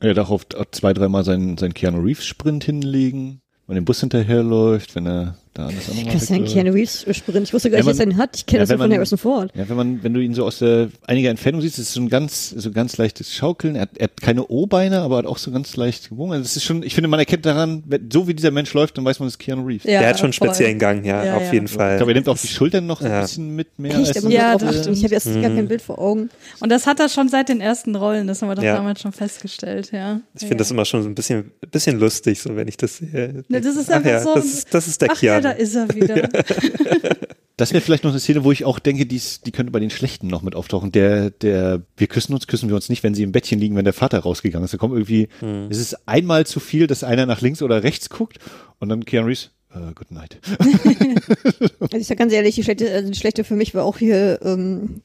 Er darf oft zwei, dreimal seinen, seinen Keanu Reeves Sprint hinlegen, wenn dem Bus hinterherläuft, wenn er da alles andere Das ist ja ein Keanu Reeves Sprint. Ich wusste gar nicht, dass er einen hat. Ich kenne Ja, das nur von man- Harrison Ford. Ja, wenn man, wenn du ihn so aus der einiger Entfernung siehst, ist es so ein ganz, so ganz leichtes Schaukeln. Er hat, er hat keine O-Beine, aber hat auch so ganz leicht gewogen. Also das ist schon, ich finde, man erkennt daran, so wie dieser Mensch läuft, dann weiß man, es ist Keanu Reeves. Ja, Der hat schon einen speziellen Gang, ja, Ja, auf ja. jeden Fall. Ich glaube, er nimmt auch die Schultern noch so ein bisschen mit mehr. Echt, als Ja, das das stimmt. Ich habe jetzt gar kein Bild vor Augen. Und das hat er schon seit den ersten Rollen, das haben wir doch Ja. damals schon festgestellt, ja. Ich finde das immer schon so ein bisschen, bisschen lustig, so wenn ich das sehe. Ne, das ist Ach einfach ja, so. Das ist, das ist der Ach ja, Keanu. Da ist er wieder. *laughs* Das wäre vielleicht noch eine Szene, wo ich auch denke, dies, die könnte bei den Schlechten noch mit auftauchen. Der, der, wir küssen uns, küssen wir uns nicht, wenn sie im Bettchen liegen, wenn der Vater rausgegangen ist. Da kommt irgendwie, Hm. es ist einmal zu viel, dass einer nach links oder rechts guckt und dann Keanu Reeves, äh, good night. *laughs* Also ich sag ganz ehrlich, die schlechte, also die schlechte für mich war auch hier ähm,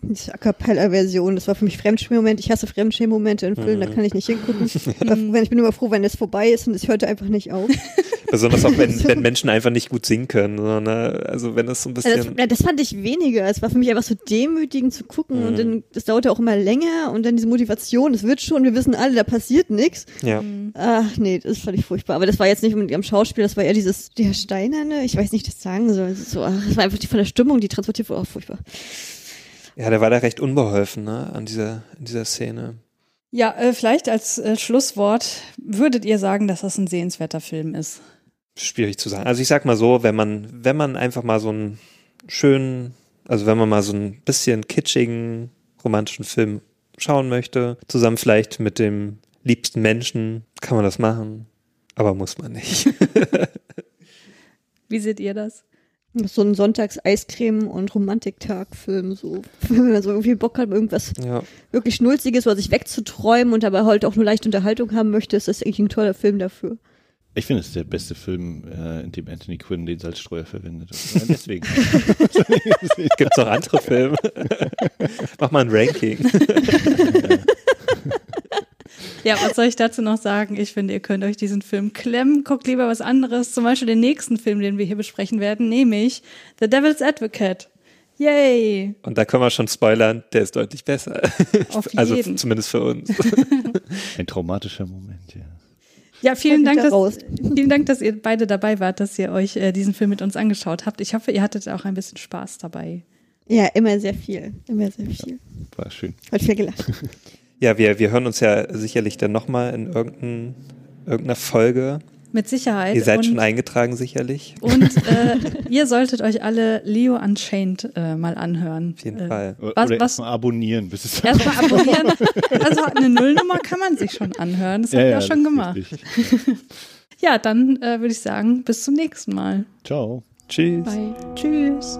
diese A Cappella-Version. Das war für mich Fremdschirmmoment. Ich hasse Fremdschirmmomente in Filmen, da kann ich nicht hingucken. *laughs* Aber wenn, ich bin immer froh, wenn es vorbei ist und es hörte einfach nicht auf. Besonders auch, wenn, *laughs* wenn Menschen einfach nicht gut singen können. sondern, Also wenn es so ein das, bisschen. ja, das fand ich weniger. Es war für mich einfach so demütigend zu gucken Mhm. und dann, das dauerte auch immer länger und dann diese Motivation, es wird schon, wir wissen alle, da passiert nichts. Ja. Ach nee, das fand ich furchtbar. Aber das war jetzt nicht unbedingt am Schauspiel, das war eher dieses, der Steinerne, ich weiß nicht, wie ich das sagen soll. So, ach, das war einfach die von der Stimmung, die transportiert wurde, auch furchtbar. ja, der war da recht unbeholfen, ne, an dieser, in dieser Szene. ja, äh, vielleicht als äh, Schlusswort, würdet ihr sagen, dass das ein sehenswerter Film ist? Schwierig zu sagen. Also ich sag mal so, wenn man, wenn man einfach mal so einen schönen, also wenn man mal so ein bisschen kitschigen romantischen Film schauen möchte, zusammen vielleicht mit dem liebsten Menschen, kann man das machen, aber muss man nicht. Wie seht ihr das? So ein Sonntags-Eiscreme- und Romantiktag-Film, so. *laughs* Wenn man so irgendwie Bock hat, irgendwas ja. wirklich Schnulziges oder sich wegzuträumen und dabei halt auch nur leichte Unterhaltung haben möchte, ist das eigentlich ein toller Film dafür. Ich finde, es ist der beste Film, äh, in dem Anthony Quinn den Salzstreuer verwendet. Äh, *laughs* deswegen. Gibt's noch andere Filme? *laughs* Mach mal ein Ranking. Ja, was soll ich dazu noch sagen? Ich finde, ihr könnt euch diesen Film klemmen. Guckt lieber was anderes. Zum Beispiel den nächsten Film, den wir hier besprechen werden, nämlich The Devil's Advocate. Yay! Und da können wir schon spoilern, der ist deutlich besser. Auf also jeden. zumindest für uns. *laughs* Ein traumatischer Moment, ja. Ja, vielen Dank, wieder dass, vielen Dank, dass ihr beide dabei wart, dass ihr euch äh, diesen Film mit uns angeschaut habt. Ich hoffe, ihr hattet auch ein bisschen Spaß dabei. Ja, immer sehr viel. Immer sehr viel. War schön. Hat viel gelacht. *laughs* Ja, wir, wir hören uns ja sicherlich dann nochmal in irgendein, irgendeiner Folge. Mit Sicherheit. Ihr seid und, schon eingetragen, sicherlich. Und äh, *laughs* ihr solltet euch alle Leo Unchained äh, mal anhören. Auf jeden äh, Fall. Oder Was- was- erstmal abonnieren, bis es Erstmal *laughs* abonnieren. Also eine Nullnummer kann man sich schon anhören. Das habe ich auch schon gemacht. *laughs* Ja, dann äh, würde ich sagen, bis zum nächsten Mal. Ciao. Tschüss. Bye. Tschüss.